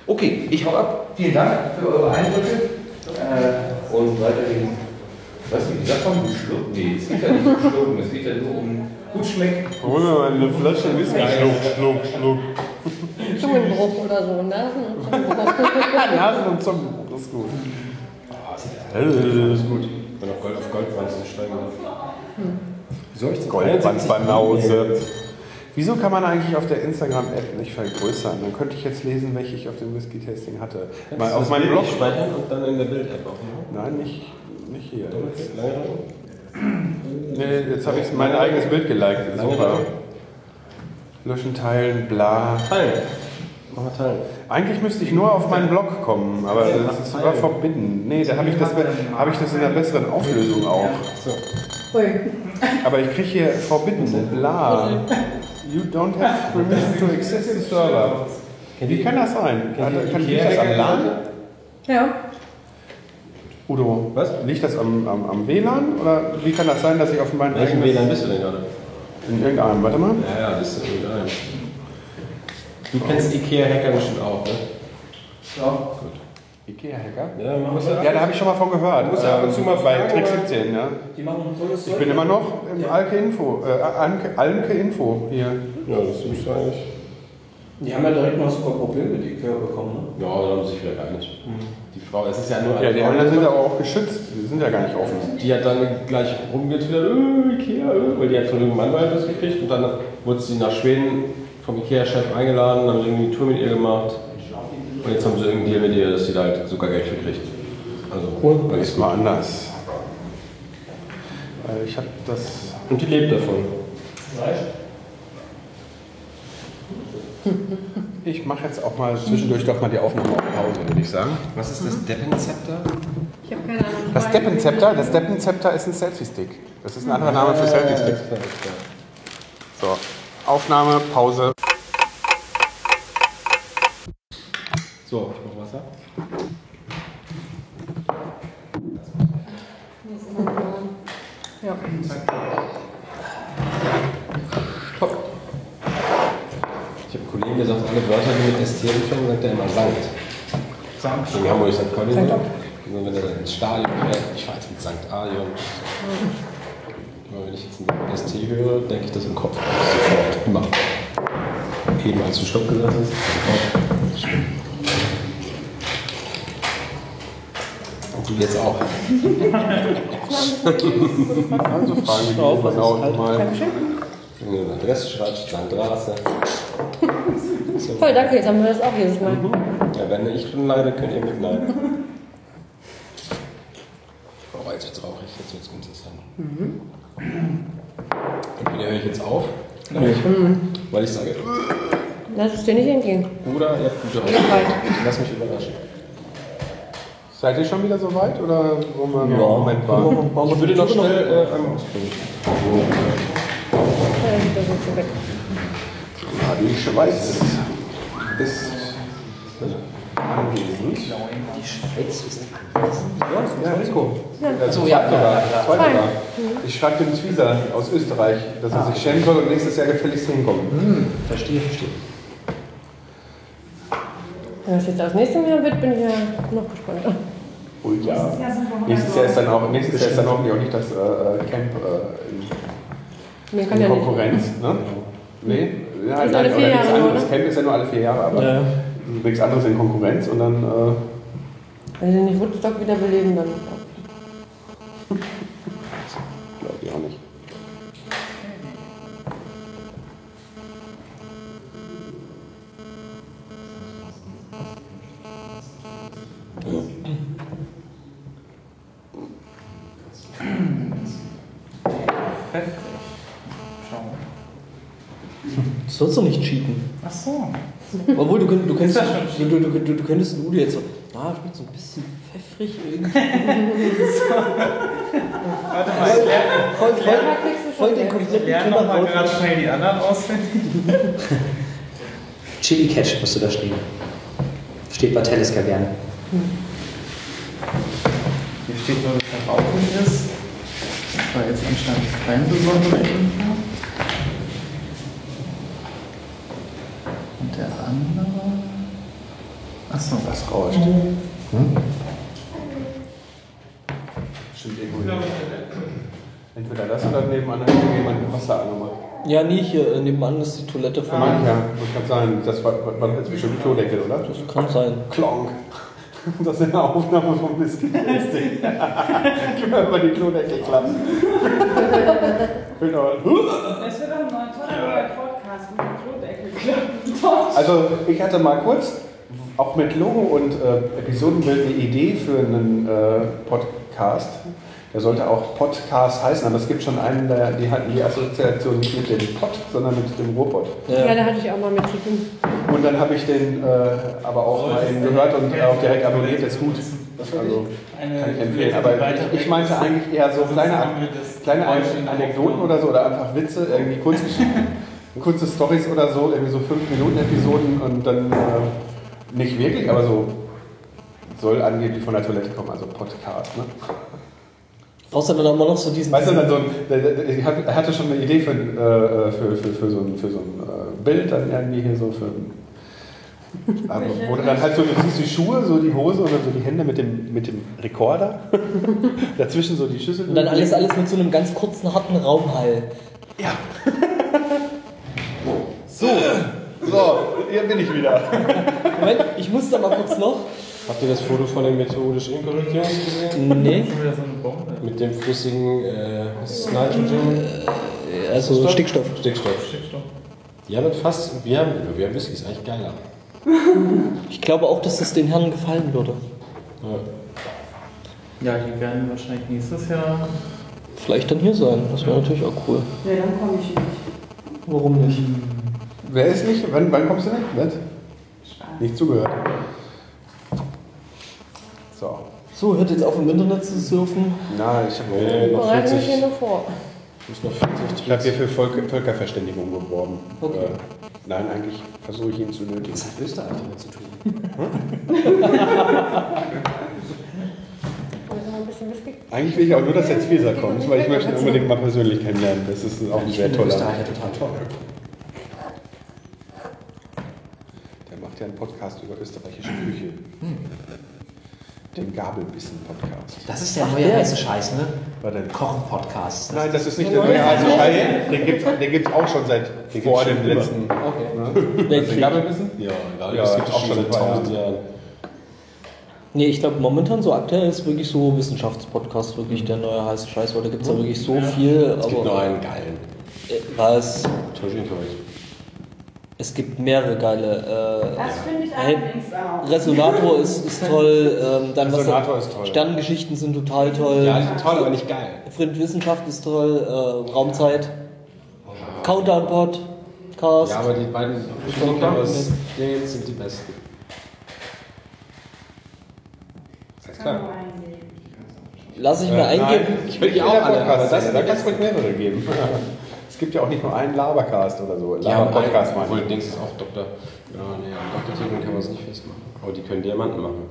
Okay, ich hau ab. Vielen Dank für eure Eindrücke. Äh, und weiterhin, was wie gesagt haben, geschluckt? Nee, es geht ja nicht um Schlucken, es geht ja nur um gut schmecken. Hol mir mal eine Flasche Whisky. Schluck, schluck, schluck. Zungenbruch oder so. Nasen und Zungenbruch. Nasen und Zungen, das ist gut. Das ist gut. Wenn auf Gold auf Goldwanzen steigen darf. Wieso habe ich das. Wieso kann man eigentlich auf der Instagram-App nicht vergrößern? Dann könnte ich jetzt lesen, welche ich auf dem Whisky-Tasting hatte. Mal auf meinem Blog. speichern und dann in der Bild-App aufmachen? Nein, nicht, nicht hier. Jetzt, nee, jetzt habe ich mein eigenes Bild geliked. Super. Löschen, teilen, bla. Teilen. Mach mal teilen. Eigentlich müsste ich nur auf meinen Blog kommen, aber das ist sogar verbinden. Nee, da habe ich, das- hab ich das in einer besseren Auflösung auch. Ui. Aber ich kriege hier verbinden, bla. You don't have permission to access the server. Wie kann das sein? Kann, kann liegt das am LAN? Ja. Udo, was? Liegt das am, am, am WLAN? Oder wie kann das sein, dass ich auf meinen Welchen WLAN bist du denn gerade? In irgendeinem, warte mal. Ja, ja, bist du in irgendeinem. Du kennst Ikea-Hacker bestimmt auch, ne? Ja. Gut. Ikea-Hacker? Ja, man muss ja, Ja, da habe ich schon mal von gehört. Du musst ja ab und zu mal bei fragen, Trick aber- 17, ja. Die machen ein tolles Ich bin immer noch im Alke Info, äh, Alke, Alke Info hier. Ja, das ist eigentlich. Die haben ja direkt mal super Probleme mit Ikea bekommen, ne? Ja, da haben sie sich wieder geeinigt. Die Frau, es ist ja nur Ja, die Frau, anderen sind aber auch geschützt, die sind ja gar nicht offen. Die hat dann gleich rumgetwittert, äh, Ikea, äh, weil die hat von irgendeinem Anwalt das gekriegt und dann wurde sie nach Schweden vom Ikea-Chef eingeladen, haben irgendwie eine Tour mit ihr gemacht und jetzt haben sie irgendwie Deal mit ihr, dass sie da halt sogar Geld für kriegt. Also, cool. Das ist mal anders. Äh, Ich habe das. Und die lebt davon. Ich mache jetzt auch mal zwischendurch doch mal die Aufnahme auf Pause, würde ich sagen. Was ist das Deppenzepter? Ich habe keine Ahnung. Das Deppenzepter, das Deppenzepter ist ein Selfie-Stick. Das ist ein anderer Name für Selfie-Stick. So, Aufnahme, Pause. So, ich mach Wasser. Ja. Stopp. Ich habe Kollegen gesagt, alle Wörter, die mit ST anfangen, sagt er immer Sankt. Sankt. In Hamburg St. Pauli. Sankt. Und wenn er dann ins Stadion fährt, ich fahre jetzt mit St. Alion. Wenn ich jetzt ein ST höre, denke ich das im Kopf sofort. Immer. Eben als du Stopp gesagt hast, sofort. Du jetzt auch. Also fragen wir Auf, die was genau mal. Wenn du eine Adresse schreibst, St. Straße. Voll, danke, jetzt haben wir das auch jedes Mal. Ja, wenn ich schon leide, könnt ihr mitleiden. Oh, jetzt wird's rauchig, jetzt wird's interessant. Mhm. Entweder höre ich jetzt auf. Mhm. weil ich sage, Lass es dir nicht entgehen. oder ihr habt gute weit. Lass mich überraschen. Seid ihr schon wieder so weit oder wollen wir noch einen Moment Ich warten? würde noch schnell äh, einmal ausprobieren. Ja. Ja, die Schweiz ist anwesend. Die Schweiz ist Ja, Rico. Ja. Also, So, ja, ja, ja, ja. Ich schreibe dem Zwieser aus Österreich, dass er sich schämen soll und nächstes Jahr gefälligst hinkommen. Hm, verstehe, verstehe. Wenn das jetzt als nächstes Jahr wird, bin ich ja noch gespannt. Oh ja. Nächstes Jahr ist dann auch, nächstes Jahr ist dann hoffentlich auch nicht das äh, Camp äh, in, in ja. Konkurrenz. Ne? Nee? Ja, Das ist nein, alle oder oder? Camp ist ja nur alle vier Jahre, aber Ja. Nichts anderes in Konkurrenz und dann. Äh, Wenn sie nicht Woodstock wiederbeleben, dann. Glaube ich auch nicht. Das sollst du nicht cheaten. Ach so. Obwohl, du, könnt- du, könntest, du, du, du, du, du könntest Udo jetzt so, ah, schmeckt so ein bisschen pfeffrig irgendwie. Warte mal, ich lerne, voll, ich lerne, voll den ich kompletten lerne noch mal Killerwort. gerade schnell die anderen auswendig. Chili Catch musst du da stehen. Steht bei Telesca gerne. Hier steht nur, dass der Rauchen ist. Das war jetzt anscheinend kein besonderer Info. Der andere. Achso, was rauscht. Hm? Stimmt irgendwo. Entweder das oder nebenan hat jemand Wasser angemacht. Ja, nie hier äh, nebenan ist die Toilette von Ah, ja, das kann sein. Das war, war jetzt bestimmt ein Klodeckel, oder? Das kann sein. Klonk. Das ist eine Aufnahme vom Whisky. Gib mir mal die Klodeckel klappen. genau. Das wird doch ein neuer toller Podcast mit dem Klodeckel klappen. Also ich hatte mal kurz, auch mit Logo und äh, Episodenbild, eine Idee für einen äh, Podcast. Der sollte auch Podcast heißen, aber es gibt schon einen, der, die hatten die Assoziation nicht mit dem Pod, sondern mit dem Ruhrpott. Ja, da hatte ich auch mal mit zu tun. Und dann habe ich den äh, aber auch mal eben gehört und auch direkt abonniert, ist gut. Also kann ich empfehlen. Aber ich, ich meinte eigentlich eher so kleine, kleine Anekdoten oder so oder einfach Witze, irgendwie Kurzgeschichten, kurze Stories oder so, irgendwie so 5 Minuten Episoden und dann äh, nicht wirklich, aber so soll angeblich von der Toilette kommen, also Podcast. Ne? Brauchst du dann immer noch so diesen. Weißt du, dann so ein, ich hatte- er hatte schon eine Idee für, äh, für, für, für so ein, für so ein äh, Bild, dann irgendwie hier so für aber wo du dann halt so, du siehst die Schuhe, so die Hose und dann so die Hände mit dem, mit dem Rekorder. Dazwischen so die Schüssel. Und dann alles, alles mit so einem ganz kurzen, harten Raumhall. So, so, hier bin ich wieder. Moment, ich muss da mal kurz noch. Habt ihr das Foto von den methodisch inkorrekt Jungs gesehen? Nee. Mit dem flüssigen, äh, was ist das, Nitrogen? also Stickstoff. Stickstoff. Die haben das fast, wir haben, wir haben Whisky, ist eigentlich geiler. Ich glaube auch, dass das den Herren gefallen würde. Ja, die werden wahrscheinlich nächstes Jahr. Vielleicht dann hier sein. Das wäre natürlich auch cool. Ja, dann komme ich nicht. Warum nicht? Wer ist nicht? Wann, wann kommst du denn? Was? Nicht zugehört. So. So, hört jetzt auf im Internet zu surfen. Na, ich habe Nee, noch Bereiten mich 40. hier nur vor. Ich muss noch 40 Ich habe hier für Volk, Völkerverständigung geworben. Okay. Äh, nein, eigentlich versuche ich ihn zu nötigen. Was hat Österreich damit zu tun? Eigentlich will ich auch nur, dass der Zwieser kommt, weil ich möchte ihn unbedingt mal persönlich kennenlernen. Das ist auch ein Ich sehr finde toller. Österreicher total toll. Der macht ja einen Podcast über österreichische Küche. Den Gabelbissen-Podcast. Das ist der neue heiße Scheiß, ne? War der Kochen-Podcast. Nein, das ist nicht der neue heiße Scheiß. Den gibt es gibt's auch schon seit Den vor dem letzten. Okay. Ne? Den Gabelbissen? Ja, ja, Ja, das gibt es auch schon seit tausend Jahren. Nee, ich glaube momentan so aktuell ist wirklich so Wissenschaftspodcast wirklich der neue heiße Scheiß, weil da gibt es ja wirklich so viel. Es gibt aber- nur einen geilen. Äh, Was? Nicht. Es gibt mehrere geile. Äh, Das finde ich allerdings auch. Resonator ist, ist toll. Ähm, dann was Resonator ist toll. Sternengeschichten sind total toll. Ja, die sind toll, aber nicht geil. Frind Wissenschaft ist toll. Äh, Raumzeit. Countdown Pod. Cast. Ja, aber die beiden Physiker aus Dings sind die besten. Alles klar. Lass ich mir Äh, eingeben. nein, Ich will die auch der alle, aber das da kann es ruhig mehrere geben. Es gibt ja auch nicht nur einen Labercast oder so. Laber-Podcast Obwohl, meine ich. Dings ist auch Doktor. Ja, nee, am Doktortitel kann man es nicht festmachen. Aber die können Diamanten machen.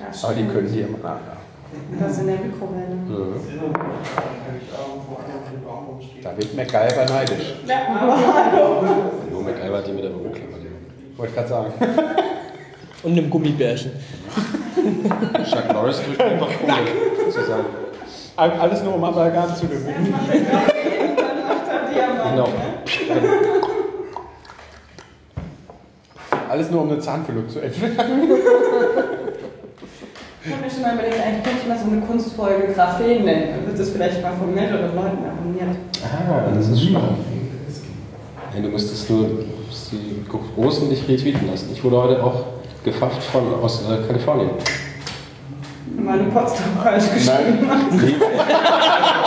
Ja, Aber die können die immer nach. Das in der Mikrowelle. Mhm. Da wird MacGyver neidisch. Ja, aber Nur MacGyver hat die mit der Büroklammer. Wollte ich gerade sagen. Und einem Gummibärchen. Chuck Norris drückt einfach sozusagen. Alles nur um Amalgam zu gewinnen. Genau. Alles nur um eine Zahnfüllung zu entwickeln. Ich habe mir schon mal überlegt, eigentlich könnte ich mal so eine Kunstfolge Graphen nennen. Dann wird das vielleicht mal von mehreren Leuten abonniert. Ah, das ist schlau. Nein, du müsstest nur die Großen nicht retweeten lassen. Ich wurde heute auch gefafft von aus äh, Kalifornien. Meine Potsdam falsch geschrieben. Nee.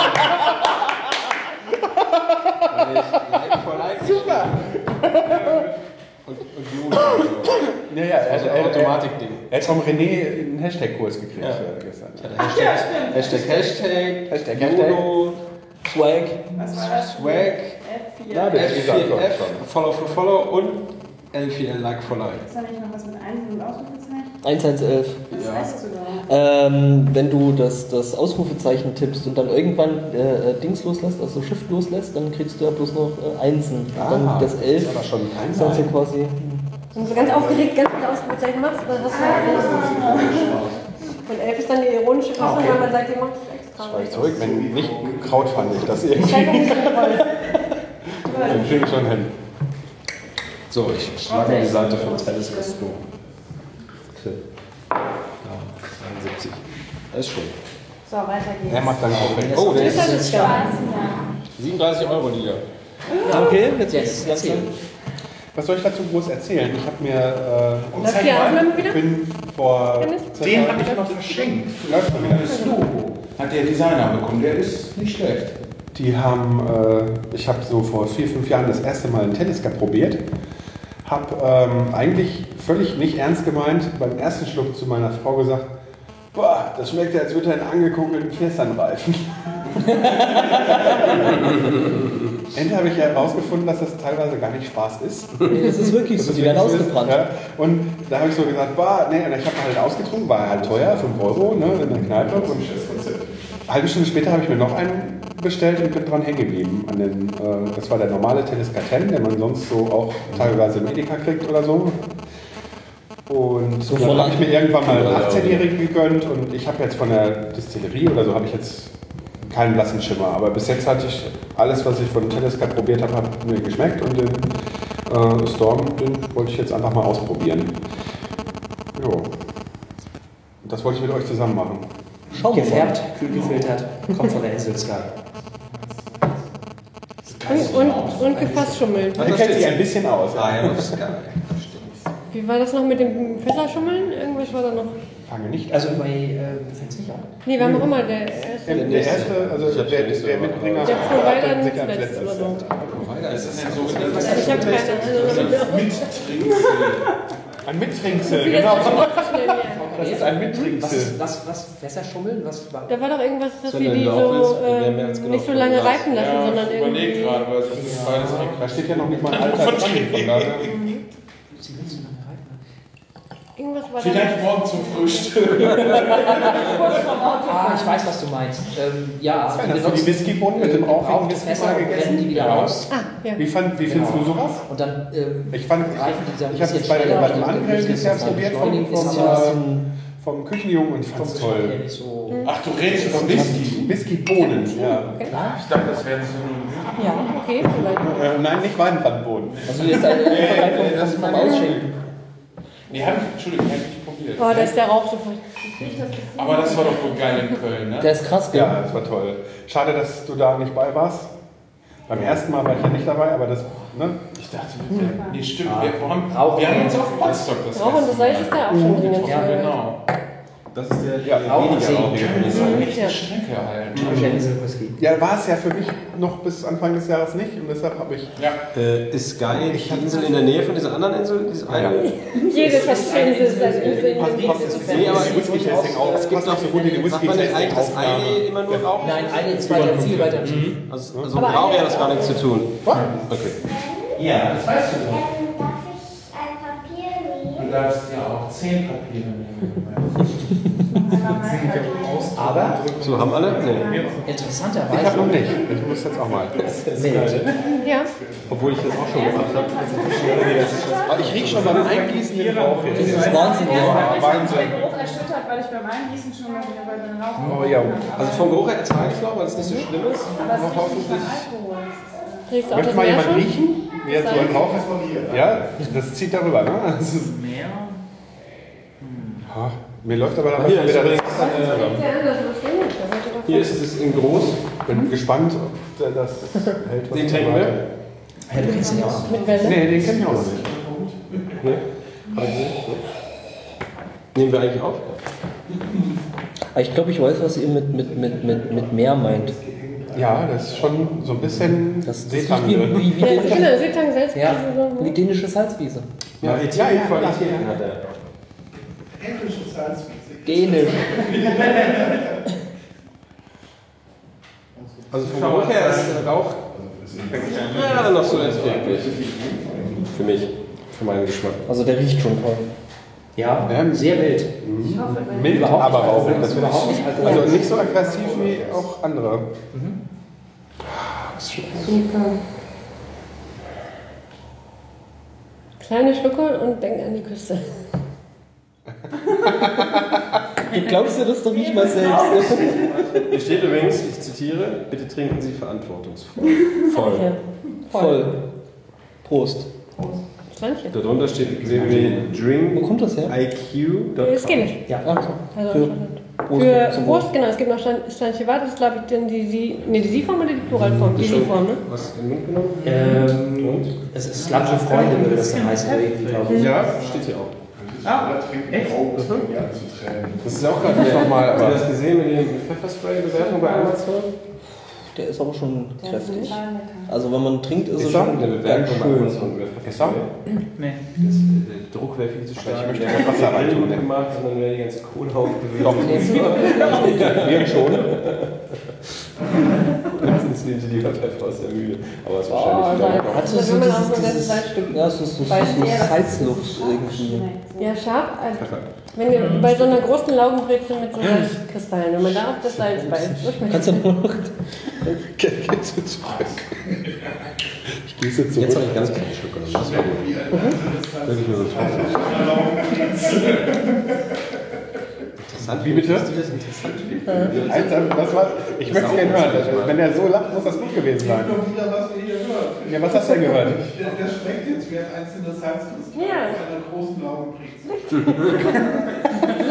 Ich for Like Super! Und, und Juni und so. Ja, ja, Also er, er, Automatikding. er hat vom René einen Hashtag-Kurs gekriegt Ja. äh, gestern. Ich hatte Hashtag, Hashtag, Hashtag, Hashtag, Hashtag. Juno, Swag. Swag, F4. Ja, der- F4F, Follow for Follow und L4L Like for Like. Ist da nicht noch was mit Einsen und Ausrufezeichen? 1111. Das Ja. weißt du sogar. Ähm, wenn du das, das Ausrufezeichen tippst und dann irgendwann äh, äh, Dings loslässt, also Shift loslässt, dann kriegst du ja bloß noch äh, Einsen. dann Ah, das 11 ist aber schon kein ist dann so quasi. Wenn du so ganz aufgeregt ganz viele Ausrufezeichen machst, dann hast du halt Und 11 ist dann die ironische Fassung, Okay. weil man sagt, die macht es extra. Ich zurück, wenn nicht Kraut fand ich das Ich irgendwie. so toll. Dann kriege ich schon hin. So, ich schlage die Seite von Alice Restaurant. Ja, 71. Das ist schön. So, weiter geht's. Er macht dann auch weg. Oh, der Das ist ist ja. 37 Euro Liga. Okay, jetzt Yes, ist es langsam. Was soll ich dazu groß erzählen? Ich habe mir. Äh, Läuft die Aufnahme wieder? ich bin vor. Den habe ich noch verschenkt. Läuft mal wieder. hat der Designer bekommen. Der ist nicht schlecht. Die haben, äh, ich habe so vor vier, fünf Jahren das erste Mal einen Tenniscup probiert. Habe ähm, eigentlich völlig nicht ernst gemeint beim ersten Schluck zu meiner Frau gesagt, boah, das schmeckt ja, als würde er einen angekugelten Festernreifen. Endlich habe ich ja herausgefunden, dass das teilweise gar nicht Spaß ist. Nee, das ist wirklich so, die werden ausgebrannt. Ja. Und da habe ich so gesagt, bah, nee, und ich habe halt ausgetrunken, war halt teuer, 5 Euro ne, in der Kneipe. Und eine halbe Stunde später habe ich mir noch einen bestellt und bin dran hängen geblieben. An den, äh, das war der normale Tennis K10, den man sonst so auch teilweise im Edeka kriegt oder so. Und So dann habe ich mir irgendwann mal einen Ja, ja. 18-Jährigen gegönnt und ich habe jetzt von der Distillerie oder so habe ich jetzt keinen blassen Schimmer. Aber bis jetzt hatte ich alles, was ich von Cup probiert habe, hat mir geschmeckt und den äh, Storm, den wollte ich jetzt einfach mal ausprobieren. Jo. Das wollte ich mit euch zusammen machen. Schauen. Gefärbt, kühl gefiltert, kommt von der Insel Sky. Und, und, und gefasst schummeln. Ihr kennt sich ein bisschen aus. Sky. Wie war das noch mit dem Fässerschummeln? Irgendwas war da noch. Fange nicht. Also bei, äh, fängt's nicht an. Nee, wir haben auch immer der erste. Der, der erste, also der, der Mitbringer, Der Provider nicht letztes. oder so. Ist das denn so? Ich habe keine Ahnung. Ein Mittrinksel, Wie das genau. Das ist ein Was, Mittrinksel. ist- was, was, Fässerschummeln? Was war Da war doch irgendwas, dass So wir die so ja äh, genau nicht so lange Glas. reifen lassen, sondern Ich überlege irgendwie. gerade, weil es ist beides Da steht ja noch nicht mal ein Alter dran. Von daher. Sie willst du lange reiten? Irgendwas war. Vielleicht morgen zum Frühstück. Ah, ich weiß, was du meinst. Ähm, ja, Hast du die Whiskybohnen mit dem rauchigen rauchigen Whisky gegessen? die wieder Ja. raus. Ah, ja. Wie, fand, wie findest Genau. du sowas? Und dann ähm, Ich fand, ein ich habe es bei, bei dem Angrillen bisher probiert vom, vom, äh, vom Küchenjungen und ich fand es toll. so. Ach, du redest von Whisky. Whiskybohnen, ja. Ich dachte, das wären Synonym. Ja, okay, vielleicht. Äh, nein, nicht Weinbrandbohnen. Also jetzt ein Vergleich vom, vom, vom Ausschenken. Nee, hab ich, Entschuldigung, hab ich nicht probiert. Oh, da ist der Rauch so voll. Aber das war doch wohl geil in Köln, ne? Der ist krass, gell? Ja, das war toll. Schade, dass du da nicht bei warst. Beim ersten Mal war ich ja nicht dabei, aber das, ne? Ich dachte, wir wären. Nee, stimmt. Wir haben, wir haben uns auf Potsdok das Rauch und das Salz ist da auch schon drin. Ja, genau. Das ist der, Ja, der auch weniger sehen. rauchige eine Strecke halt. Der Insel Whisky. Ja, war es ja für mich noch bis Anfang des Jahres nicht und deshalb habe ich. Ja. Äh, ist Sky die Insel in der Nähe von dieser anderen Insel? Diese eine? Jede Verschwendung ist das Insel. Nee, aber auch. Es gibt noch so gut wie die Sagt man nicht eigentlich, dass eine immer nur raucht? Nein, eine, zwei, drei, vier weiter Süden. Also, also mit Rauch hat das gar nichts zu tun. Okay. Ja, das weißt du doch. Darf ich ein Papier Du darfst ja auch zehn Papiere nehmen. Aber So, haben alle? Nee. interessanterweise. Ich habe noch nicht. Ich muss jetzt auch mal. Ja. Obwohl ich das auch schon gemacht habe. Aber ich rieche schon beim Eingießen den Rauch jetzt. Das ist Wahnsinn, ja. Ja, Ich Wahnsinn. bin Geruch erschüttert, weil ich beim Eingießen schon mal wieder bei den Rauch. Oh ja. Also vom Geruch her ertrage ich es noch, weil es nicht so schlimm ist. Aber es riecht Alkohol. Riechst auch Möchte mal jemand riechen? Jetzt so ein Rauch ist? Ja, das zieht darüber, ne? Das ist, Mehr? Ah, mir läuft aber dabei Hier wieder Ja, doch Hier ist es in groß. bin gespannt, ob der das hält. was Den trinken erwarte. Ja, du kennst ihn ja auch. mit Welle. Nee, den kenn ich auch noch nicht. Nee. Nehmen wir eigentlich auf? Ich glaube, ich weiß, was ihr mit, mit, mit, mit, mit Meer meint. Ja, das ist schon so ein bisschen Das, das Seetang wie, wie, wie, Ja, dänische, genau, Seetang selbst. ja, wie dänische Salzwiese. Ja, ja, ja, Qualitäten hat er. Englische Salzmusik. Dänisch. Also vom Geruch her ist der Rauch ja, noch so erträglich. Für mich, für meinen Geschmack. Also der riecht schon toll. Ja, Ähm, sehr wild. Mild, Überhaupt aber nicht rauchig. Überhaupt nicht ich. Also nicht so aggressiv wie auch andere. Super. Kleine Schlucke und denk an die Küste. Du glaubst dir das doch nicht mal selbst. Hier steht übrigens, ich zitiere, bitte trinken Sie verantwortungsvoll. Voll. Ja. Voll. Prost. Schweinchen. Darunter steht www.drink Wo kommt das her? IQ.com. Ist Skinisch. Ja, ach so. Also Für- Prost, Für zum Prost, genau, es gibt noch Stein- Steinchen Warte, das ist glaube ich dann die, Sie, nee, die Sie-Form oder die Pluralform? Die Sie-Form, ne? Was in den Mund genommen? Ähm, es ist Slamsche Freunde, würde das dann heißen, glaube ich. Ja, steht hier auch. Ah, trinken echt? Das ist auch gerade nicht normal. Habt ihr das gesehen mit den Pfefferspray-Bewertungen bei Amazon? Der ist aber schon Der kräftig. Also wenn man trinkt, ist es schon Der ganz schön. Pfefferspray. Nee. Das, der Druck wäre viel zu stark. ich möchte Der kein Wasser rein tun, ne? gemacht und dann wäre die ganze Kohle aufgewürzt. Doch. Wir schon. Jetzt nimmt sie lieber Pfeffer aus der Mühle. Aber es ist Oh, wahrscheinlich lecker. Hat so Da will man auch dieses- so ein dieses- Salzstück. Ja, es ist so, Weißt so Salzluft irgendwie. Ja, scharf. Wenn ihr bei so einer großen Laugenbrezel mit so Salzkristallen, wenn man da auf das Salz beißt, so schmeckt Kannst du noch Gehst du zurück? Ich gehe jetzt Jetzt zurück. habe ich ganz kleine Stück genommen. Das war gut. Wirklich nur so ein Tropfen. Interessant. Wie bitte? Dass die das interessant. Alter, das war, ich möchte es gerne hören. Wenn er so lacht, muss das gut gewesen sein. Noch wieder, was wir hier hören. Ja, was hast du denn gehört? Der, der schmeckt jetzt wie ein einzelnes Salzkristall Ja. aus einer großen Laugenbrezel.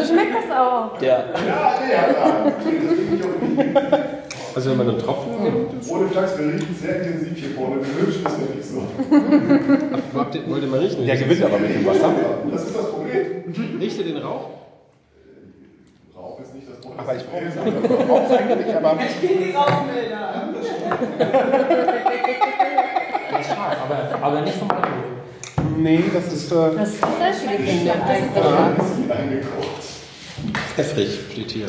So schmeckt das auch. Ja, nee, ja, ja. Also wenn man einen Tropfen nimmt, Ohne Flachs, wir riechen sehr intensiv hier vorne. Wir wünschen es ja nicht so. ihr- wollt ihr mal riechen? Der gewinnt aber mit dem Wasser. Das ist das Problem. Riecht ihr den Rauch? Ist nicht das Problem. Aber ich brauche es eigentlich. Ich brauche es eigentlich, aber. Der ist scharf, aber, aber nicht vom Alkohol. Nee, das ist. Äh, Das ist das ich. Das ist das Scharfe. Eingekocht. Pfeffrig steht hier.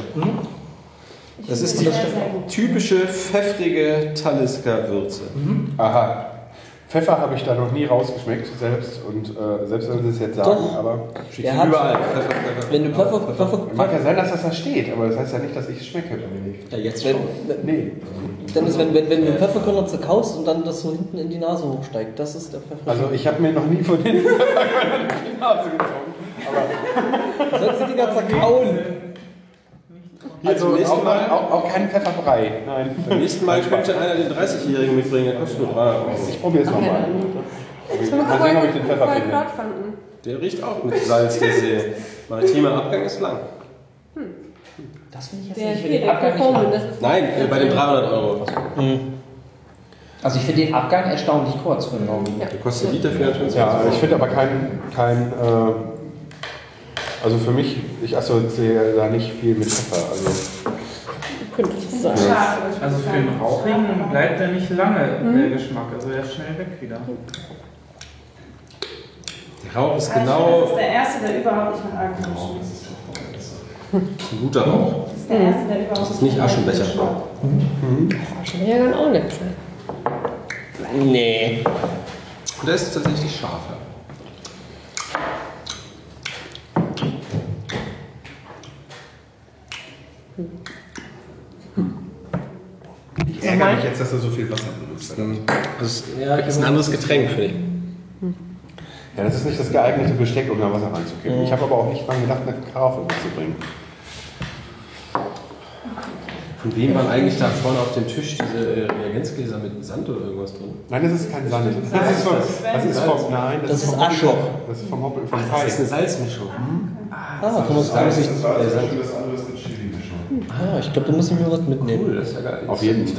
Das ist die typische pfeffrige Talisker-Würze. aha. Pfeffer habe ich da noch nie rausgeschmeckt, selbst. Und äh, selbst wenn sie es jetzt sagen, Doch. aber. Der hat- überall. Pfeffer, Pfeffer. wenn du Pfeffer, Pfeffer, Mag ja sein, dass das da steht, aber das heißt ja nicht, dass ich es schmecke. Ja, jetzt wenn, schon. Nee. Dennis, wenn, wenn, wenn du Pfefferkörner zerkaust und dann das so hinten in die Nase hochsteigt, das ist der Pfeffer. Also ich habe mir noch nie von den Pfefferkörnern die Nase gezogen. Aber sollst du die da zerkauen? also auch, Mal- auch, auch keinen Pfefferbrei. Nein. Beim nächsten Mal könnte einer den 30-Jährigen mitbringen, der kostet nur 3 Euro. Ich probiere es nochmal. Ich Mal sehen, ob ich den Pfeffer finde. Der riecht auch mit Salz, der See. Maritimer Abgang ist lang. Das finde ich jetzt Der nicht. Ich den der Abgang nicht lang. das ist Nein, äh, bei den 300 Euro. Also ich finde den Abgang erstaunlich kurz für einen. Der kostet Liter 24 Ja, ich finde aber kein, kein äh, also für mich, ich assoziiere da nicht viel mit Pfeffer. Also könnte es sein. Scharf. Also für den Rauchigen bleibt er nicht lange, der Geschmack. Also er ist schnell weg wieder. Der Rauch ist Also Das genau ist der erste, der überhaupt nicht nach Alkohol schmeckt. ein guter Rauch. Das ist der erste, der überhaupt Das ist nicht Aschenbecher. Schon ja kann auch nicht sein. Nee. Und der ist tatsächlich scharfer. ich ärgere mich jetzt, dass da so viel Wasser ist. Das ist, ja, das ist ein anderes Getränk, finde ich. Ja, das ist nicht das geeignete Besteck, um da Wasser reinzukippen. Ich habe aber auch nicht dran gedacht, eine Karaffe mitzubringen. Von wem waren eigentlich da vorne auf dem Tisch diese äh, Reagenzgläser mit Sand oder irgendwas drin? Nein, das ist kein Sand. Das ist vom, das ist vom, nein, das, Das ist vom ist Asche. Das ist vom Hoppel, vom Das ist eine. Salzmischung. Ah, kann man Das ist der das. Beispiel, das andere ist eine Chili-Mischung. Ah, ich glaube, da muss ich mir was mitnehmen. Cool, das ist ja geil. Auf jeden. Wieso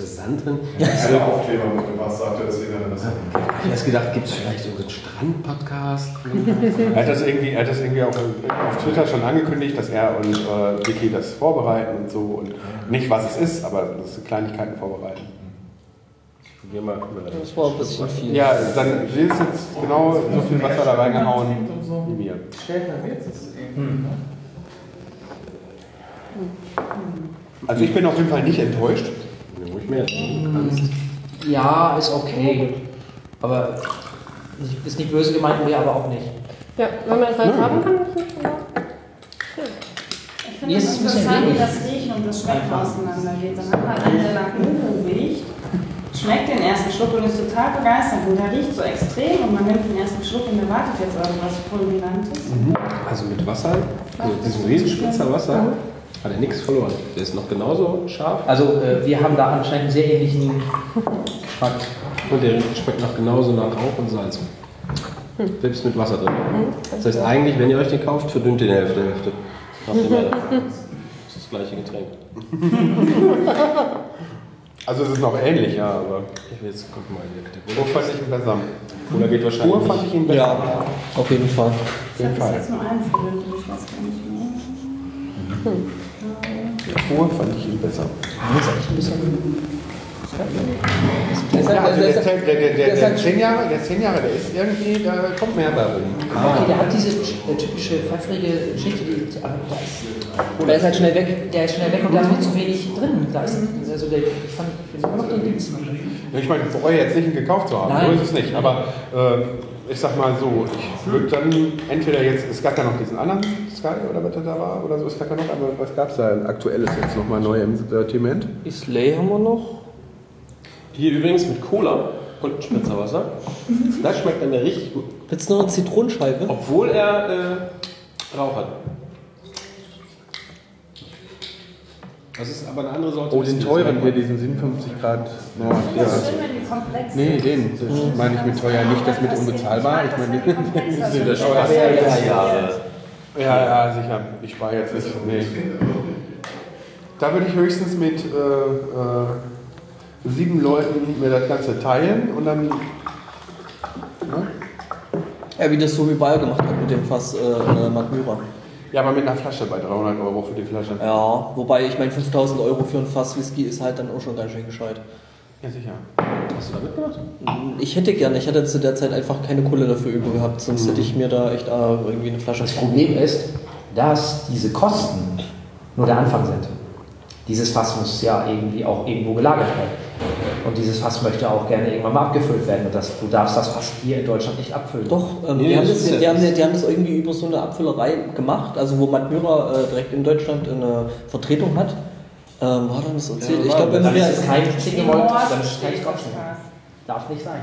ist da Sand drin? Ja, der Aufkleber mitgebracht, sagte deswegen hat er das. Ich habe erst gedacht, gibt es vielleicht so einen Strand-Podcast? Er hat das irgendwie, er hat das irgendwie auch auf Twitter schon angekündigt, dass er und äh, Vicky das vorbereiten und so. Und nicht, was es ist, aber das sind Kleinigkeiten vorbereiten. Probier mal. guck mal, Das war ein bisschen viel. Ja, dann ist jetzt genau so viel Wasser da reingehauen wie mir. Stärker wird es eben. Also ich bin auf jeden Fall nicht enttäuscht. Ja, ruhig mehr. Ja, ist okay. Aber ist nicht böse gemeint, wir aber auch nicht. Ja, wenn man das Salz haben kann, ist es nicht so. Ich finde Nee, es interessant, wie das Riechen und das Schmecken auseinandergeht. Dann hat man einen, der nach Nuhu riecht, schmeckt den ersten Schluck und ist total begeistert. Und der riecht so extrem und man nimmt den ersten Schluck und erwartet jetzt irgendwas Fulminantes. Also mit Wasser, also diesem Riesenspritzer Wasser, hat er nichts verloren. Der ist noch genauso scharf Also äh, wir haben da anscheinend einen sehr ähnlichen Geschmack. und der schmeckt noch genauso nach Rauch und Salz. Selbst mit Wasser drin. Das heißt eigentlich, wenn ihr euch den kauft, verdünnt den Hälfte, Hälfte. Ihr mehr davon. Das ist das gleiche Getränk. Also es ist noch ähnlich, ja, aber. Ich will jetzt gucken mal in der Pur Kategorie. fand ich ihn besser. Cola geht wahrscheinlich Pur fand ich ihn besser. Ja, auf jeden Fall. Ich habe jetzt nur einführt, ich weiß gar nicht mehr. Pur fand ich ihn besser. Das ist echt ein bisschen. Der Ja, halt- also der der, halt- der, der, halt- 10 Jahre, der 10 Jahre, der ist irgendwie, da kommt mehr bei rum. Okay, der hat diese äh, typische pfeffrige Geschichte, die, aber da ist, Und er ist halt schnell weg. der ist schnell weg und da ist noch zu wenig drin. Da ist, also der, ich fand, ich immer noch den Dienst. Ich meine, ich bereue jetzt nicht, ihn gekauft zu haben, Nein. so ist es nicht. Aber äh, ich sag mal so, ich würde dann entweder jetzt, es gab ja noch diesen anderen Sky oder was da war oder so, es gab ja noch, aber was gab es da aktuelles jetzt nochmal neu im Sortiment? Islay haben wir noch. Hier übrigens mit Cola und Spritzerwasser. Das schmeckt dann ja richtig gut. Willst du noch eine Zitronenscheibe? Obwohl er äh, Rauch hat. Das ist aber eine andere Sorte. Oh, den teuren hier, diesen 57 Grad. Ja. Das ist komplexe. Nee, den, das meine ich mit teuer, nicht das mit unbezahlbar. Ich meine, die sind der teuer. Ja, ja, ja. Ja, ja, sicher. Ich spare jetzt nicht. Nee. Da würde ich höchstens mit äh, äh, sieben Leuten mir das Ganze teilen und dann. Ne? Ja, wie das so wie Bayer gemacht hat mit dem Fass äh, äh, Magmyra. Ja, aber mit einer Flasche bei 300 Euro für die Flasche. Ja, wobei ich meine 5000 Euro für ein Fass Whisky ist halt dann auch schon ganz schön gescheit. Ja, sicher. Hast du da mitgemacht? Ich hätte gerne, ich hatte zu der Zeit einfach keine Kohle dafür über gehabt, sonst hätte ich mir da echt äh, irgendwie eine Flasche Das Problem ist, dass diese Kosten nur der Anfang sind. Dieses Fass muss ja irgendwie auch irgendwo gelagert werden. Und dieses Fass möchte auch gerne irgendwann mal abgefüllt werden. Und das, du darfst das Fass hier in Deutschland nicht abfüllen. Doch, ähm, Nee, die, haben das die, haben, die haben das irgendwie über so eine Abfüllerei gemacht, also wo Magmyra äh, direkt in Deutschland eine Vertretung hat. Ähm, war dann das erzählt? ich glaube, dann wir ist es kein Mord dann ist es kein. Fass. Darf nicht sein.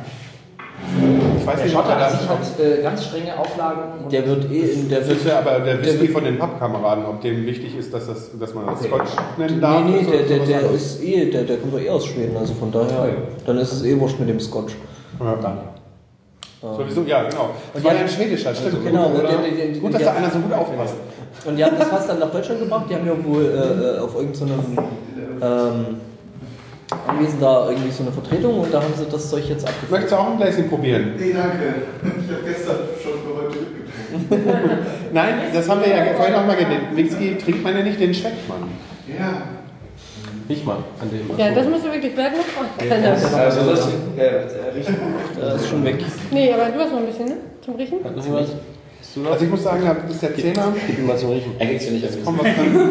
Ich weiß Der nicht, ob Schotter er das. sich hat äh, ganz strenge Auflagen. und- der wird eh in der Das wird ist ja aber der Whisky von den Pappkameraden, ob dem wichtig ist, dass, das, dass man das Okay. Scotch nennen darf. Nee, nee, der, der, der ist eh, der, der kommt doch eh aus Schweden, also von daher, Ja, ja. dann ist es eh wurscht mit dem Scotch. Ja. Danke. Sowieso, ja, genau. Das Und war die- ja ein schwedischer, stimmt. genau, Gut, Gut, dass die- da einer so gut aufpasst. Und die haben das fast dann nach Deutschland gebracht, die haben ja wohl äh, äh, auf irgendeinem ähm, Anwesen da irgendwie so eine Vertretung und da haben sie das Zeug jetzt abgefüllt. Möchtest du auch ein Gläschen probieren? Nee, danke. Ich habe gestern schon für heute mitgebracht. Nein, das haben wir ja vorhin noch mal gedacht. Whisky trinkt man ja nicht, den schmeckt man. Ja. Riech mal an dem. Ja, das musst du wirklich werden noch Also das riechen. Das ist schon weg. Nee, aber du hast noch ein bisschen, ne? Zum Riechen? Hat noch jemand? Du? Also ich muss sagen, das ist der Zehner. Gib ihm mal zum Riechen. Eigentlich ja nicht. Es kommt was drin,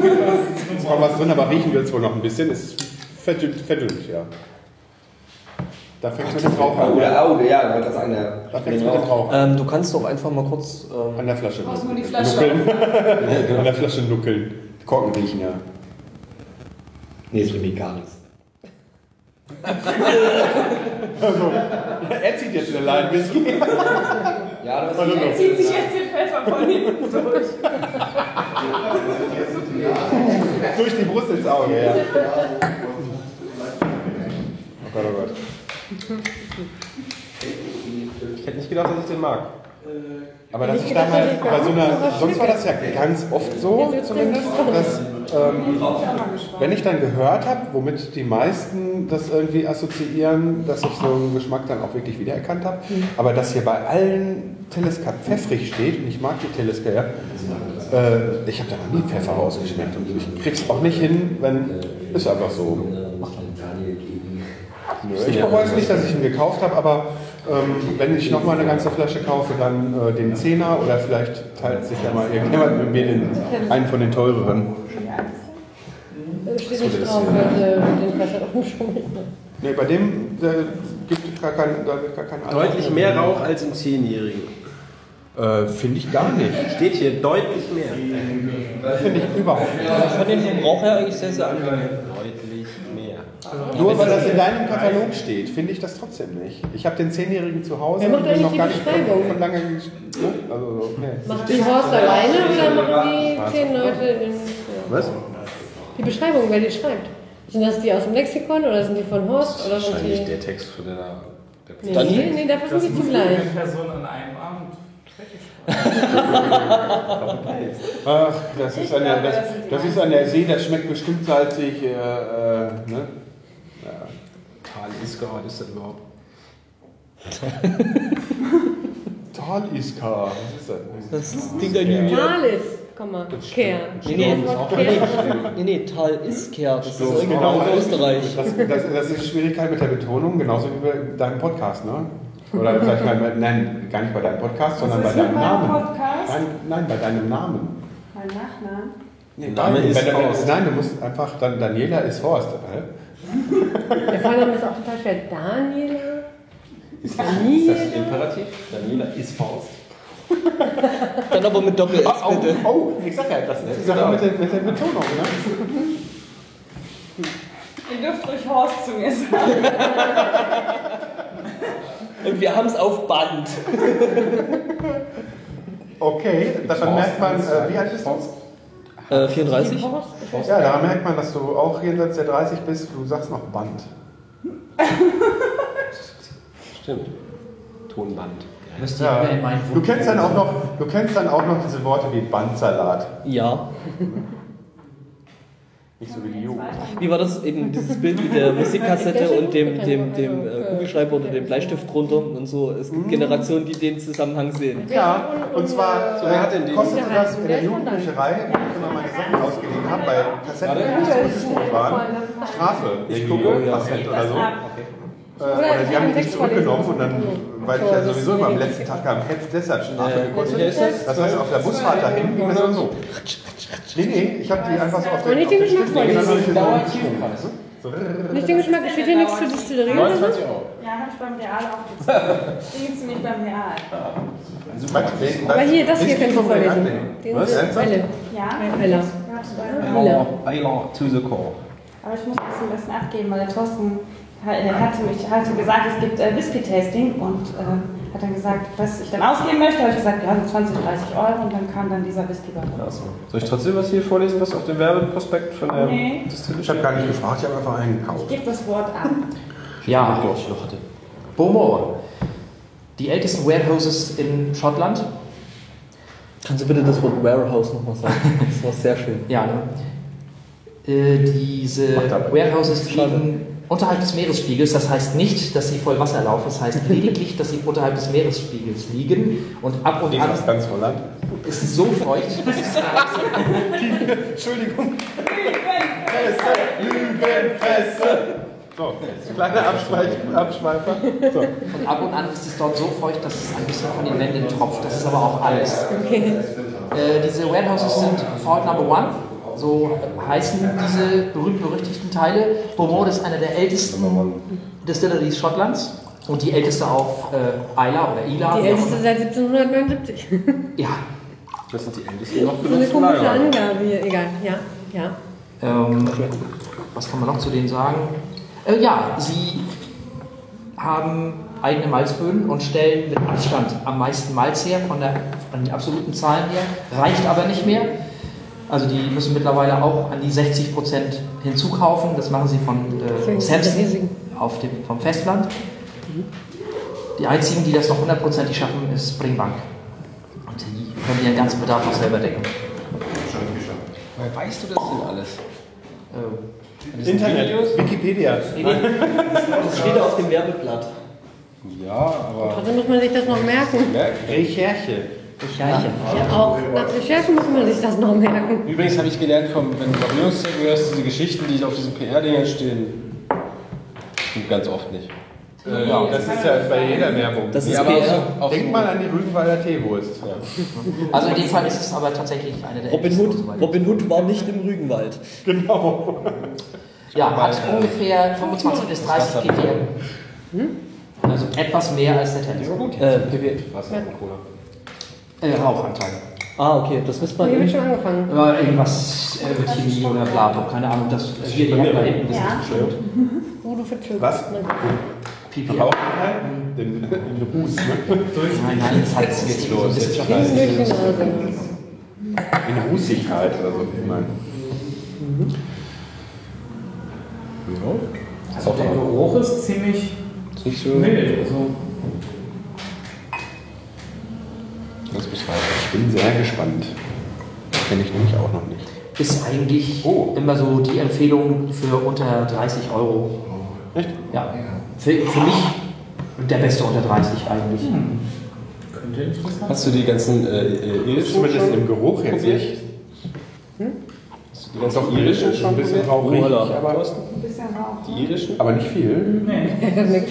es kommt was drin aber riechen wird es wohl noch ein bisschen. Es ist verdünnt, verdünnt ja. Da fängt es mit dem Rauch an. Oder, oh, ja, ich wollte gerade sagen, der. Da fängt es mit dem Rauch an. Ähm, du kannst doch einfach mal kurz. Ähm, An der Flasche. Brauchst nur die Flasche Nuckeln. An der Flasche nuckeln. Korken riechen, ja. Nee, es riecht gar nichts. Also, er zieht jetzt eine Line Whisky. Ja, das Also, Er zieht sich jetzt den Pfeffer von hinten durch. Durch die Brust ins Auge, ja. Oh Gott, oh Gott. Ich hätte nicht gedacht, dass ich den mag. Aber das ist damals bei so einer, sonst war das ja ganz oft so, zumindest, dass ähm, wenn ich dann gehört habe, womit die meisten das irgendwie assoziieren, dass ich so einen Geschmack dann auch wirklich wiedererkannt habe, aber dass hier bei allen Teleskat pfeffrig steht, und ich mag die Teleska ja, äh, ich habe da noch nie Pfeffer rausgeschmeckt und ich krieg's auch nicht hin, wenn, ist einfach so. Ich bereue es nicht, dass ich ihn gekauft habe, aber ähm, wenn ich nochmal eine ganze Flasche kaufe, dann äh, den Zehner oder vielleicht teilt sich ja mal irgendjemand mit mir den, einen von den teureren. Steht nicht drauf, weil äh, den Flasche umschummeln. Nee, bei dem äh, gibt es gar keinen da gibt gar keinen Deutlich mehr Rauch als im Zehnjährigen. Äh, Finde ich gar nicht. Steht hier deutlich mehr. Finde ich überhaupt nicht. ich fand den Verbrauch her eigentlich sehr, sehr angenehm. Nur weil das in deinem Katalog steht, finde ich das trotzdem nicht. Ich habe den Zehnjährigen zu Hause und bin noch die gar nicht von, lange. Also, so, nee. Macht die Horst alleine oder machen die zehn Leute in. Ja. Was? Die Beschreibung, wer die schreibt. Sind das die aus dem Lexikon oder sind die von Horst oder sind Wahrscheinlich die. der Text von der. Nee, Dann- nee, nee, dafür sind die zugleich. Person an einem Abend Ach, das ist, an der, das, das ist an der See, das schmeckt bestimmt salzig. Äh, äh, ne? Tal Iska, was ist das überhaupt? Tal Iska, was ist das? Das Ding da nie Talis, komm mal, Kern. Nee, nee, nee, nee, nee, Tal ist Ker, das ist original genau. in Österreich. Das, das, das ist die Schwierigkeit mit der Betonung, genauso wie bei deinem Podcast, ne? Oder sag ich mal, nein, gar nicht bei deinem Podcast, sondern bei ist deinem Namen. Podcast? Nein, nein, bei deinem Namen. Mein Nachnamen. Nee, Name nein, ist Horst. Nein, du musst einfach, dann Daniela ist Horst. Hä? Der Vorname ist auch total schwer. Daniela? Ist Daniela? das ein Imperativ? Daniela ist Faust. Dann aber mit Doppel-S, Oh, bitte. oh, ich sag ja, das ist die Sache mit der, mit der Betonung, ne? Ihr dürft ruhig Horst zu mir sagen. Und wir haben es auf Band. Okay, daran merkt man, äh, wie alt bist du? Äh, 34? Ja, daran merkt man, dass du auch jenseits der 30 bist. Du sagst noch Band. Stimmt. Tonband. Ja. Du kennst dann auch noch, du kennst dann auch noch diese Worte wie Bandsalat. Ja. Nicht so wie die Jugend. Wie war das eben dieses Bild mit der Musikkassette und dem, dem, dem äh, Kugelschreiber oder dem Bleistift drunter und so? Es gibt Generationen, die den Zusammenhang sehen. Ja, und zwar So, wer hat denn den? kostete das in der Jugendbücherei, wo ich immer meine Sachen ausgeliehen habe, bei Kassetten, die nicht so gut waren, Strafe. Ich gucke, Kassette oder so. Äh, Oder die haben die nicht zurückgenommen und dann, weil ich ja sowieso immer am letzten Tag am Hetz deshalb Strafe gekostet. Welcher ist das? Das heißt, auf der Busfahrt dahin ging das immer so. Nee, nee, ich habe die einfach so auf der Und nicht den Geschmack Stift und dann habe ich so-. Nicht den Geschmack, steht hier nichts zur Distillerie oder so? 29 Euro. Ja, hab ich beim Real aufgezogen. Die gibt's nämlich beim Real. Aber hier, das hier kannst du vorlesen. Den Was? Welle. Ja? Welle. Eiler to the core. Aber ich muss das ein bisschen abgeben, weil der Thorsten er hatte mich hatte gesagt, es gibt äh, Whisky-Tasting und äh, hat dann gesagt, was ich dann ausgeben möchte. habe ich gesagt, ja, so 20, 30 Euro und dann kam dann dieser Whisky bei rum. Achso. Soll ich trotzdem was hier vorlesen, was auf dem Werbeprospekt von der Nee. Ich habe gar nicht gefragt, ich habe einfach einen gekauft. Ich gebe das Wort ab. Ja, Beaumont. Die ältesten Warehouses in Schottland. Kannst du bitte das Wort Warehouse nochmal sagen? Das war sehr schön. Ja, ne? Äh, diese Warehouses liegen unterhalb des Meeresspiegels. Das heißt nicht, dass sie voll Wasser laufen. Das heißt lediglich, dass sie unterhalb des Meeresspiegels liegen. Und ab und an ist aus ganz Holland. ist es so feucht, dass es Entschuldigung. Lügenpresse. So, kleiner Abschweif- Abschweifer. So. Und ab und an ist es dort so feucht, dass es ein bisschen von den Wänden tropft. Das ist aber auch alles. Äh, diese Warehouses sind Fault Number One. So heißen diese berühmt-berüchtigten Teile. Beaumont ist einer der ältesten Distilleries Schottlands und die älteste auf äh, Isla oder Isla. Die älteste seit 1779. Ja. Das sind die ältesten noch So eine komische. Angabe hier. Egal, ja. ja. Ähm, was kann man noch zu denen sagen? Äh, ja, sie haben eigene Malzböden und stellen mit Abstand am meisten Malz her, von, der, von den absoluten Zahlen her. Reicht aber nicht mehr. Also die müssen mittlerweile auch an die 60 Prozent hinzukaufen. Das machen sie von äh, riesig. auf dem, vom Festland. Die einzigen, die das noch hundertprozentig schaffen, ist Springbank. Und die können ihren ganzen Bedarf auch selber decken. Woher weißt du das denn alles? Äh, Internet, Wikipedia. Nee, nee. Das steht auf dem Werbeblatt. Ja, aber. Trotzdem muss man sich das noch merken. Recherche. Recherche. Ja, auch nach Recherche muss man sich das noch merken. Übrigens habe ich gelernt, vom, wenn du Variierungszeuge hörst, diese Geschichten, die auf diesen PR-Dingern stehen, stimmt ganz oft nicht. Äh, ja, das ist ja bei jeder Werbung. Das ist Ja, aber PR. auch auch Denk so- mal an die Rügenwalder Teewurst. Also in dem Fall ist es aber tatsächlich eine der Robin ältesten Hood. Robin Hood war nicht im Rügenwald. Genau. Ja, hat ungefähr 25 bis 30 ppm. Also etwas mehr als der Tennis. Äh, PW. Wasser und Cola. Äh, Rauchanteil. Ah, okay, das wisst man Hier wird nicht. schon angefangen. Aber irgendwas äh, mit Chemie oder Blablabla, keine Ahnung. Das, äh, hier, die da hinten wissen Ja. das bestimmt. Udo verzögert. Was? PPM. Rauchanteil? Den, den Ruß, ne? Nein, nein, das jetzt ein bisschen Hinten durch die Nase. In Rußigkeit oder so, ich meine. Also der Geruch ist ziemlich Ist nicht so. mild. Also Das beschreiben. Ich bin sehr gespannt. Kenne ich nämlich auch noch nicht. Ist eigentlich Oh. immer so die Empfehlung für unter 30 Euro. Echt? Ja. Für, für mich der beste unter 30 eigentlich. Könnte interessant Hast du die ganzen äh, äh, irischen Zumindest schon im Geruch jetzt nicht. Hast du die ganzen Doch, irischen schon ein bisschen rauchig, aber Ein bisschen Rauch. Die irischen? aber nicht viel. Nee. Ja, nee,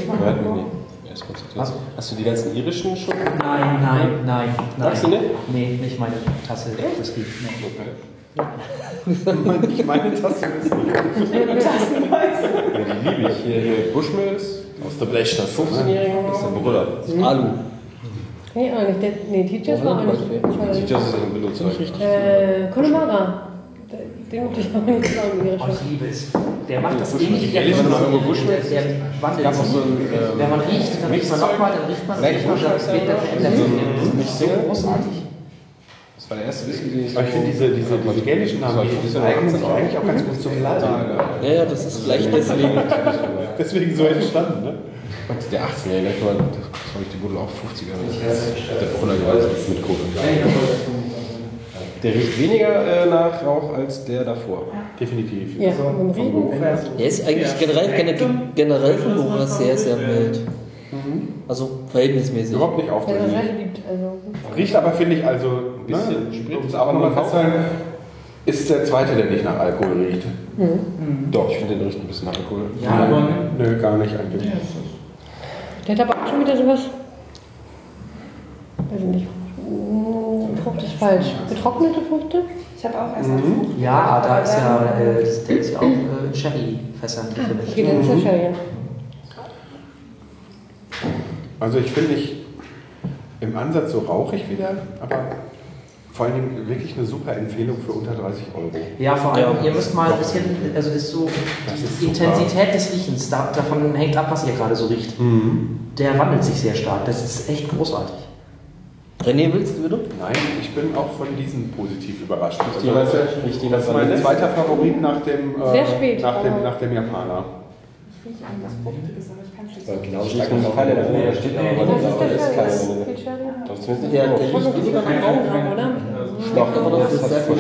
Erst konzentriert. Was? Hast du die ganzen irischen schon? Nein, nein, nein, nein. Magst du nicht? Nee, nicht meine Tasse Whisky. Nee. Ich meine, das ist Ja, die liebe ich. Hier, hier Bushmills aus der Blechstadt. 15-Jährigen. Das ist ein Brüller. Das ist Alu. Nee, auch nicht. Der, nee, Teachers war auch nicht. Teachers ist ein Benutzer. Äh, Connemara. Den muss ich auch nicht sagen, Oh, ich liebe es. Der macht das ähnlich wie der Bushmills- Der wandelt auch so ein, sich. ähm, Wenn man riecht, dann riecht man nochmal, dann riecht man, riecht man, dann wird der verändert sich. Das ist so großartig. Das war der erste Whisky, den ich Aber ich finde diese, diese, diese gälischen Namen, die eignen sich eigentlich auch ganz gut zum Laden. Ja, ja, das ist vielleicht deswegen. Deswegen so entstanden, ne? Und der 18-Jährige, guck mal, das habe ich die Buddel auch 50er. Der Brüller gewaltig mit Kohle. Der riecht weniger äh, nach Rauch als der davor. Definitiv. Ja, vom Reden. Der ist eigentlich generell, gener- generell vom Geruch her sehr, sehr mild. Also verhältnismäßig. Überhaupt nicht aufdringlich. Also. Riecht aber, finde ich, also, ein bisschen bisschen, um es auch nochmal festzuhalten, ist der zweite, der nicht nach Alkohol riecht. Doch, ich finde den riecht ein bisschen nach Alkohol. Ja, aber Nö, gar nicht eigentlich. Der hat aber auch schon wieder sowas. Weiß ich nicht. Frucht ist falsch. Getrocknete Früchte? Ich habe auch erst Frucht Ja, da aber ist ja, äh, das- der ist ja auch äh, in Sherry-Fässern gefüllt. Okay, dann ist das ja ja. Also ich finde nicht im Ansatz so rauchig wieder, aber vor allen Dingen wirklich eine super Empfehlung für unter 30 Euro. Ja, vor allem, Ja. ihr müsst mal ein bisschen, also das ist so, die Intensität des Riechens, da, davon hängt ab, was ihr gerade so riecht. Der wandelt sich sehr stark, das ist echt großartig. René, willst du wieder? Nein, ich bin auch von diesen positiv überrascht. die Also das, was- nicht die das ist mein zweiter Favorit nach dem, äh, spät, nach dem, aber- nach dem Japaner. Ich rieche an das Fruchtiges, aber ich kann es nicht so Genau, Ich rieche noch keine Vanille, da steht aber Vanille, ist aber der da ist keine Sherry? Vanille. Viel Sherry? Doch, zumindest nicht der Schon riecht weniger nach Rauch haben, oder? Doch, aber das ist sehr viel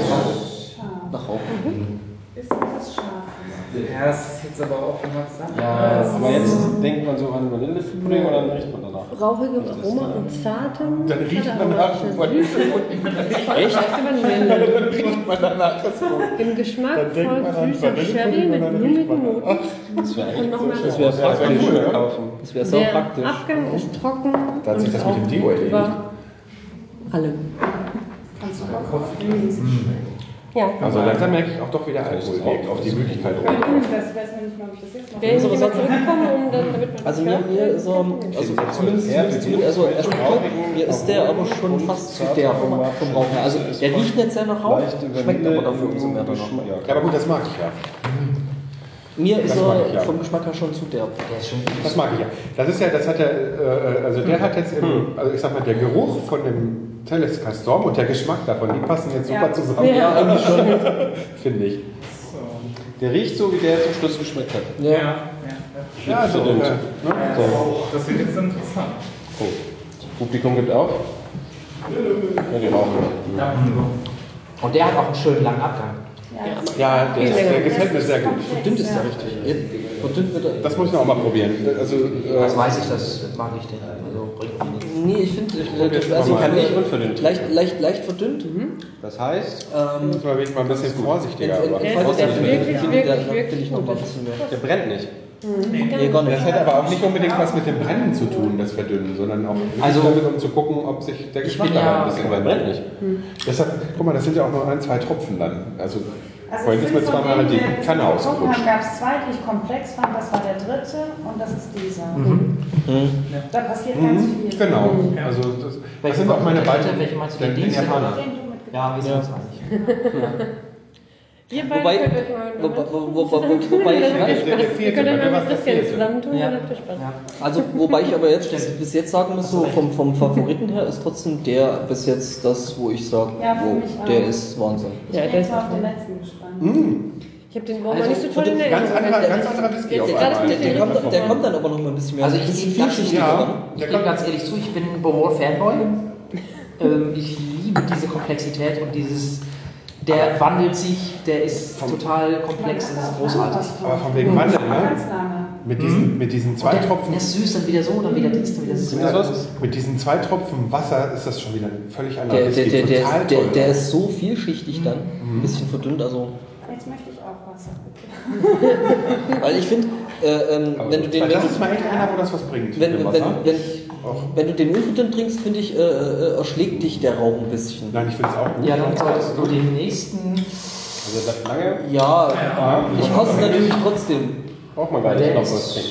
nach Rauch. Ist etwas scharf. Ja, das ist jetzt aber auch, wenn man es sagt. Ja, aber jetzt denkt man so an Vanillefüllung und dann riecht man danach. Rauchigem Aroma und zartem. Dann riecht man nach Echt? Vanille. riecht man danach das Im Geschmack Dann folgt süßer Sherry mit dann blumigen Noten. Das wäre das praktisch. Das wäre Der praktisch. Abgang ist trocken. Da hat sich und das mit dem Deo erledigt. über Allem. Kannst du auch auf Ja. Also langsam merke ich auch doch wieder Alkohol wirkt auf die Möglichkeit rum. Das weiß man nicht mal, ob ich das jetzt noch Wer ist jemand zurückgekommen, um dann, damit man Also mir, mir ist er, also zumindest, zumindest, zumindest also er schmeckt mir ist der aber schon fast zu der vom, vom Rauch her. Also der riecht nicht sehr nach Rauch, schmeckt aber dafür umso mehr danach. Ja, Ja, aber gut, das mag ich ja. Mir ist ich, er ja. vom Geschmack her schon zu derb. Das mag ich ja. Das ist ja, das hat er, äh, also der hat jetzt, im, also ich sag mal, der Geruch von dem Telles Castorm und der Geschmack davon, die passen jetzt super Ja. zusammen. Ja. finde ich. Der riecht so, wie der zum Schluss geschmeckt hat. Ja, ja. ja. Ja, also, äh, ne? Das wird jetzt interessant. Oh. Das Publikum gibt auf. Ja, die rauchen. Und der hat auch einen schönen langen Abgang. Ja, der, ist, der gefällt mir sehr gut. Verdünnt ist der richtig. Verdünnt wird er. Das muss ich noch auch mal probieren. Also, äh, Das weiß ich, das mag ich denn. Also. Nee, ich finde, das schon also kann ich unverdünnt. leicht, leicht, leicht verdünnt. Das heißt, Ähm, muss man wirklich mal ein bisschen vorsichtiger. in- in- Aber. Der der ist wirklich, wirklich, wirklich ich noch ein bisschen mehr. der brennt nicht. Nee, gar nicht. Das hat aber auch nicht unbedingt was mit dem Brennen zu tun, das Verdünnen, sondern auch Also- damit, um zu gucken, ob sich der Geschmack bin ja- ein bisschen Aber er brennt wandelt. nicht. Deshalb, guck mal, das sind ja auch nur ein, zwei Tropfen dann. Also, Also vorhin ist mir zweimal halt die Kanne ausgerutscht. gab es zwei, die ich komplex fand. Das war der dritte und das ist dieser. Da passiert ganz viel. Genau. Also das, das sind auch meine beiden Welche meinst du? den, Den? Japaner. Den du mitgebracht Ja, wir sind uns einig. Ihr beiden Wobei- könnt euch mal wo- wo- wo- wo- wobei ich- mal war mit der Christian vierte. zusammentun, Ja. dann habt ihr Spaß. Ja. Also, wobei ich aber jetzt bis, bis jetzt sagen muss, so vom, vom Favoriten her ist trotzdem der bis jetzt das, wo ich sage, Ja, wo, der ist Wahnsinn. Ich Ja, bin der jetzt auf auch den letzten gespannt. Ich habe den Baum Also, nicht so toll in der Ganz anderer, ganz anderer Whisky Jetzt auf gerade einmal. Der, der, kommt, der kommt dann aber noch mal ein bisschen mehr. Also ein ich bisschen gebe ganz, vielschichtiger. ja. dann. ich gebe ganz ehrlich zu, ich bin ein Beaumont Fanboy. ähm, ich liebe diese Komplexität und dieses, der wandelt sich, der ist total komplex, das ist großartig. Aber von wegen Wandel, ne? Mit diesen, mit diesen zwei der- Tropfen. Der ist süß, dann wieder so, dann wieder dies, dann wieder so. Ja, mit diesen zwei Tropfen Wasser ist das schon wieder ein völlig anderer Der, der, der, der, der, ist so vielschichtig dann, ein bisschen verdünnt, also. Jetzt möchte ich auch Wasser, bitte. Weil ich finde, äh, ähm, wenn du den. das wenn ist du- mal echt einer, wo das was bringt. Wenn, mit dem wenn, Wasser. wenn, wenn du den unverdünnt trinkst, finde ich, äh, äh, erschlägt dich der Rauch ein bisschen. Nein, ich finde es auch gut. Ja, dann solltest du den nächsten. Also das bleibt lange. Ja, ich koste natürlich trotzdem. Braucht man gar nicht noch was trinken.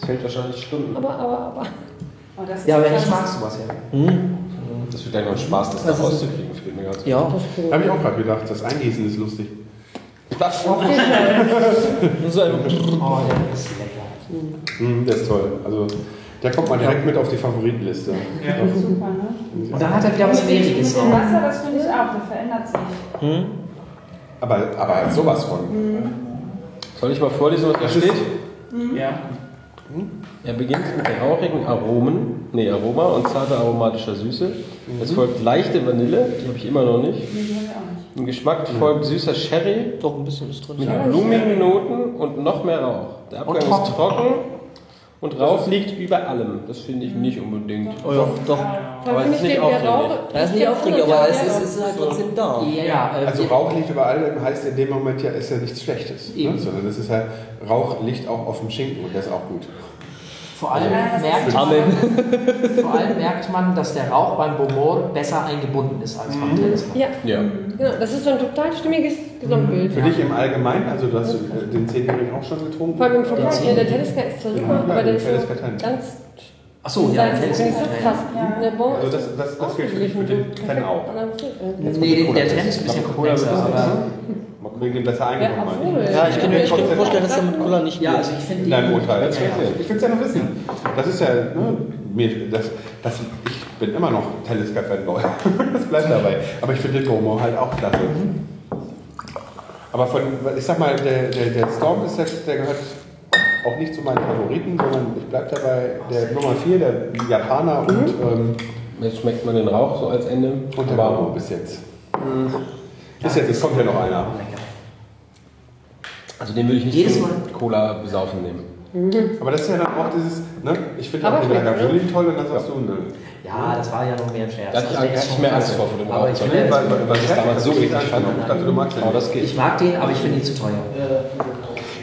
Das hält wahrscheinlich Stunden. Aber, aber, aber. Oh, das ist Ja, wenn krass. ich mag sowas ja. Hm? Das wird noch Spaß, das, Das da rauszukriegen. Fällt. Ja. Da habe ich auch gerade gedacht, das Eingießen ist lustig. Das Nur so ein Oh, der ist lecker. Mhm, der ist toll. Also, der kommt mal direkt mit auf die Favoritenliste. Ja, super, ne? Und dann hat er wieder was Mehriges Mit dem. Wasser, das finde ich auch, der verändert sich. Hm? Aber, aber sowas von. Soll ich mal vorlesen, was da Das steht? Ja. Er beginnt mit rauchigen Aromen, nee, Aroma und zarter aromatischer Süße. Es folgt leichte Vanille, die habe ich immer noch nicht. Nee, die haben wir auch nicht. Im Geschmack folgt süßer Sherry Doch, ein bisschen ist drin. mit blumigen Noten und noch mehr Rauch. Der Abgang ist trocken und Rauch liegt über allem. Das finde ich nicht unbedingt. Oh ja, doch. Weil Aber es ist nicht. Rauch. Er ist nicht aufregend, aber es ist, es ist halt trotzdem da. Ja, ja. äh, Also Rauch liegt über allem heißt in dem Moment ja, ist ja nichts Schlechtes. Ne? Sondern das ist ja, Rauch liegt auch auf dem Schinken und der ist auch gut. Vor allem, merkt man, vor allem merkt man, dass der Rauch beim Bomor besser eingebunden ist als beim Teleskop. Ja, Ja. genau. Das ist so ein total stimmiges Gesamtbild. Für dich im Allgemeinen, also du hast den Zehnjährigen auch schon getrunken? Vor allem im Vergleich. Ja, der Teleskop ist zwar super, Ja, aber der ist so einen. ganz. Achso, ja. Teleskop. Das ist krass. Der Bon Also das, das, das gilt für, dich, für den Fan auch. Nee, der, der Trend ist ein bisschen komplexer, aber. Mal gucken, den besser Ja, eingebaut. obwohl. Ja, ich kann mir, vorstellen, dass der mit Cola nicht Ja, also ich finde In deinem Urteil. Ja, Ich will es ja noch wissen. Das ist ja, ne, mir, das, das, ich bin immer noch Telescope-Fanboy. das bleibt dabei. Aber ich finde den Bomo halt auch klasse. Aber von, ich sag mal, der, der, der Storm ist jetzt, der gehört auch nicht zu meinen Favoriten, sondern ich bleib dabei, der Nummer 4, der Japaner und, ähm, Jetzt schmeckt man den Rauch so als Ende. und der aber Bomo bis jetzt. Bis jetzt, es kommt ja noch einer. Also den würde ich nicht Jedes zum Mal. Cola besaufen nehmen. Aber das ist ja dann auch dieses, ne, ich finde auch den Lagavulin toll und dann sagst du, ne. Ja, das war ja noch mehr ein Scherz. Da hatte ich Also eigentlich mehr Angst vor, vor dem Aber ich, finde, Weil, weil, weil ich damals so eklig fand. Ich dachte, du magst den. Aber das geht. ich mag den, aber ich finde ihn zu teuer.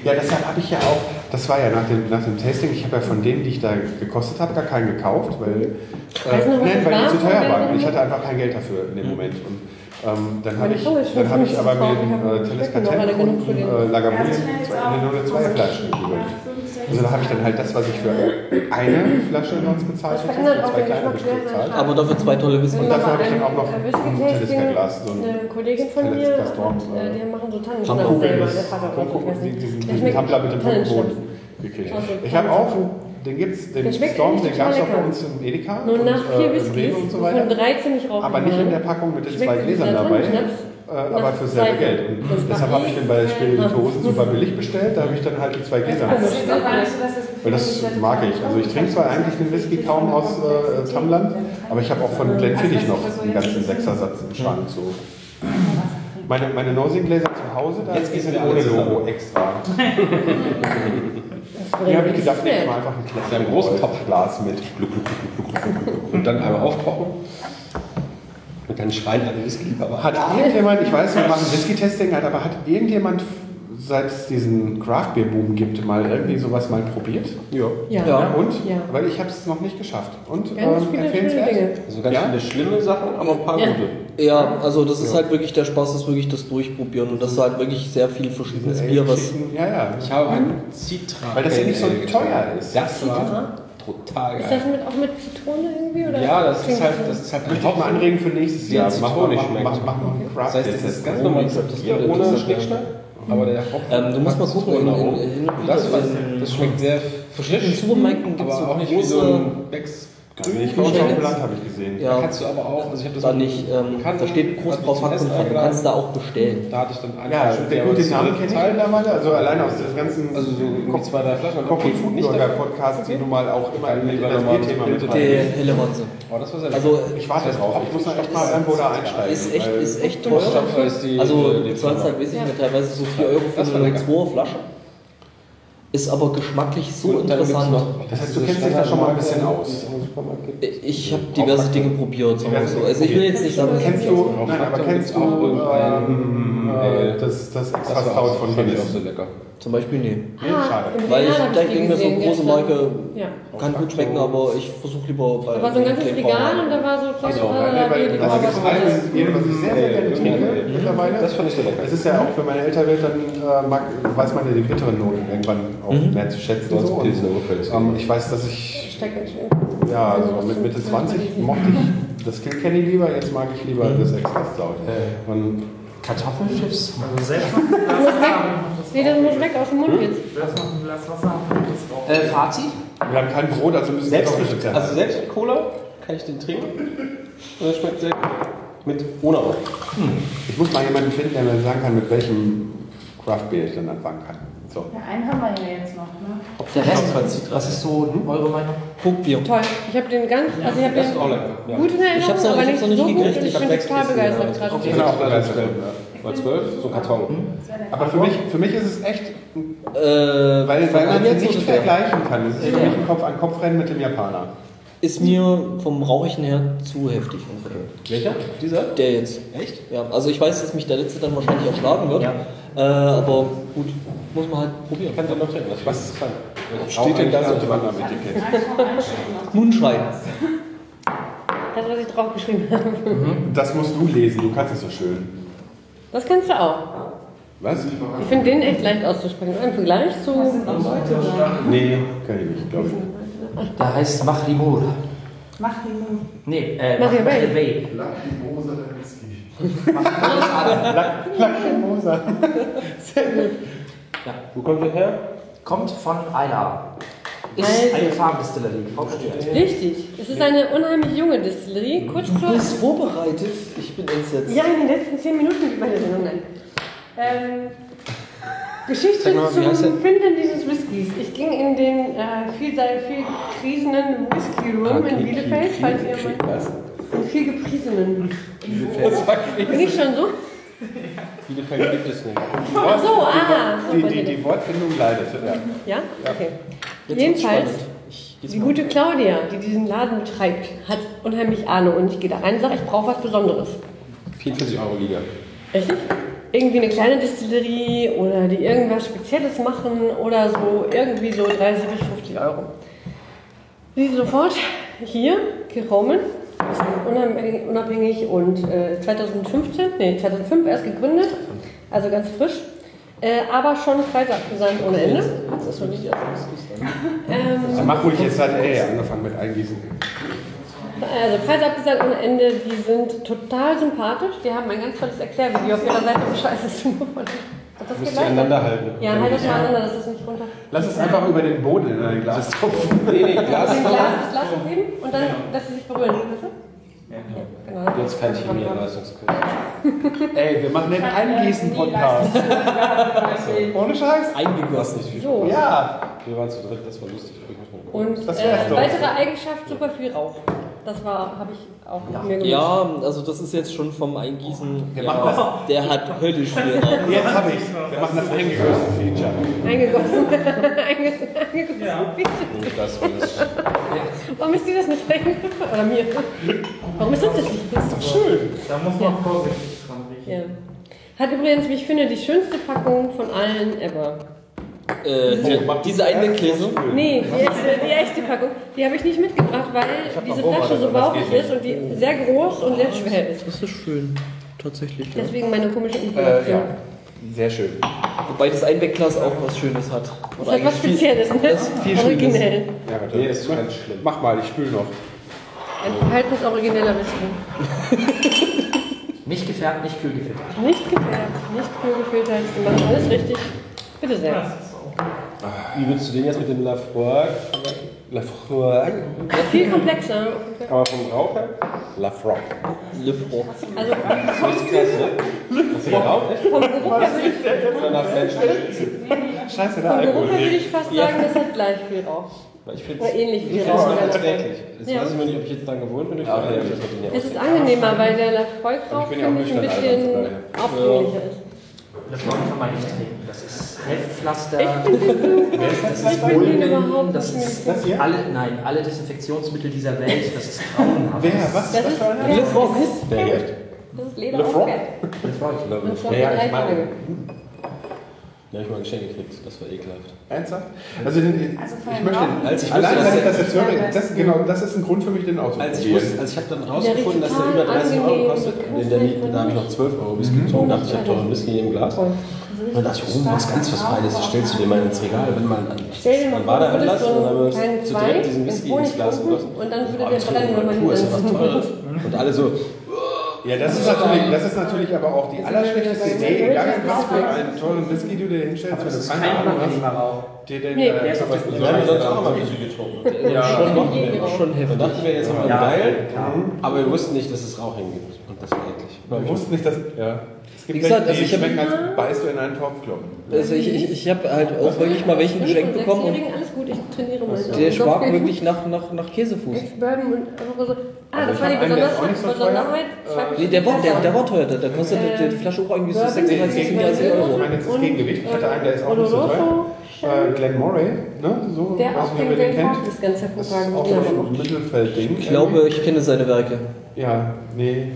Ja, deshalb habe ich ja auch, das war ja nach dem, nach dem Tasting, ich habe ja von denen, die ich da gekostet habe, gar keinen gekauft, weil, was nein, das weil die zu teuer waren. Ich hatte einfach kein Geld dafür in dem Moment. Und ähm, dann habe ich, dann habe ich 50 aber mir Frauen, äh, für und den- äh, Lagavulin eine zwei Flaschen geholt. Also da habe ich dann halt das, was ich für eine Flasche sonst bezahlt hätte, für zwei den kleine sehr bezahlt. Aber dafür zwei tolle Whisky. Und dafür habe ich dann auch noch ein Telesca-Glas, so ein eine Kollegin von mir, und, äh, die machen so Tannenschnaps selber. Der Vater ich weiß nicht. diesen, Tumbler mit dem. Hochboden gekriegt. Also, Ich habe auch, den gibt's, den Der schmeckt Storm, den gab es auch bei uns im Edeka Nur und nach vier äh, Whiskys, und so weiter. drei ziemlich rauchig Aber nicht in der Packung mit den zwei Gläsern dabei, äh, aber für selbe. Geld. Und deshalb habe ich den bei Spirituosen super billig bestellt, da habe ich dann halt die zwei Gläser Also, nicht Weil das mag ich. Also ich trinke zwar eigentlich den Whisky kaum aus äh, Tamland, aber ich habe auch von Glenfiddich noch einen ganzen Sechsersatz im Schrank. So. Meine, meine Nosing-Gläser zu Hause, da Jetzt die sind ohne Logo extra. Hier habe ich gedacht, nehme ich mal einfach ein Ja, einen großen Topfglas mit. Und dann einmal aufkochen. Und dann schreien alle Whisky-Liebhaber. Hat irgendjemand, ich weiß, wir machen Whisky-Testing, hat, aber hat irgendjemand, seit es diesen Craft-Beer-Boom gibt, mal irgendwie sowas mal probiert? Ja. Ja. Ja. Und? Ja. Weil ich habe es noch nicht geschafft. Und Ganz ähm, empfehlenswert? Dinge. Also ganz Ja? viele schlimme Sachen, aber ein paar Ja. gute. Ja, also das ist halt wirklich der Spaß, ist wirklich das Durchprobieren und das ist halt wirklich sehr viel verschiedenes Bier, was. Ja, ja. Ich habe einen Citra. Weil das ja nicht so teuer ist. Das war total Ist geil. das mit, auch mit Zitrone irgendwie? Oder Ja, das ist halt, das ist halt Möchte ich mal anregen für nächstes Jahr. Mach mal, zitronig mach, schmeckt. mach, mach mal einen Craft Das heißt, das Beer ist Test. ganz normal Bier ohne Schnickschnack. Aber der Hopfen Ähm, du musst mal gucken, in- in- wieder das, in- das schmeckt sehr frisch. in Supermärkten gibt's aber so auch nicht wie so große- ein Becks Also Grün. ich Schmeckt auf dem jetzt. Land, habe ich gesehen. Ja. Da kannst du aber auch, also ich habe das Da nicht, ähm, da steht groß drauf. Du kannst da auch bestellen. Da hatte ich dann einen Ja, der gute Namen kenne ich Teil. mittlerweile. Also allein aus dem ganzen Also so irgendwie zwei, drei Flaschen. Koch- und dafür. Podcast, die nun mal auch immer in das Bierthema mit helle Wanze. Oh, das war sehr Also Ich warte drauf. Ich muss noch echt mal irgendwo da einsteigen. ist echt, ist echt teuer. Also du halt, weiß ich nicht, teilweise so 4 Euro für eine lecker. 2 Flasche. Ist aber geschmacklich so Und interessant. noch Das heißt, du kennst dich da schon mal ein bisschen aus. Ich habe diverse Dinge probiert. so. Also ich will jetzt nicht sagen, Kennst du, nein, aber kennst du ähm, äh, äh, das, das extra Stout von Guinness? auch so lecker. zum Beispiel nee. Nee, schade. Weil ich hab denke mir, so gesehen große. Marke Ja. kann gut schmecken, aber ich versuche lieber bei. Da war so ein ganzes Regal und da war so kleine nee, weil das eines, was ich sehr, sehr gerne trinke mittlerweile. Das fand ich so lecker. Es ist ja auch, wenn man älter wird, dann äh, mag, weiß man ja die bitteren Noten irgendwann auch Mhm. mehr zu schätzen. Sonst So. Es ähm, ich weiß, dass ich, ja, also mit Mitte 20 mochte ich das Kilkenny lieber, jetzt mag ich lieber das extra Stout. Und Kartoffelchips? Also selbst Das muss weg. Nee, das muss weg aus dem Mund jetzt. Selbst noch ein Glas Wasser haben und das drauf. Äh, Fazit? wir haben kein Brot, also müssen wir Selbst, Kartoffelchips also haben. selbst mit Cola kann ich den trinken. Und das schmeckt sehr gut. Mit ohne auch. Ich muss mal jemanden finden, der mir sagen kann, mit welchem Craft Beer ich dann anfangen kann. So. Ja, einen haben wir ja jetzt noch, ne? Der Rest, was ist so eure Meinung? Punktbier. Toll. Ich habe den ganz, also ich habe auch den. Ja. gut in Erinnerung, Ich noch- aber ich nicht noch nicht so gut gekriegt. und ich hab bin sechs total begeistert ja. gerade. Ich bin auch begeistert. Mal zwölf, so ein Karton. Aber für mich, für mich ist es echt, Äh, weil, weil man jetzt nicht vergleichen kann. Es ist für mich ein Kopf-an-Kopf-Rennen mit dem Japaner. Ist mir vom Rauchigen her zu heftig. Welcher? Dieser? Der jetzt. Echt? Ja, also ich weiß, dass mich der letzte dann wahrscheinlich erschlagen wird. Äh, aber gut, muss man halt probieren. Kann der noch trinken? Das Was steht denn da so dran am Etikett? Moonshine. Das, was ich draufgeschrieben habe. Das musst du lesen, du kannst es so schön. Das kannst du auch. Was? Ich finde den echt leicht auszusprechen. Im Vergleich zu. Nee, kann ich nicht, glaube ich. Der heißt Mahrimur. Mach die Mund. Nee, äh, Mahrimur. Mahrimur. Lacrimosa der Whisky. Lacrimosa. Wo kommt der her? Kommt von Ayla. Ist Also. eine Farmdistillerie. Studiert. Richtig. Es ist eine unheimlich junge Distillerie. Kurz Du bist vorbereitet. Ich bin entsetzt. Ja, in den letzten zehn Minuten bei der Sendung. Ähm, Geschichte zum Finden dieses Whiskys. Ich ging in den äh, viel, sehr viel gepriesenen Whisky Room in Bielefeld, falls ihr mal. Viel gepriesenen. Bin ich schon so? Bielefeld gibt es nicht. Ach so, ah. Die, die, die Wortfindung leidet. Ja. Ja? Okay. Jetzt Jedenfalls, die gute Claudia, die diesen Laden betreibt, hat unheimlich Ahnung. Und ich gehe da rein und sage, ich brauche was Besonderes. 44 Euro Liga. Richtig? Irgendwie eine kleine Distillerie oder die irgendwas Spezielles machen oder so, irgendwie so 30 bis 50 Euro. Sie sofort hier, ist unabhängig, und äh, 2015, nee, 2005 erst gegründet, also ganz frisch, äh, aber schon preisabgesandt ohne Ende. Das ist schon nicht erst dann. Ähm, mach ruhig jetzt halt, ey, angefangen mit Eingießen. Also preisabgesagt ohne Ende, die sind total sympathisch. Die haben ein ganz tolles Erklärvideo auf ihrer Seite. Scheiße, ist nur von. Hat das Müsst ihr aneinander halten. Ja, halt das mal aneinander, dass das nicht runter. Lass es einfach über den Boden in ein Glas tropfen. Nee, nee, Also Glas. ein Glas, das Glas umgeben und dann, dass sie sich berühren. Weißt du? Ja, genau. Jetzt kein Chemie-Leistungskurs. Ey, wir machen den Eingießen-Podcast. Ohne Scheiß. Eingegossen. So. Ja. Wir waren zu dritt, das war lustig. Und Das äh, weitere Eigenschaft, super viel Rauch. Das war, habe ich auch mir gewünscht. Ja, also das ist jetzt schon vom Eingießen. Wir ja, machen der hat höllisch viel. Jetzt hab ich's. Wir machen das eingegossen Feature. Eingegossen. Eingegossen. Eingegossen. Das war das. Warum ist dir das nicht eingefallen? Oder mir? Warum ist uns das nicht? Das ist doch schön. Da muss man vorsichtig dran riechen. Ja. Hat übrigens, wie ich finde, die schönste Packung von allen ever. Äh, die, diese Einweggläser. Nee, die echte, die echte Packung. Die habe ich nicht mitgebracht, weil diese Flasche so bauchig ist und die sehr groß und sehr schwer ist. Das ist schön. Tatsächlich, ja. Deswegen meine komische Äh, Information. ja. Sehr schön. Wobei das Einwegglas auch was Schönes hat. Das Oder ist etwas eigentlich viel- Spezielles, ne? Das ist viel Originell. Schönes. Ja, warte, Nee, ist ganz schlimm. Mach mal, ich spül noch. Ein verhaltensorigineller Whisky. Nicht gefärbt, nicht kühl gefiltert. Nicht gefärbt, nicht kühl gefiltert. Die machen alles richtig. Bitte sehr. Wie würdest du den jetzt mit dem Lafroig? Lafroig? Viel komplexer. Aber vom Rauch her? Lafroig. Le Froid. Also Das ist krass, ne? Das ist Rauch, echt? vom Geruch her ich. Scheiße, der vom Geruch Alkohol. her würde ich fast sagen, das hat gleich viel Rauch. Ich finde Oder ähnlich ich viel find's Rauch. noch erträglich. Jetzt Ja. weiß ich nur nicht, ob ich jetzt dran gewohnt bin. durch die Reise. Es ist angenehmer, weil der Lafroig-Rauch, Ich bin ja auch finde ich, ein bisschen aufdringlicher ist. Lefroy kann man nicht trinken. Das ist Heftpflaster. Das ist überhaupt das ist Das hier? alle, nein, alle Desinfektionsmittel dieser Welt. Das ist grauenhaft. Wer? Was? Das ist Lefroy. Das ist Leder Lefroy? Lefroy. Ja, ich meine- Tage. Ja, ich mal ein Geschenk gekriegt, das war ekelhaft. Ernsthaft? Also, den, Also ich möchte. Als ich allein wusste, ich dass das jetzt höre, das, genau, das ist ein Grund für mich, den Als ich, wusste, also ich habe dann Der rausgefunden, dass der über 30 Euro kostet. in der, da habe ich noch 12 Euro Whisky Mhm. getrunken. dachte ich, ich habe teuren Whisky in dem Glas. Und dann dachte ich, oh, was ganz was Feines, das stellst du dir mal ins Regal, wenn man vor, war da Anlass und dann haben wir uns zu dritt diesen Whisky ins Glas gegossen. und dann würde Oh, der das brennen, wenn man ihn. Teures. Und alle so, Ja, das ist, natürlich, das ist natürlich aber auch die allerschlechteste Idee, egal was für einen tollen Whisky du dir hinstellst, wenn du keine Kein Ahnung Rauch. hast, dir den Nee. äh, Der ist was der- haben Besonderes sonst auch zu- Whisky getrunken. Ja, schon, noch, Schon heftig. dann dachten wir, jetzt haben wir Ja, geil, klar. aber wir wussten nicht, dass es Rauchhängen gibt. Und das war eklig. Wir wussten nicht, dass. Ja. Gibt Wie gesagt, welche, also ich hab- schmecken, als beißt du in einen Topfklopfen. Also ich, ich, ich habe halt auch wirklich mal welchen geschenkt bekommen und alles gut, ich trainiere mal. der schmeckt wirklich nach, nach, nach Käsefuß. Ex-Bourbon und so. Ah, Also das war die Besonderheit. so. Besonderheit. Äh, Nee, der war, der, der war teuer, der, der kostet die Flasche auch irgendwie so Bourbon, 36, Gegen- 37 Ich Euro. meine, jetzt das Gegengewicht. Ich hatte einen, der ist auch nicht so teuer. Äh, Glen Moray, ne? So, Der weiß auch den den kennt. Ist ganz Das ist auch Ja, so ein Mittelfeldding. Ich glaube, ich kenne seine Werke. Ja, nee.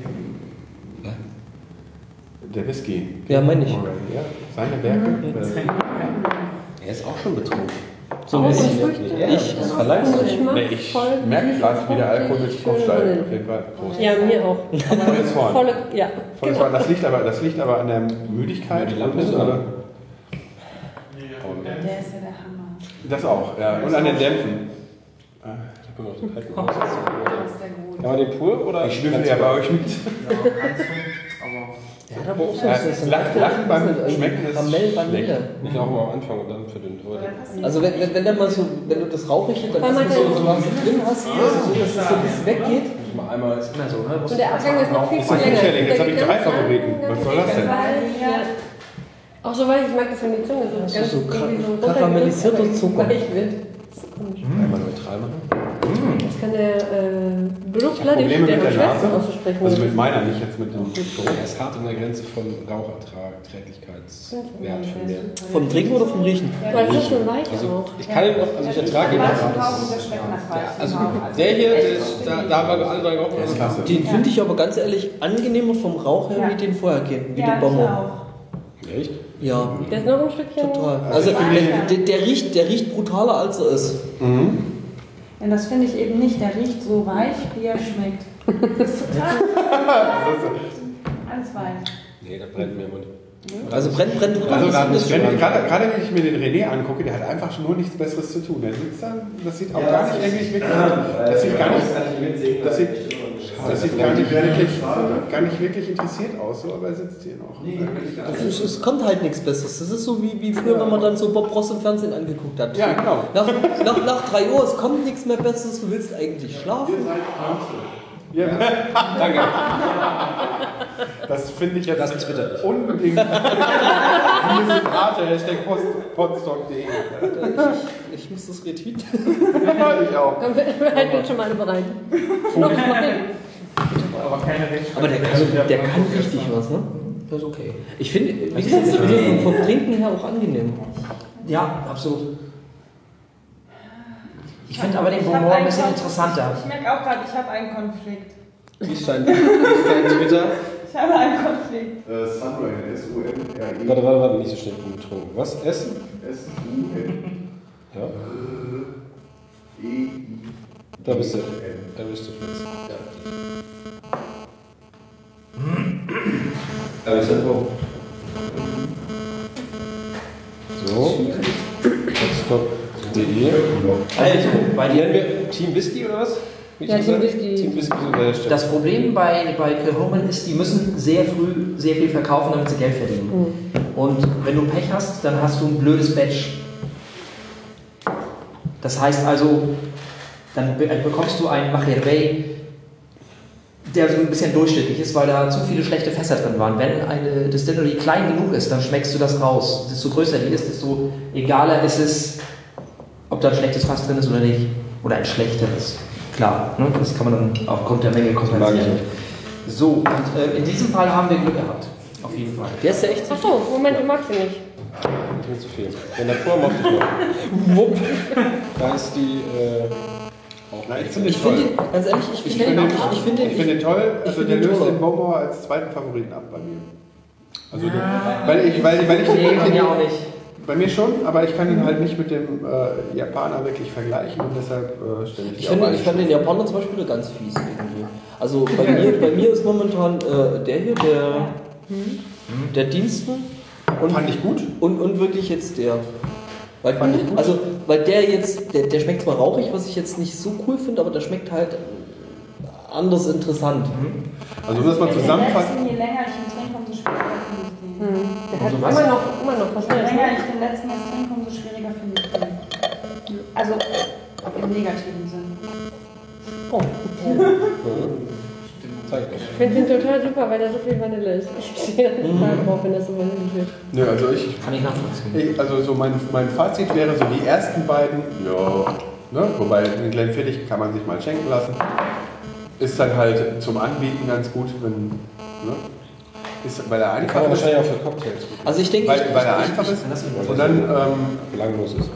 Der Whisky. Ja, meine ich. Ja. Seine Werke. Er ist auch schon betrunken. So ein bisschen. Ich verleih's euch. nee, ich merke gerade, wie der Alkohol mit Kopf steigt. Auf jeden Fall. Prost. Ja, mir auch. Volles Horn. Volle, ja. Volles genau. Horn. Das liegt aber, das liegt aber an der Müdigkeit. Die Lampe und- ist oder? Der ist ja der Hammer. Das auch, ja. Und an den Dämpfen. Ich habe den kalten Das ist der gut. Kann man den pur oder? Ich schnüffel ja bei euch mit. Der hat aber auch so Ja, so- Lachen- Lachen beim Schmecken ist Karamell, Vanille. Ich auch mal am Anfang und dann für den heute. Also wenn, wenn, wenn, der mal so, wenn du das Rauchige dann Weil man so, so was drin hast, hier, so, dass es so ein bisschen weggeht. Mal einmal Ist immer so, ne? Und der Abgang ist noch viel, Ist das länger. Jetzt habe ich drei Favoriten. Was soll das denn? Auch so weich, ich mag das, wenn die Zunge so ist ganz so karamellisierter Zucker. einmal neutral machen. Kann der äh, Probleme der mit der Nase. auszusprechen Also mit meiner, nicht jetzt mit dem. Er ist hart an der Grenze von Rauchertrag, Träglichkeitswert von mir. Vom Trinken oder vom Riechen? Weil das ist so weich Also auch. ich kann ihn noch, also ich ertrage ihn noch. Also Rauch. der hier, der, da, da haben wir alle drei klasse. Den finde ich aber ganz ehrlich angenehmer vom Rauch her Ja. wie den vorhergehenden, wie Ja, den Bonbon. Echt? Ja, Der ist noch ein Stückchen. total. Also der, der, der, riecht, der riecht brutaler als er ist. Denn das finde ich eben nicht. Der riecht so weich, wie er schmeckt. Das ist total. Alles weich. Nee, da brennt mir im Mund. Also brennt, brennt tut Also nicht wenn, gerade, gerade wenn ich mir den René angucke, der hat einfach nur nichts Besseres zu tun. Der sitzt da, das sieht auch gar nicht eigentlich wirklich, das sieht gar nicht, das sieht, das sieht gar nicht wirklich, gar nicht wirklich interessiert aus, so, aber er sitzt hier noch. Es, es kommt halt nichts Besseres. Das ist so wie, wie früher, wenn man dann so Bob Ross im Fernsehen angeguckt hat. Ja, genau. Nach, nach, nach drei Uhr, es kommt nichts mehr Besseres, du willst eigentlich schlafen. Ja, danke. Das finde ich jetzt Das Twitter. unbedingt. Wir sind Rate, Hashtag podstock.de. Ich, ich muss das retweeten. Ich auch. Wir wir halten uns schon mal bereit. Noch mal. Aber keine. Aber der, also, der kann richtig was, ne? Das ist okay. Ich finde, wie gesagt, finde ihn vom Trinken her auch angenehm. Ja, absolut. Ich finde aber den Bonbon ein bisschen interessanter. Ich merke auch gerade, ich habe einen Konflikt. Wie ist dein, ist Twitter? Ich habe einen Konflikt. Äh, Sunrain, S-U-N-R-E. Warte, warte, warte, nicht so schnell getrunken. Was? Essen? S-U-N-E-I. Ja. Da bist du. Da bist du jetzt. Ja. Da bist du wo? So. Stop.de. Also, bei dir. wir Team Whisky oder was? Wie Ja, Team das? Whisky. Team. Das Problem bei, bei Kilhoman ist, die müssen sehr früh sehr viel verkaufen, damit sie Geld verdienen. Und wenn du Pech hast, dann hast du ein blödes Batch. Das heißt also, dann be- bekommst du einen Macherbey, der so ein bisschen durchschnittlich ist, weil da zu viele schlechte Fässer drin waren. Wenn eine Distillery klein genug ist, dann schmeckst du das raus. Desto größer die ist, desto egaler ist es, ob da ein schlechtes Fass drin ist oder nicht. Oder ein schlechteres. Klar, ne? das kann man dann aufgrund der Menge ich kompensieren. So, und äh, in diesem Fall haben wir Glück gehabt. Auf jeden Fall. Der ist ja echt Achso, Moment, du magst ihn nicht. Nicht mehr zu viel. Der Natur macht ich. Wupp. Da ist die. Äh, auch Na, ich finde Ich den toll. finde ihn, ganz ehrlich, ich finde ihn, den, ich ihn, ich finde den toll. Also der löst den Bauer als zweiten Favoriten ab bei mir. Also den, weil ich, weil, weil ich Nee, den, bei mir auch nicht. Bei mir schon, aber ich kann ihn halt nicht mit dem äh, Japaner wirklich vergleichen und deshalb äh, stelle ich Ich, finde, ich fand den Japaner zum Beispiel ganz fies irgendwie. Also bei mir, bei mir ist momentan äh, der hier, der, der Diensten. Und, Fand ich gut. Und, und wirklich jetzt der. Weil, Also, weil der jetzt, der, der schmeckt zwar rauchig, was ich jetzt nicht so cool finde, aber der schmeckt halt anders interessant. Also um das mal zusammenfassen. je länger ich ihn trinke, umso schwieriger finde ich den. Hm. Der hat Also was? immer noch, immer noch was Je länger Ne? ich den letzten jetzt trinke, umso schwieriger finde ich den. Also im negativen Sinn. Ich finde ihn total super, weil da so viel Vanille ist. Ich stehe da total drauf, wenn das so vanillig wird. Nö, also ich, Kann ich nachvollziehen. ich also so mein, mein Fazit wäre so die ersten beiden, ja, ne, wobei den Glenfiddich kann man sich mal schenken lassen. Ist dann halt zum Anbieten ganz gut, wenn, ne, ist, weil er Kann einfach man ist. wahrscheinlich auch für Cocktails. Also ich denke, Weil, ich, weil er ich, einfach ich, ist. Und dann ähm, Belanglos ist.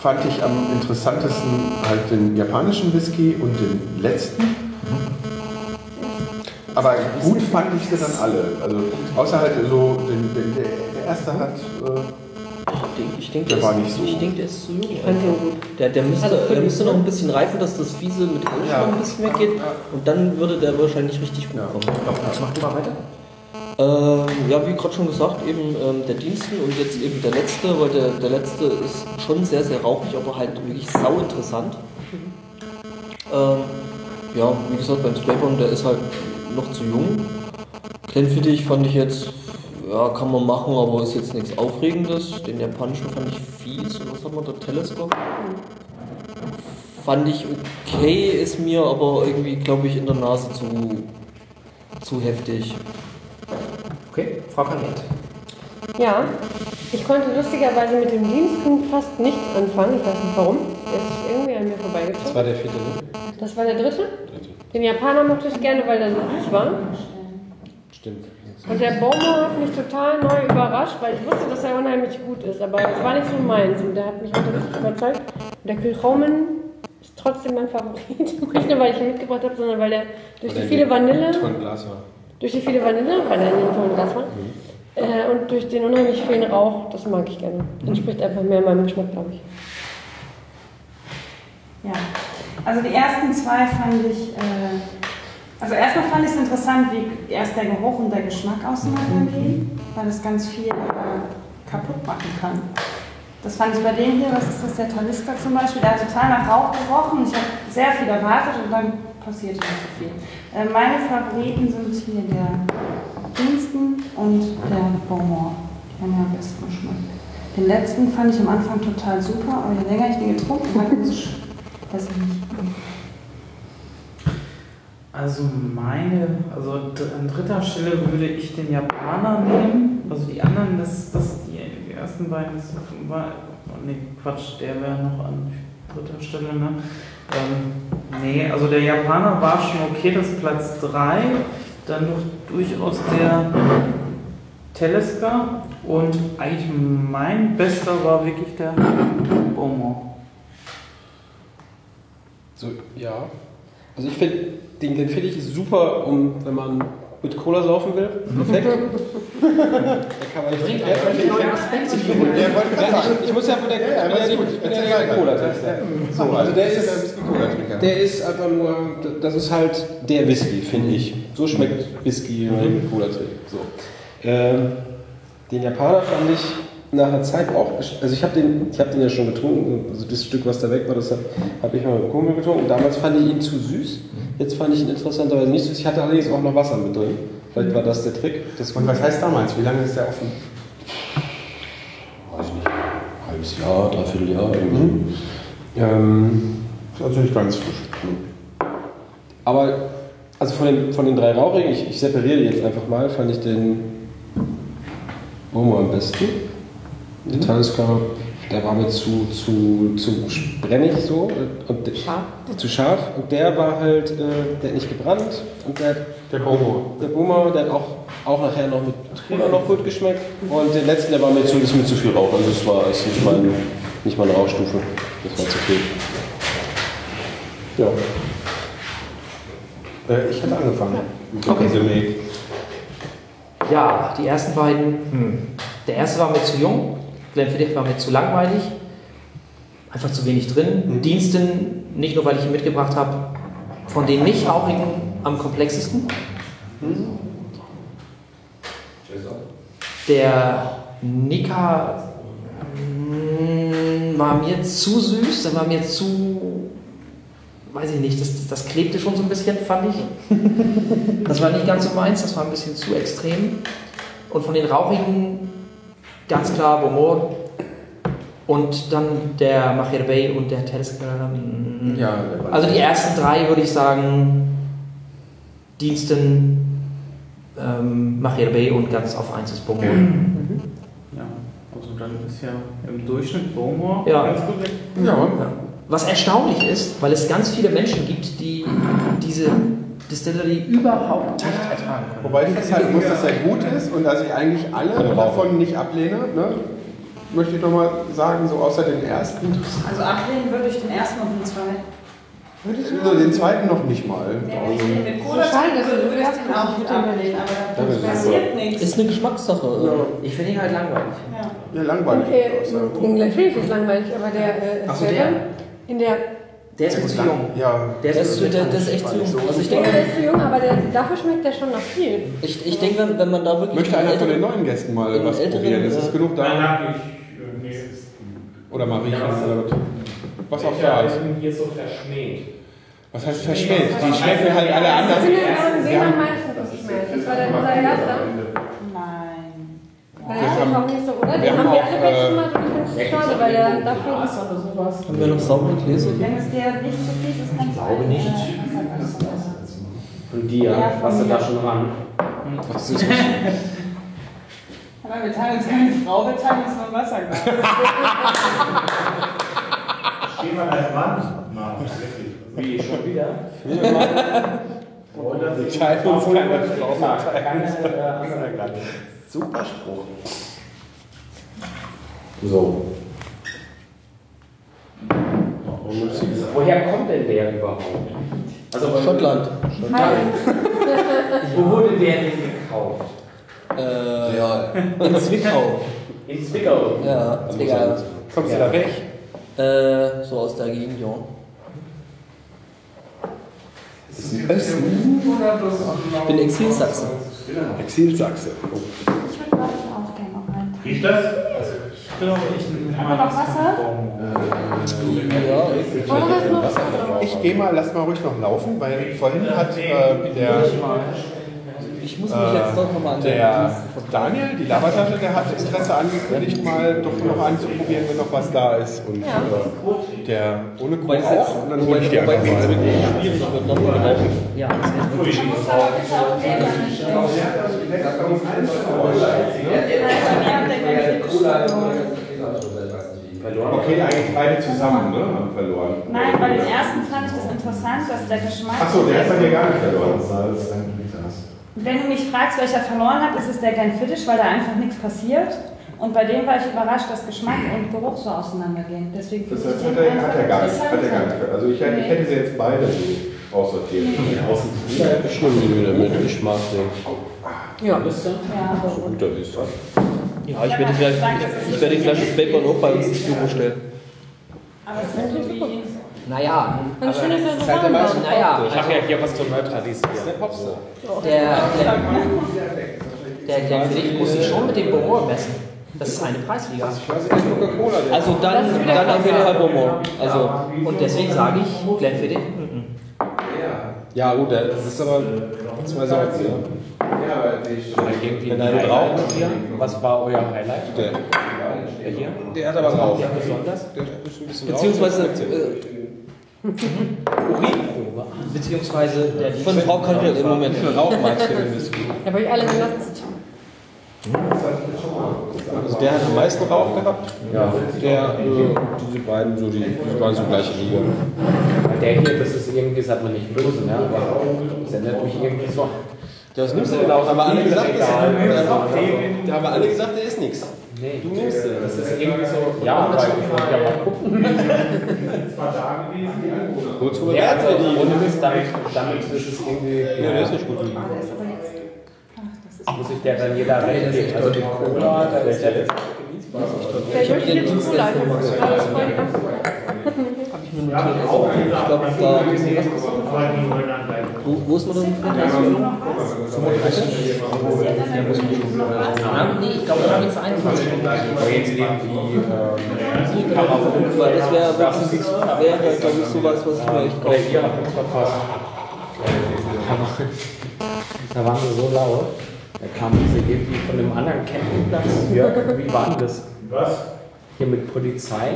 fand ich am interessantesten halt den japanischen Whisky und den letzten. Aber gut fand ich sie dann alle. Also außer halt so, den, den, der, der erste hat. Äh, Ich denke, Der war nicht so. ich denke, der ist zu jung. Ich fand den gut. Der, der, müsste, Also der müsste noch ein bisschen reifen, dass das Fiese mit Holz Ja. noch ein bisschen weggeht. Und dann würde der wahrscheinlich richtig gut Ja. kommen. Was macht du mal weiter? Ähm, ja, wie gerade schon gesagt, eben ähm, der Diensten und jetzt eben der letzte, weil der, der letzte ist schon sehr, sehr rauchig, aber halt wirklich sau interessant. Ähm, ja, wie gesagt, beim Sprayborn, der ist halt noch zu jung. Glenfiddich fand ich jetzt, ja, kann man machen, aber ist jetzt nichts Aufregendes. Den japanischen fand ich fies. Und was haben wir da? Telescope? Fand ich okay, ist mir aber irgendwie, glaube ich, in der Nase zu, zu heftig. Okay, Frau Kanett. Ja, ich konnte lustigerweise mit dem Diensten fast nichts anfangen. Ich weiß nicht warum. Der ist irgendwie an mir Das vorbeigezogen. war der vierte, ne? Das war der dritte. Den Japaner mochte ich gerne, weil der so süß war. Stimmt. Und der Bomo hat mich total neu überrascht, weil ich wusste, dass er unheimlich gut ist. Aber es war nicht so meins. Und der hat mich heute richtig überzeugt. Und der Kühlraumen ist trotzdem mein Favorit. Nicht nur, weil ich ihn mitgebracht habe, sondern weil der durch die viele Vanille, Tonnen Glas war. durch die viele Vanille, weil er in den tollen Glas war, äh, und durch den unheimlich vielen Rauch, das mag ich gerne. Entspricht einfach mehr meinem Geschmack, glaube ich. Ja, also die ersten zwei fand ich, äh, also erstmal fand ich es interessant, wie erst der Geruch und der Geschmack auseinandergehen, weil das ganz viel äh, kaputt machen kann. Das fand ich bei dem hier, was ist das, der Talisker zum Beispiel, der hat total nach Rauch gerochen. Ich habe sehr viel erwartet und dann passierte nicht so viel. Äh, meine Favoriten sind hier der Diensten und der Beaumont. Die haben mir am besten geschmeckt. Den letzten fand ich am Anfang total super, aber je länger ich den getrunken habe, ich nicht. Also meine, also an dritter Stelle würde ich den Japaner nehmen. Also die anderen, das, das die, die ersten beiden, das war, oh nee, Quatsch, der wäre noch an dritter Stelle, ne? Ähm, nee, also der Japaner war schon okay, das Platz 3. Dann noch durchaus der Teleska und eigentlich mein bester war wirklich der Beaumont. So, ja. Also ich finde, den Glenfiddich ist super, um, wenn man mit Cola saufen will. Perfekt. da kann man Ja, einfach ich- neue ich- Aspekte ich- für ich- ich- Ich muss ja von der Ja, ja, ich bin ja ich der. Cola-Tester. So, also der ist, der ist einfach nur, das ist halt der Whisky, finde ich. So schmeckt Whisky, wenn man Cola trinkt. So. Ähm, den Japaner fand ich nach einer Zeit auch, also ich habe den, ich hab den ja schon getrunken, also das Stück, was da weg war, das habe hab ich mal mit dem Kumpel getrunken. Damals fand ich ihn zu süß, jetzt fand ich ihn interessanterweise nicht süß. Ich hatte allerdings auch noch Wasser mit drin. Vielleicht war das der Trick. Das und was heißt damals? Wie lange ist der offen? weiß ich nicht, halbes Jahr, dreiviertel Jahr irgendwie. Ähm, ist also nicht ganz frisch. Aber also von den, von den drei Rauchigen, ich, ich separiere die jetzt einfach mal, fand ich den Momo am besten. Der Talisker, der war mir zu, zu, zu brennig so. Und der, Scharf. Zu scharf. Und der war halt, äh, der hat nicht gebrannt. Und der, Der Bomo. der Boomer, der hat auch auch nachher noch mit Cola noch gut geschmeckt. Und den letzten, der war mir ein bisschen mit zu viel Rauch. Also es war ist nicht, mein, nicht meine Rauchstufe. Das war zu viel. Ja. Äh, ich hätte angefangen. Mit dem Okay. Resümee. Ja, die ersten beiden. Der erste war mir zu jung, Glenfiddich war mir zu langweilig, einfach zu wenig drin. Diensten, nicht nur weil ich ihn mitgebracht habe, von den nicht rauchigen am komplexesten. Der Nika mm, war mir zu süß, der war mir zu, weiß ich nicht, das, das klebte schon so ein bisschen, fand ich. Das war nicht ganz so meins, das war ein bisschen zu extrem. Und von den rauchigen ganz klar Bomor und dann der Machir Bey und der mm, Ja, Also die ersten drei würde ich sagen, Diensten, ähm, Machir Bey und ganz auf eins ist Bomor. Ja, also dann ist ja im Durchschnitt Bowmore Ja. ganz gut weg. Ja. Was erstaunlich ist, weil es ganz viele Menschen gibt, die diese Distillery überhaupt nicht ertragen können. Wobei ich festhalten muss, dass er gut ist und dass ich eigentlich alle davon nicht ablehne. Ne? Möchte ich nochmal sagen, so außer den ersten. Also ablehnen würde ich den ersten und den zweiten. So, den zweiten noch nicht mal. Ich Also, den mit Cola Schade, dass trinke, du würde ich erst den noch auch nicht mit ablehnen, aber Das da ist passiert nichts. Ist eine Geschmackssache. Ich finde ihn halt langweilig. Ja. ja, langweilig. Okay, Englisch finde ich das langweilig, aber der äh, Ach so, der. in der, Der ist mir zu jung. Ja, Der Das ist, ist, der, das ist echt zu. Also ich denke, der ist zu jung, aber der, dafür schmeckt der schon noch viel. ich, ich denke wenn, wenn man da wirklich. Möchte einer von den neuen Gästen mal was älteren, probieren? Ist äh, es genug da? Nein, ich, nee, ist Oder mal riechen? Ja, was- oder was? Auch da ist. hier so verschmäht. Was heißt verschmäht? Die schmecken halt alle anders. Ich finde, Wir am haben- meisten, was ich meine. Das war dann unser erster. Nein. Weil der ist auch nicht so, oder? wir haben haben wir alle äh, weggemacht und ich finde es schade, weil der dafür ist. Haben wir noch saubere Gläser? Wenn es dir nicht so viel ist, kannst du glaube nicht. Wasserflasche Von dir, Ja, von was du mir. da schon ran? Was ist das? Aber wir teilen uns keine Frau, wir teilen uns nur ein Wasserglas. Steh mal als Mann. Na, wirklich. Wie, schon wieder? Und das ist teilen uns keine Frau, äh. Super Spruch. So. Woher kommt denn der überhaupt? Also, Schottland. Wo wurde der denn gekauft? Äh, ja. In Zwickau. In Zwickau. Ja, egal. Kommst du da weg? Äh, so aus der Gegend, ja. Ist das Ich bin Exilsachse. Exilsachse. Ich würde glaube ich auch gerne noch rein. Riecht das? Ich ich noch Wasser? Ja, Wollen wir das noch Wasser drauf? Ich gehe mal, lass mal ruhig noch laufen, weil vorhin hat äh, der, ich muss mich jetzt doch nochmal an den der. Daniel, die Labertasche, der hat Interesse angekündigt, mal doch noch anzuprobieren, wenn noch was da ist. Und äh, der ohne Kuh auch. Und dann hole ich die einfach jetzt mal. wirklich schwierig wird, noch drauf. Ja, das mitnehmen. Okay, eigentlich beide zusammen, ne? Haben verloren. Nein, bei dem ersten fand ich das interessant, dass der Geschmack. Achso, der ist bei dir gar nicht verloren. Wenn du mich fragst, welcher verloren hat, ist es der Glenfiddich, weil da einfach nichts passiert. Und bei dem war ich überrascht, dass Geschmack und Geruch so auseinandergehen. Deswegen Das heißt, ich hat er, einfach hat er gar nicht. Hat er gar nicht. Also ich, hätte- ich hätte sie jetzt beide so aussortiert. Ich schlimm damit. Ich mag den. Ja. Ja. So gut er ist. Ja, ich werde, vielleicht, ich werde die Flasche Bacon auch bei uns ins Büro stellen. Aber es ist so wie. Naja, Und schön, dass er so Ist halt der meiste naja, Ich habe ja hier was zur Neutralisieren. Der Popstar. der, der, der Glenfiddich muss sich schon mit dem Bomor messen. Das ist eine Preisliga. Ich weiß nicht, Coca-Cola. der- Also dann, dann auf jeden Fall Bonbon. Also, Und deswegen sage ich Glenfiddich. Ja, gut, das ist aber zwei Sorten. Ja. Ja, Wenn einer raucht, Was war euer Highlight? der, Der hier? der hat aber Rauch. Ja, besonders? Der hat ein bisschen beziehungsweise äh, Urinprobe. Beziehungsweise der von Frau Konrad im Moment. Wie viel Rauch magst du im Whisky? Ich habe euch alle genutzt. Also der hat am meisten Rauch gehabt. Ja. Der, äh, diese beiden, so die, die waren so gleiche Liga. Der hier, das ist irgendwie, das hat man nicht böse, ne? aber das erinnert mich irgendwie so Ja, was nimmst du denn auch? Haben wir alle gesagt, das Egal. Da haben wir alle gesagt, der ist nichts. Nee, Du nimmst den. das ist irgendwie so. Ja, aber ich wollte ja mal gucken. Zwei Tage gewesen. Wozu Ja, bewerten also die? ohne Mist, damit, damit ist es irgendwie. Ja, der ist nicht gut. Muss ich der dann jeder Recht geben? Also den Cola, da ist der jetzt Der möchte jetzt Cola. Ich habe voll die ganze Ich habe auch gesagt, Ich glaube, da ist was anbleiben. Wo, wo ist man denn? Nee, ich glaube, wir haben jetzt 21 Weil das wäre wirklich, wäre, glaube ich, sowas, was ich mir echt kaufen Da waren wir so laut. Da kam diese irgendwie von einem anderen Campingplatz. Jörg, wie war denn das? Was? Hier mit Polizei?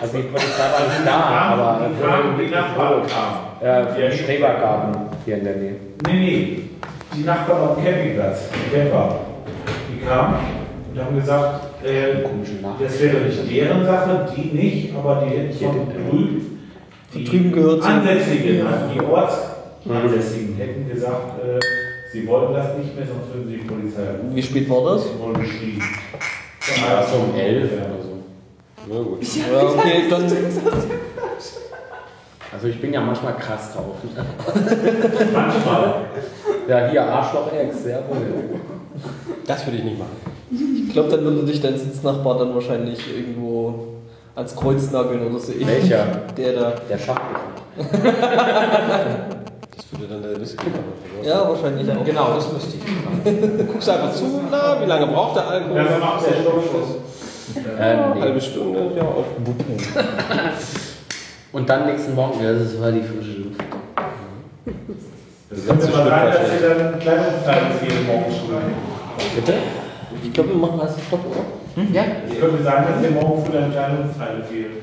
Also die Polizei war nicht da, aber Die kamen, die Nachbarn kamen. äh, vom Strebergarten hier in der Nähe. Nee, nee. Die Nachbarn auf dem Campingplatz, die Camper, die kamen und haben gesagt, äh, das wäre nicht deren Sache, die nicht, aber die hätten von drüben, die drüben gehört. Ansässigen, also die Ortsansässigen, hätten gesagt, äh, sie wollten das nicht mehr, sonst würden sie die Polizei rufen. Wie spät war das? Sie wurden geschrieben. Ja, so um elf oder so. Na gut. Ja, okay, dann. Also ich bin ja manchmal krass drauf. Manchmal. Ja, hier Arschloch-Ex, sehr wohl. Das würde ich nicht machen. Ich glaube, dann würde dich dein Sitznachbar dann wahrscheinlich irgendwo ans Kreuz nageln oder so. Welcher? Der da. Der Schach. Das würde dann der Whisky machen. Ja, wahrscheinlich auch. Genau, das müsste ich. Du guckst einfach zu, na, wie lange braucht der Alkohol? Das macht der Stoffschuss. Ähm, nee. Halbe Stunde, ja, auch. Und dann nächsten Morgen, ja, das war die frische Luft. Das könnte mal sein, dass sie dann ein Kleidungsteil jeden Morgen schreiben. Bitte? Ich glaube, wir machen einen Stopp, oder? Ja? Es könnte sein, dass dir morgen früh dann Kleidungsteile fehlen.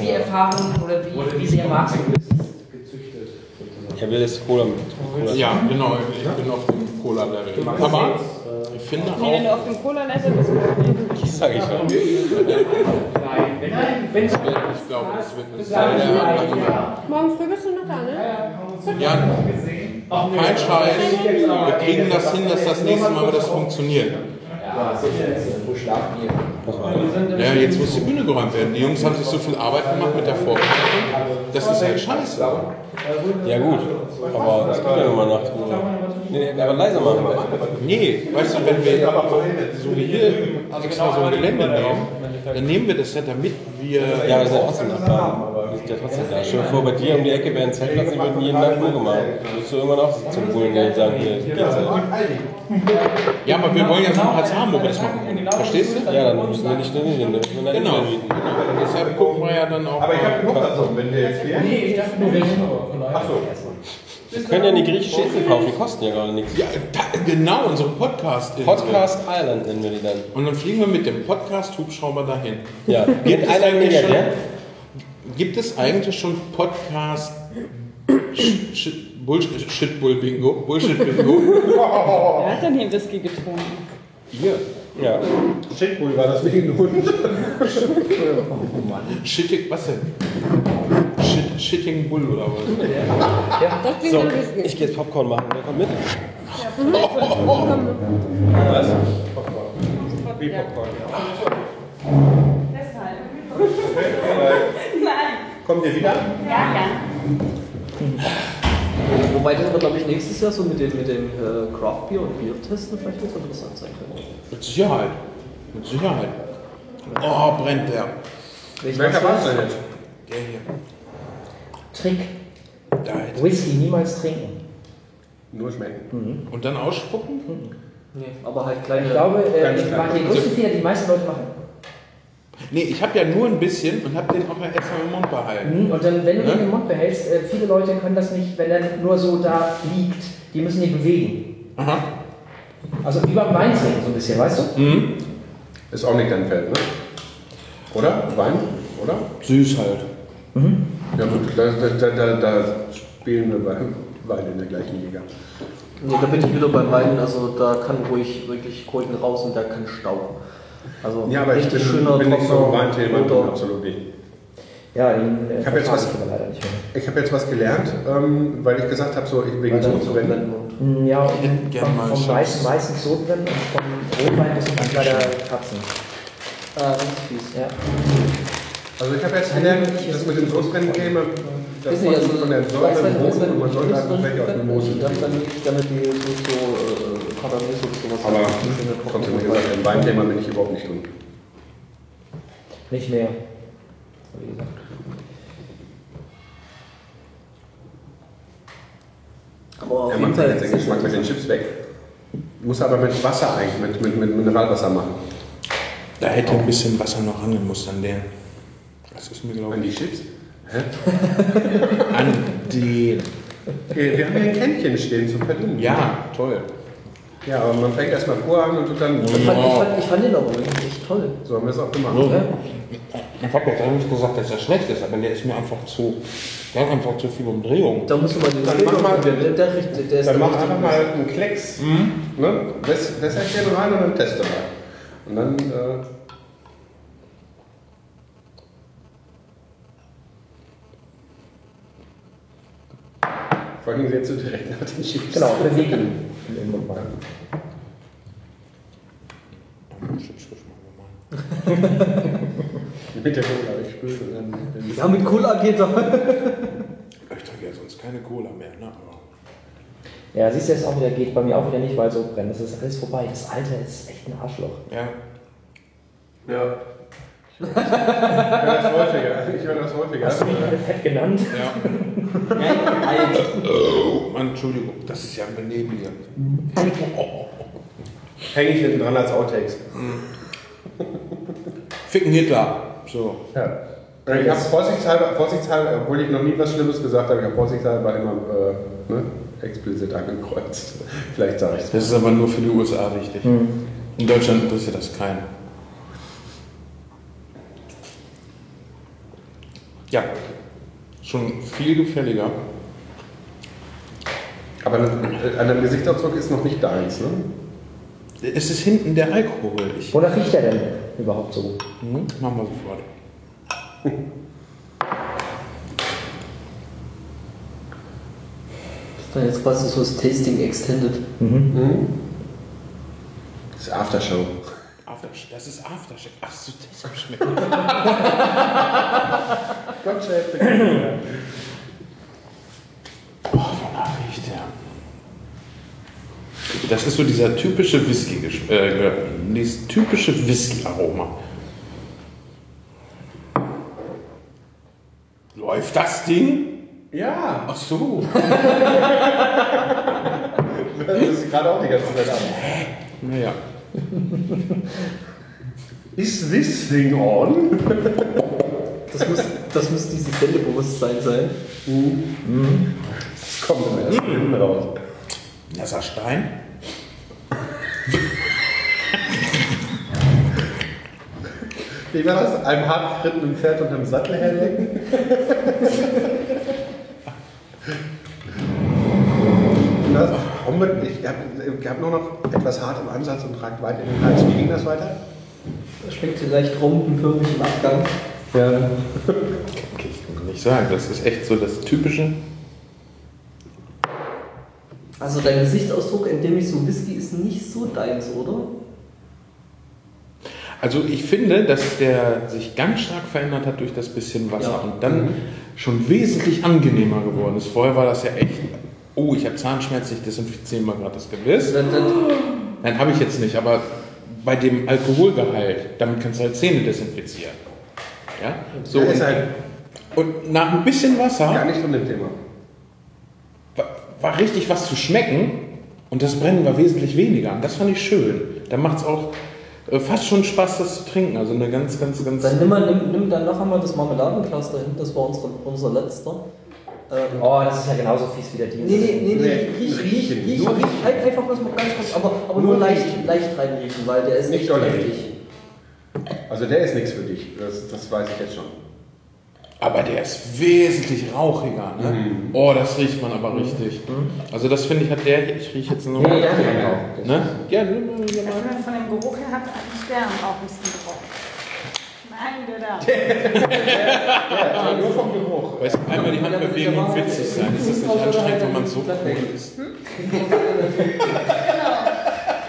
Wie erfahren oder wie, wie sehr magst du das? Er will jetzt Cola mit. Ja, genau. Ich bin auf dem Cola-Level. Aber ich finde Nee, wenn du auch, auf dem Cola-Level bist, Das sage ich schon. Nein, wenn, wenn es ich glaube, es wird eine sehr morgen früh bist du noch da, ne? Ja, kein Scheiß. Wir kriegen das hin, dass das nächste Mal das funktioniert. Wo schlafen die? Ja, jetzt muss die Bühne geräumt werden. Die Jungs haben sich so viel Arbeit gemacht mit der Vorbereitung. Das ist halt scheiße. Ja, gut. Aber das gibt ja nochmal Nacht. Nee, aber leiser machen. Nee, weißt du, wenn wir so wie hier extra so ein Gelände nehmen, dann nehmen wir das ja, damit wir. Ja, aber das ist ja trotzdem Wir sind ja trotzdem da. Stell dir vor, bei dir um die Ecke wäre ein Zeltplatz, die würden jeden Tag Müll gemacht. Würdest du irgendwann auch zum Bullen gehen und sagen, hier, geht's halt. Ja, aber wir wollen ja so einen Platz haben, wo wir das machen können. Verstehst du? Ja, dann müssen wir nicht nur hin, dann müssen wir Genau. eine mieten. Deshalb gucken wir ja dann auch. Aber ich habe genug davon, wenn der jetzt fährt. Nee, ich dachte nur welche. Achso. Wir können ja eine griechische Insel kaufen, die kosten ja gar nichts. Ja, da, genau, unsere podcast -Insel. Podcast Island nennen wir die dann. Und dann fliegen wir mit dem Podcast-Hubschrauber dahin. Ja, Gibt gibt es, einer eigentlich schon? Gibt es eigentlich schon Podcast Sh- Shit, Bullshit, Shitbull Bingo? Bullshit Bingo? Wer hat denn hier Whisky getrunken? Ihr? Ja. Shitbull war das wegen Hund. Shitting, was denn? Shit, Shitting Bull oder was? Das klingt So, Whisky. ich gehe jetzt Popcorn machen. Wer kommt mit? Was? Wie Popcorn? Nein. Kommt ihr wieder? Ja, ja. Wobei das wird, glaube ich, nächstes Jahr so mit dem, mit dem äh, Craft Beer und Bier testen vielleicht ganz interessant sein könnte. Mit Sicherheit. Mit Sicherheit. Oh, brennt der. Welcher war's denn jetzt? Der hier. Trick. Da. Whisky niemals trinken. Nur schmecken. Und dann ausspucken? Nee, aber halt kleine. Ich glaube, äh, klar. mache den größten Fehler, die die meisten Leute machen. Nee, ich habe ja nur ein bisschen und habe den auch erstmal im Mund behalten. Mhm, Und dann, wenn du Ne? den im Mund behältst, äh, viele Leute können das nicht, wenn er nur so da liegt, die müssen ihn bewegen. Aha. Also wie beim Wein trinken so ein bisschen, weißt du? Mhm. Ist auch nicht dein Feld, ne? Oder? Wein? Oder? Süß halt. Ja gut, da, da, da, da spielen wir beim Wein in der gleichen Liga. Nee, da bin ich wieder beim Weinen, also da kann ruhig wirklich Kolben raus und da kann Stau. Also Ja, aber ich bin, schöner bin nicht so ein trockener, Weinthema, roter- absolut nicht. Ja, ihn äh, Ich habe jetzt, was- ich nicht hab jetzt was gelernt, ähm, weil ich gesagt habe, so ich- wegen Sodbrennen. Mm, Ja, Ich hätte und gern vom, mal vom. Weißen meistens Sodbrennen und vom Rotwein muss man leider kratzen. Ah, das ist fies. Ja. Also ich habe jetzt gelernt, dass mit dem Sodbrennen käme, das Wissen Sie, also, von der Säure im Boden und man sollte wenn, vielleicht aus dem ich damit die so, so Kardamom und sowas. Aber trotzdem, gesagt, im Weinthema bin ich überhaupt nicht drin. Nicht mehr. Wie gesagt. Aber Er macht jetzt den Geschmack mit den Chips weg. Muss aber mit Wasser eigentlich, mit, mit, mit Mineralwasser machen. Da hätte ein bisschen Wasser noch ran muss an den. Das ist mir glaube An die ich. Chips? Hä? An den. Äh, Wir haben hier ein Kännchen stehen zum Verdünnen. Ja, toll. Ja, aber man fängt erstmal pur an und tut dann. Ich fand, ich, fand, ich fand den aber wirklich echt toll. So haben wir es auch gemacht. So. Ja. Ich habe doch nicht gesagt, dass er schlecht ist, aber der ist mir einfach zu. Der hat einfach zu viel Umdrehung. Da musst du mal den Dann mach mal- der, der, der, der, der ist Dann mach einfach mal einen Klecks, ne? Wäs- Wässerchen rein und dann teste mal. Und dann. Äh, vor allem jetzt so direkt nach den Chips. Genau, bewege ihn in Mund machen. Mit der Cola, ich spüre dann. dann- Ja, mit Cola geht er. Ich trinke ja sonst keine Cola mehr, ne? Aber Ja, siehst du jetzt auch wieder, geht bei mir auch wieder nicht, weil so brennt. Das ist alles vorbei. Das Alter ist echt ein Arschloch. ja. Ja. Ich höre das häufiger. Ich höre das häufiger. Hast du mich fett genannt? Ja. Oh, Mann, Entschuldigung, das ist ja ein Benehmen hier. Hänge ich hinten dran als Outtakes. Ficken Hitler. So. Ja. Ich habe vorsichtshalber, vorsichtshalber, obwohl ich noch nie was Schlimmes gesagt habe, ich habe vorsichtshalber immer äh, ne, explizit angekreuzt. Vielleicht sage ich es. Das ist aber nur für die USA wichtig. In Deutschland interessiert das keinen. Ja, schon viel gefälliger. Aber äh, an dem Gesichtsausdruck ist noch nicht deins, ne? Es ist hinten der Alkohol. Ich, Wonach riecht der denn überhaupt so? hm, machen wir sofort. Das ist dann jetzt quasi so das Tasting Extended. Das ist Aftershow. Aftershave. Das ist Aftershave. Ach so, das schmeckt. Gott schäfe. Oh, wonach riecht der? Das ist so dieser typische Whisky, äh, dieses typische Whisky-Aroma. Läuft das Ding? Ja. Ach so. Das ist gerade auch die ganze Zeit an. Naja. Is this thing on? Das muss, das muss dieses Sendebewusstsein sein. Das kommt immer erst hinten raus. Nasserstein? Wie war das? Einem hart gerittenen Pferd unterm Sattel herlegen? Das, unbedingt. ich habe hab nur noch etwas hart im Ansatz und tragt weit in den Hals. Wie ging das weiter? Das schmeckt leicht rumpenförmig im Abgang. Ja. Okay, ich kann nicht sagen. Das ist echt so das typische. Also dein Gesichtsausdruck, in dem ich so Whisky ist nicht so deins, oder? Also ich finde, dass der sich ganz stark verändert hat durch das bisschen Wasser Ja. und dann schon wesentlich angenehmer geworden ist. Vorher war das ja echt, oh, ich habe Zahnschmerzen, ich desinfiziere mal gerade das Gebiss. Dann, dann, Nein, habe ich jetzt nicht, aber bei dem Alkoholgehalt, damit kannst du halt Zähne desinfizieren. Ja? So, Ja, und, ist halt und nach ein bisschen Wasser gar nicht von dem Thema. war, war richtig was zu schmecken und das Brennen war wesentlich weniger. Und das fand ich schön. Da macht es auch äh, fast schon Spaß, das zu trinken. Also eine ganz, ganz, ganz. dann nimm, mal, nimm, nimm dann noch einmal das Marmeladenglas da hinten, das war unsere, unser letzter. Ähm, Oh, das ist ja genauso fies wie der Dienst. Nee, nee, nee, nee, Nee, riech, riech, riechen. riech, Nur riech, halt einfach bloß mal ganz kurz, aber, aber nur, Nur leicht, riechen. leicht reinriechen, weil der ist Nicht doll heftig. Also der ist nichts für dich. Das, das weiß ich jetzt schon. Aber der ist wesentlich rauchiger. Ne? Mhm. Oh, das riecht man aber richtig. Also das finde ich hat der, hier- ich rieche jetzt nur. Nee, der hat. Ne? Ja, nimm Ja, von, von dem Geruch her hat eigentlich der am rauchigsten gerochen. Der da. Ja, nur vom Geruch. Weißt du, einmal die Hand bewegen und witzig sein. Ist das nicht anstrengend, wenn man so cool ist?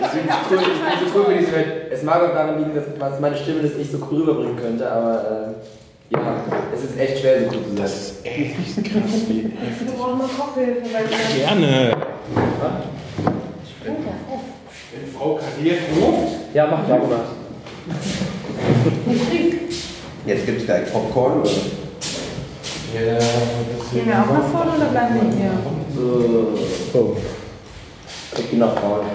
Das ist cool, das ist cool für diese Welt. Es mag auch daran liegen, dass meine Stimme das nicht so cool rüberbringen könnte, aber äh, ja, es ist echt schwer, so cool zu sein. Das ist echt krass, wie Wir brauchen mal Kochhilfe, weil wir. Gerne. Springt ja auf. Wenn Frau kariert ruft. Ja, mach ich auch mal. Jetzt gibt es gleich Popcorn. Oder? Ja, Gehen wir auch nach vorne oder bleiben wir hier? So. Ich geh nach vorne.